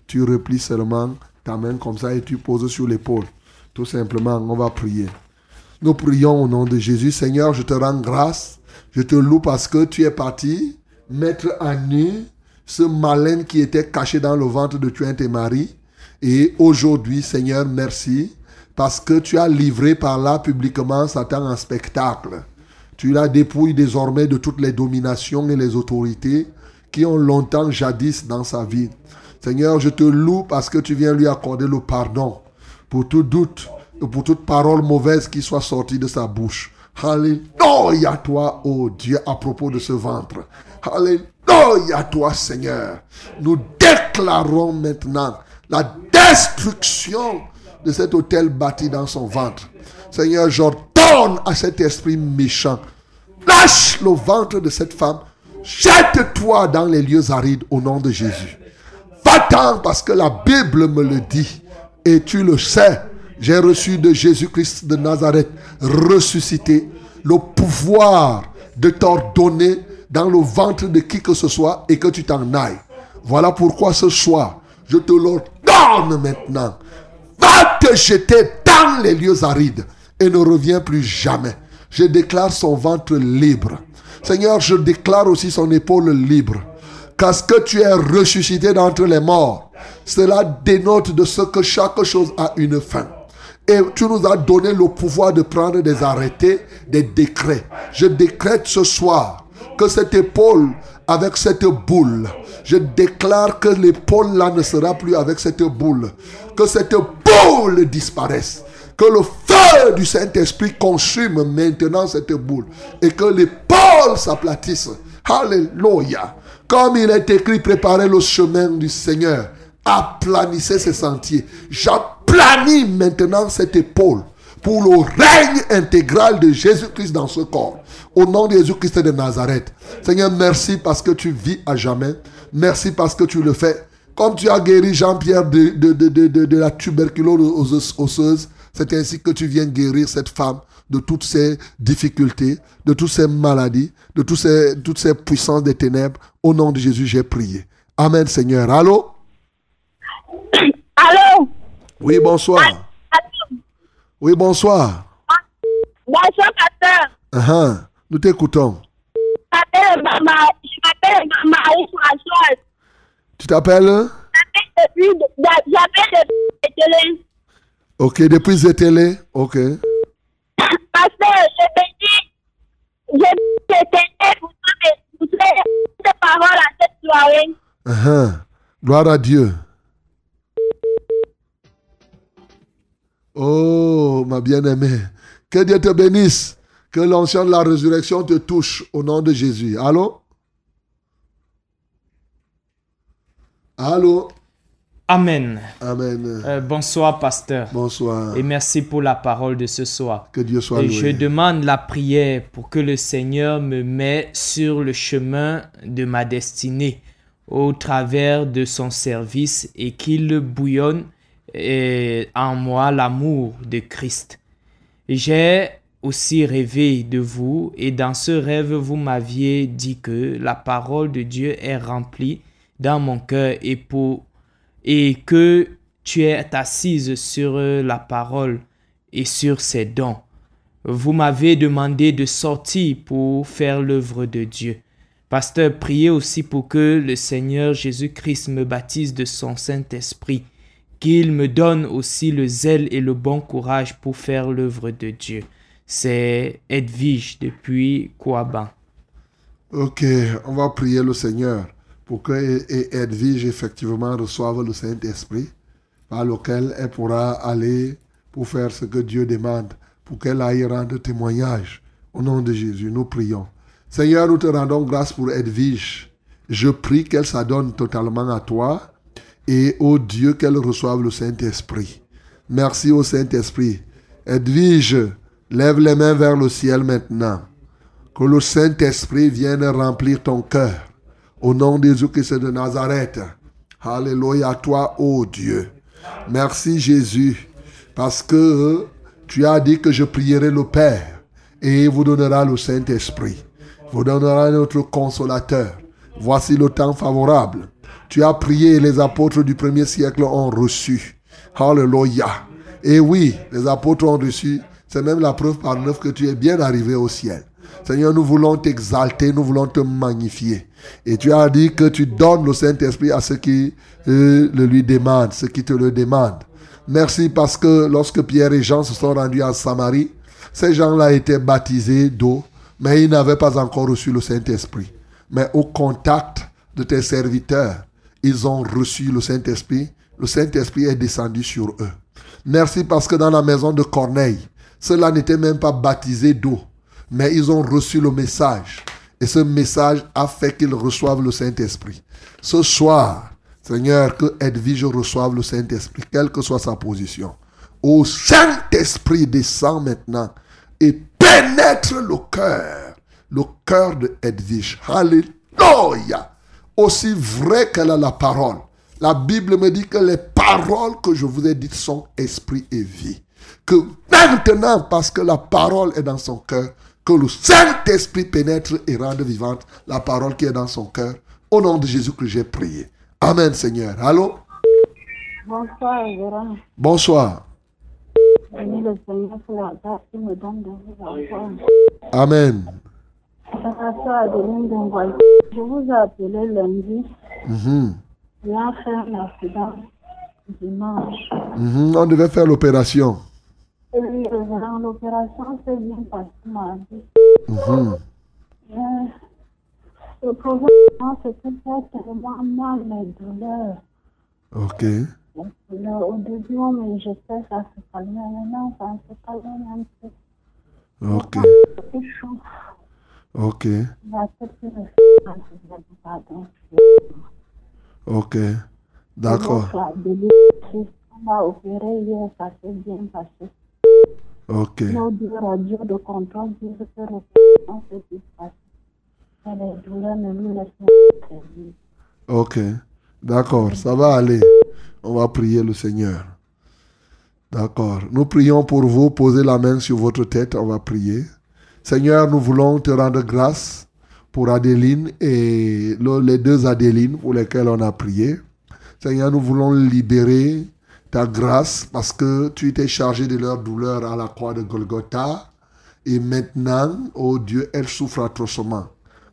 Tu replies seulement ta main comme ça et tu poses sur l'épaule. Tout simplement, on va prier. Nous prions au nom de Jésus. Seigneur, je te rends grâce. Je te loue parce que tu es parti mettre à nu ce malin qui était caché dans le ventre de Tuinte et Marie. Et aujourd'hui, Seigneur, merci parce que tu as livré par là publiquement Satan en spectacle. Tu la dépouilles désormais de toutes les dominations et les autorités qui ont longtemps jadis dans sa vie. Seigneur, je te loue parce que tu viens lui accorder le pardon pour tout doute pour toute parole mauvaise qui soit sortie de sa bouche. Alléluia toi, ô Dieu, à propos de ce ventre. Alléluia toi, Seigneur. Nous déclarons maintenant la destruction de cet hôtel bâti dans son ventre. Seigneur, j'ordonne à cet esprit méchant, lâche le ventre de cette femme, jette-toi dans les lieux arides au nom de Jésus. Va-t'en parce que la Bible me le dit et tu le sais. J'ai reçu de Jésus-Christ de Nazareth ressuscité le pouvoir de t'ordonner dans le ventre de qui que ce soit et que tu t'en ailles. Voilà pourquoi ce soir, je te l'ordonne maintenant. Va te jeter dans les lieux arides et ne reviens plus jamais. Je déclare son ventre libre. Seigneur, je déclare aussi son épaule libre. Parce que tu es ressuscité d'entre les morts. Cela dénote de ce que chaque chose a une fin. Et tu nous as donné le pouvoir de prendre des arrêtés, des décrets. Je décrète ce soir que cette épaule avec cette boule, je déclare que l'épaule là ne sera plus avec cette boule. Que cette boule disparaisse. Que le feu du Saint-Esprit consume maintenant cette boule. Et que l'épaule s'aplatisse. Alléluia. Comme il est écrit, préparez le chemin du Seigneur. Aplanissez ses sentiers. J'aplanis maintenant cette épaule pour le règne intégral de Jésus-Christ dans ce corps. Au nom de Jésus-Christ de Nazareth. Seigneur, merci parce que tu vis à jamais. Merci parce que tu le fais. Comme tu as guéri Jean-Pierre de, la tuberculose osseuse, c'est ainsi que tu viens guérir cette femme de toutes ses difficultés, de toutes ses maladies, de toutes ces, toutes ces puissances des ténèbres. Au nom de Jésus, j'ai prié. Amen, Seigneur. Allô? Allô? Oui, bonsoir. Oui, bonsoir. Bonsoir, pasteur. Uh-huh. Nous t'écoutons. Je m'appelle Maman, je m'appelle Marie Françoise. Tu t'appelles? J'appelle depuis, Béthelin. Ok, depuis Zétélé. Ok. Pasteur, je te dis, je t'étais pour vous des paroles à cette soirée. Uh-huh. Gloire à Dieu. Oh, ma bien-aimée. Que Dieu te bénisse. Que l'ancien de la résurrection te touche au nom de Jésus. Allô? Allô? Amen. Amen. Euh, bonsoir, pasteur. Bonsoir. Et merci pour la parole de ce soir. Que Dieu soit Et loué. je demande la prière pour que le Seigneur me mette sur le chemin de ma destinée au travers de son service et qu'il bouillonne euh, en moi l'amour de Christ. J'ai aussi rêvé de vous et dans ce rêve, vous m'aviez dit que la parole de Dieu est remplie dans mon cœur et, pour, et que tu es assise sur la parole et sur ses dons. Vous m'avez demandé de sortir pour faire l'œuvre de Dieu. Pasteur, priez aussi pour que le Seigneur Jésus-Christ me baptise de son Saint-Esprit, qu'il me donne aussi le zèle et le bon courage pour faire l'œuvre de Dieu. C'est Edwige depuis Kouaban. Ok, on va prier le Seigneur pour que Edwige effectivement reçoive le Saint-Esprit par lequel elle pourra aller pour faire ce que Dieu demande, pour qu'elle aille rendre témoignage. Au nom de Jésus, nous prions. Seigneur, nous te rendons grâce pour Edwige. Je prie qu'elle s'adonne totalement à toi et au Dieu qu'elle reçoive le Saint-Esprit. Merci au Saint-Esprit. Edwige, lève les mains vers le ciel maintenant. Que le Saint-Esprit vienne remplir ton cœur. Au nom de Jésus-Christ de Nazareth. Alléluia à toi, ô Dieu. Merci Jésus, parce que tu as dit que je prierai le Père et il vous donnera le Saint-Esprit. Vous donnera notre consolateur. Voici le temps favorable. Tu as prié et les apôtres du premier siècle ont reçu. Alléluia. Et oui, les apôtres ont reçu. C'est même la preuve par neuf que tu es bien arrivé au ciel. Seigneur, nous voulons t'exalter, nous voulons te magnifier. Et tu as dit que tu donnes le Saint-Esprit à ceux qui euh, le lui demandent, ceux qui te le demandent. Merci parce que lorsque Pierre et Jean se sont rendus en Samarie, ces gens-là étaient baptisés d'eau, mais ils n'avaient pas encore reçu le Saint-Esprit. Mais au contact de tes serviteurs, ils ont reçu le Saint-Esprit. Le Saint-Esprit est descendu sur eux. Merci parce que dans la maison de Corneille, ceux-là n'étaient même pas baptisés d'eau, mais ils ont reçu le message. Et ce message a fait qu'ils reçoivent le Saint-Esprit. Ce soir, Seigneur, que Edwige reçoive le Saint-Esprit, quelle que soit sa position. Au Saint-Esprit descend maintenant et pénètre le cœur, le cœur de Edwige. Alléluia. Aussi vrai qu'elle a la parole. La Bible me dit que les paroles que je vous ai dites sont esprit et vie. Que maintenant, parce que la parole est dans son cœur, que le Saint-Esprit pénètre et rende vivante la parole qui est dans son cœur. Au nom de Jésus que j'ai prié. Amen, Seigneur. Allô? Bonsoir, Véran. Bonsoir. Bénis le Seigneur pour la grâce qu'il me donne de vous avoir. Amen. Je vous ai appelé lundi. Mhm. J'ai fait un accident dimanche. Mhm. On devait faire l'opération. Et l'opération s'est bien passée mardi. Mais le problème, c'est que j'ai tellement mal mes douleurs. Ok. Au début, on me jetait, ça se calmait. Maintenant, ça se calme un peu. Ok. C'est chaud. Ok. Ok. D'accord. Ok. Ok. D'accord. Ça va aller. On va prier le Seigneur. D'accord. Nous prions pour vous. Posez la main sur votre tête. On va prier. Seigneur, nous voulons te rendre grâce pour Adéline et le- les deux Adélines pour lesquelles on a prié. Seigneur, nous voulons libérer ta grâce parce que tu étais chargé de leur douleur à la croix de Golgotha. Et maintenant, oh Dieu, elles souffrent atrocement.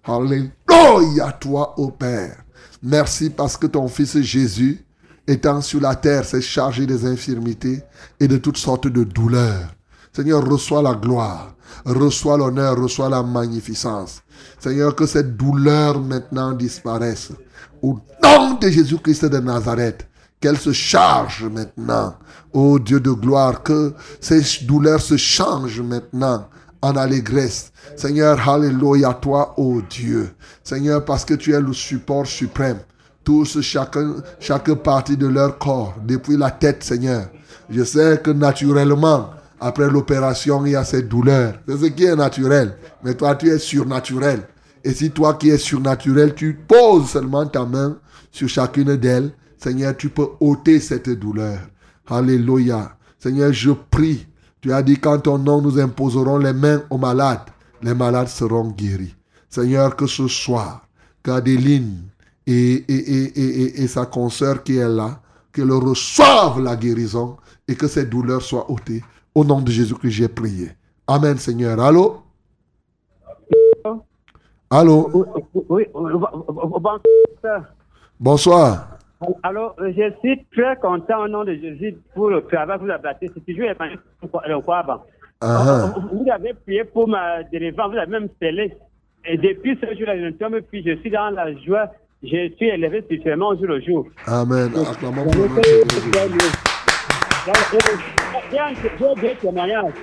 Alléluia toi, ô Père. Merci parce que ton Fils Jésus étant sur la terre, s'est chargé des infirmités et de toutes sortes de douleurs. Seigneur, reçois la gloire, reçois l'honneur, reçois la magnificence. Seigneur, que cette douleur maintenant disparaisse. Au nom de Jésus-Christ de Nazareth, qu'elle se charge maintenant. Ô Dieu de gloire, que ces douleurs se changent maintenant en allégresse. Seigneur, alléluia toi, ô Dieu. Seigneur, parce que tu es le support suprême. Tous, chacun, chaque partie de leur corps, depuis la tête, Seigneur. Je sais que naturellement, après l'opération, il y a cette douleur. C'est ce qui est naturel. Mais toi, tu es surnaturel. Et si toi qui es surnaturel, tu poses seulement ta main sur chacune d'elles, Seigneur, tu peux ôter cette douleur. Alléluia. Seigneur, je prie. Tu as dit qu'en ton nom, nous imposerons les mains aux malades. Les malades seront guéris. Seigneur, que ce soir, qu'Adeline et, et, et, et, sa consoeur qui est là, qu'elle reçoivent la guérison et que cette douleur soit ôtée. Au nom de Jésus que j'ai prié. Amen, Seigneur. Allô? Allô? Oui, bonsoir. Alors, je suis très content au nom de Jésus pour le travail que vous avez fait. C'est toujours le quoi avant. Vous avez prié pour ma délivrance, vous avez même scellé. Et depuis ce jour-là, je ne tombe plus, je suis dans la joie. Je suis élevé spirituellement jour le jour. Amen. Acclamons pour J'ai des témoignages.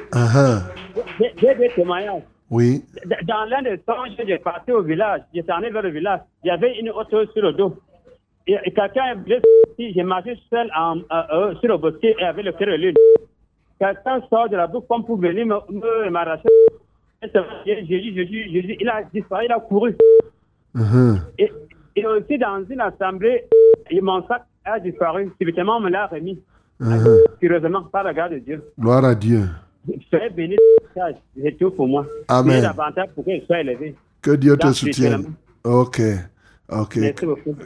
J'ai des témoignages. Oui. Dans l'un des temps, j'ai parti au village. J'étais allé vers le village. Il y avait une auto sur le dos. Et, quelqu'un est blessé. J'ai marché seul en, euh, sur le bosquet et avec le cœur de lune. Quelqu'un sort de la boucle comme pour venir m'arracher. Jésus, Jésus, Jésus, il a disparu, il a couru. Uh-huh. et, et, aussi dans une assemblée, mon sac a disparu. Subitement, on me l'a remis. Uh-huh. Curieusement, par la grâce de Dieu. Gloire à Dieu. Soyez béni, c'est tout pour moi. Amen. pour élevé. Que Dieu te soutienne. Ok. Ok.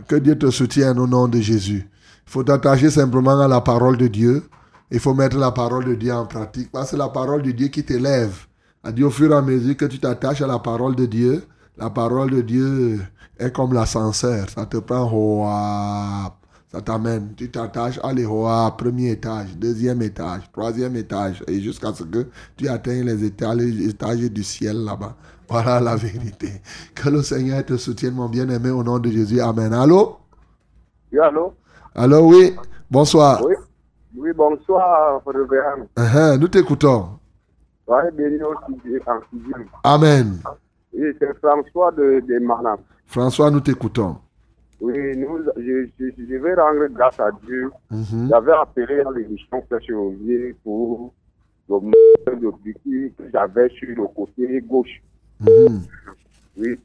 Que Dieu te soutienne au nom de Jésus. Il faut t'attacher simplement à la parole de Dieu. Il faut mettre la parole de Dieu en pratique. Parce que c'est la parole de Dieu qui t'élève. A dit au fur et à mesure que tu t'attaches à la parole de Dieu, la parole de Dieu est comme l'ascenseur. Ça te prend ça t'amène. Tu t'attaches, allez, à premier étage, deuxième étage, troisième étage, et jusqu'à ce que tu atteignes les étages, les étages du ciel là-bas. Voilà la vérité. Que le Seigneur te soutienne, mon bien-aimé, au nom de Jésus. Amen. Allô? Oui, allô? Allô, oui. Bonsoir. Oui, oui bonsoir, Révérend. Uh -huh, nous t'écoutons. Soyez béni aussi en sixième. Amen. Oui, c'est François de, de. François, nous t'écoutons. Oui, nous, je, je, je, vais rendre grâce à Dieu. -hmm. J'avais appelé dans l'émission Flèche pour le mouvement d'objectif que j'avais sur le côté gauche. Mm-hmm. Oui.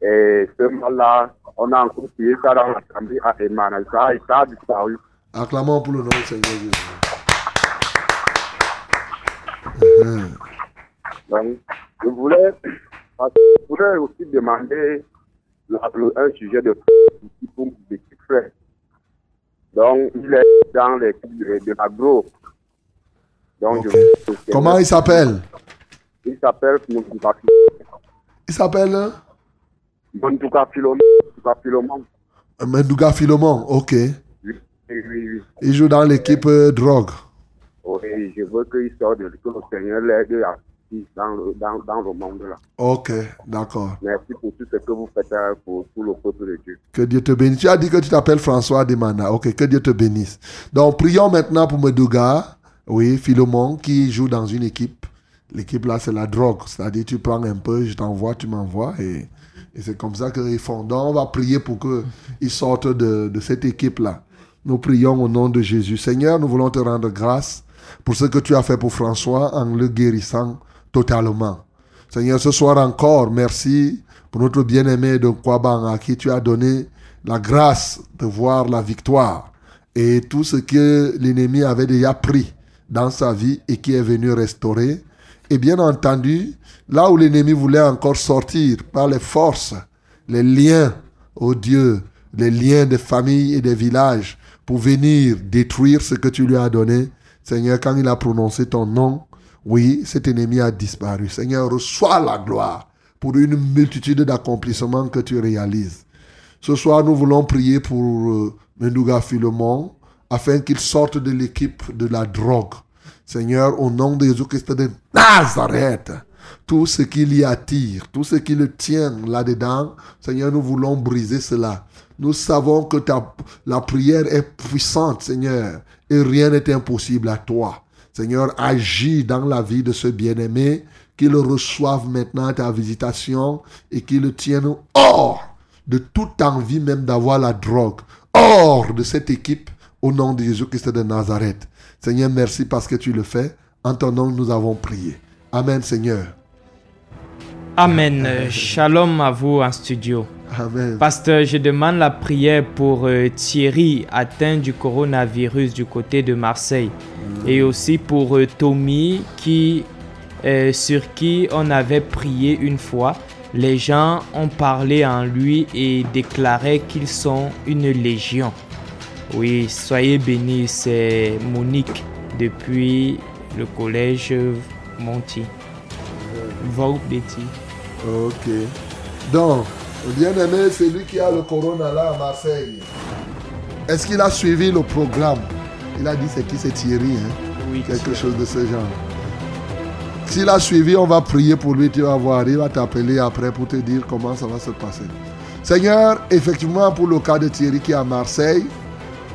Et ce moment-là, on a encore prié ça dans l'assemblée à Emmanuel. Ça, ça a disparu. Acclamons pour le nom du Seigneur Jésus. Donc, je voulais, je voulais aussi demander un sujet de pour. Donc, il est dans l'équipe de, l'agro. Donc, okay. je, Comment il s'appelle? Il s'appelle Il s'appelle? Mendouga Philomon. Mendouga Philomon, ok. Oui, oui, oui. Il joue dans l'équipe euh, drogue. Oui, je veux qu'il sorte de que le Seigneur l'aide dans le, dans, dans le monde là. Ok, d'accord. Merci pour tout ce que vous faites euh, pour, pour le peuple de Dieu. Que Dieu te bénisse. Tu as dit que tu t'appelles François Demana. Ok, que Dieu te bénisse. Donc, prions maintenant pour Medouga, oui, Philomon, qui joue dans une équipe. L'équipe là, c'est la drogue. C'est-à-dire, tu prends un peu, je t'envoie, tu m'envoies. Et, et c'est comme ça qu'ils font. Donc, on va prier pour qu'ils sortent de, de cette équipe là. Nous prions au nom de Jésus. Seigneur, nous voulons te rendre grâce pour ce que tu as fait pour François en le guérissant totalement. Seigneur, ce soir encore, merci pour notre bien-aimé de Kwabang à qui tu as donné la grâce de voir la victoire et tout ce que l'ennemi avait déjà pris dans sa vie et qui est venu restaurer. Et bien entendu, là où l'ennemi voulait encore sortir par les forces, les liens, oh Dieu, les liens des familles et des villages pour venir détruire ce que tu lui as donné, Seigneur, quand il a prononcé ton nom, oui, cet ennemi a disparu. Seigneur, reçois la gloire pour une multitude d'accomplissements que tu réalises. Ce soir, nous voulons prier pour euh, Mendouga Philomon afin qu'il sorte de l'équipe de la drogue. Seigneur, au nom de Jésus-Christ de Nazareth, tout ce qui l'y attire, tout ce qui le tient là-dedans, Seigneur, nous voulons briser cela. Nous savons que ta, la prière est puissante, Seigneur, et rien n'est impossible à toi. Seigneur, agis dans la vie de ce bien-aimé, qu'il reçoive maintenant ta visitation et qu'il le tienne hors de toute envie même d'avoir la drogue, hors de cette équipe, au nom de Jésus-Christ de Nazareth. Seigneur, merci parce que tu le fais. En ton nom, nous avons prié. Amen, Seigneur. Amen. Shalom à vous en studio. Amen. Pasteur, je demande la prière pour euh, Thierry, atteint du coronavirus du côté de Marseille. Et aussi pour euh, Tommy, qui, euh, sur qui on avait prié une fois. Les gens ont parlé en lui et déclaré qu'ils sont une légion. Oui, soyez bénis, c'est Monique depuis le collège Monty. Vaut Betty. Ok. Donc, bien-aimé, c'est lui qui a le corona là à Marseille. Est-ce qu'il a suivi le programme? Il a dit c'est qui c'est Thierry, hein? Oui. Quelque chose de ce genre. S'il a suivi, on va prier pour lui, tu vas voir. Il va t'appeler après pour te dire comment ça va se passer. Seigneur, effectivement, pour le cas de Thierry qui est à Marseille,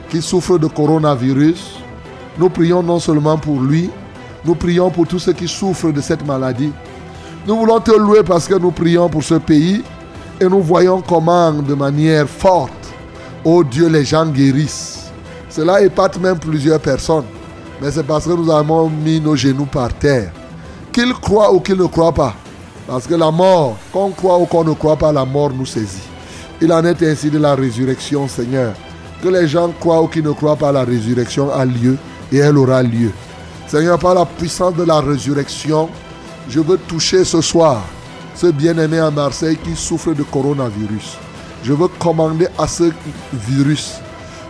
qui souffre de coronavirus, nous prions non seulement pour lui, nous prions pour tous ceux qui souffrent de cette maladie. Nous voulons te louer parce que nous prions pour ce pays et nous voyons comment de manière forte, oh Dieu, les gens guérissent. Cela épate même plusieurs personnes. Mais c'est parce que nous avons mis nos genoux par terre. Qu'ils croient ou qu'ils ne croient pas. Parce que la mort, qu'on croit ou qu'on ne croit pas, la mort nous saisit. Il en est ainsi de la résurrection, Seigneur. Que les gens croient ou qu'ils ne croient pas, la résurrection a lieu et elle aura lieu. Seigneur, par la puissance de la résurrection, je veux toucher ce soir ce bien-aimé à Marseille qui souffre de coronavirus. Je veux commander à ce virus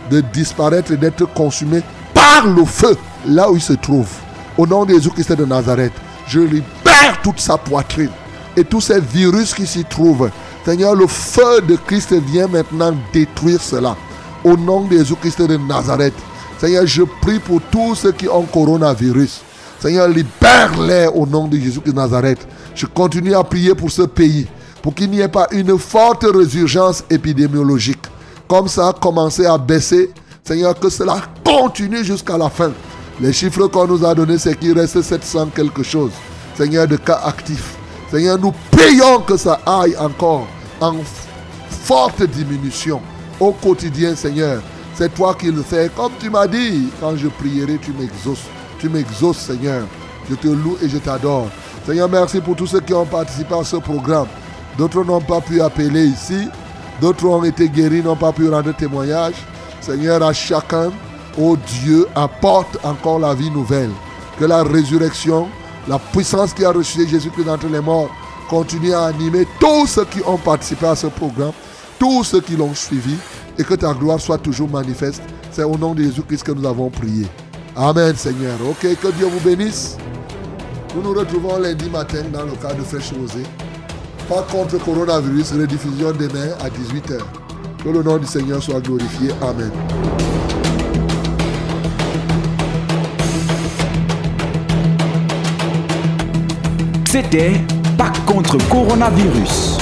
de disparaître et d'être consumé par le feu là où il se trouve. Au nom de Jésus-Christ de Nazareth, je libère toute sa poitrine et tous ces virus qui s'y trouvent. Seigneur, le feu de Christ vient maintenant détruire cela. Au nom de Jésus-Christ de Nazareth. Seigneur, je prie pour tous ceux qui ont coronavirus. Seigneur, libère-les au nom de Jésus-Christ de Nazareth. Je continue à prier pour ce pays, pour qu'il n'y ait pas une forte résurgence épidémiologique. Comme ça a commencé à baisser, Seigneur, que cela continue jusqu'à la fin. Les chiffres qu'on nous a donnés, c'est qu'il reste 700 quelque chose. Seigneur, de cas actifs. Seigneur, nous prions que ça aille encore en forte diminution au quotidien, Seigneur. C'est toi qui le fais. Comme tu m'as dit, quand je prierai, tu m'exauces. Tu m'exauces, Seigneur. Je te loue et je t'adore. Seigneur, merci pour tous ceux qui ont participé à ce programme. D'autres n'ont pas pu appeler ici. D'autres ont été guéris, n'ont pas pu rendre témoignage. Seigneur, à chacun, oh Dieu, apporte encore la vie nouvelle. Que la résurrection, la puissance qui a reçu Jésus-Christ d'entre les morts, continue à animer tous ceux qui ont participé à ce programme, tous ceux qui l'ont suivi, et que ta gloire soit toujours manifeste. C'est au nom de Jésus-Christ que nous avons prié. Amen, Seigneur. Ok, que Dieu vous bénisse. Nous nous retrouvons lundi matin dans le cadre de Fraîche Rosée. Pas contre coronavirus, rediffusion demain à 18h. Que le nom du Seigneur soit glorifié. Amen. C'était Pas contre coronavirus.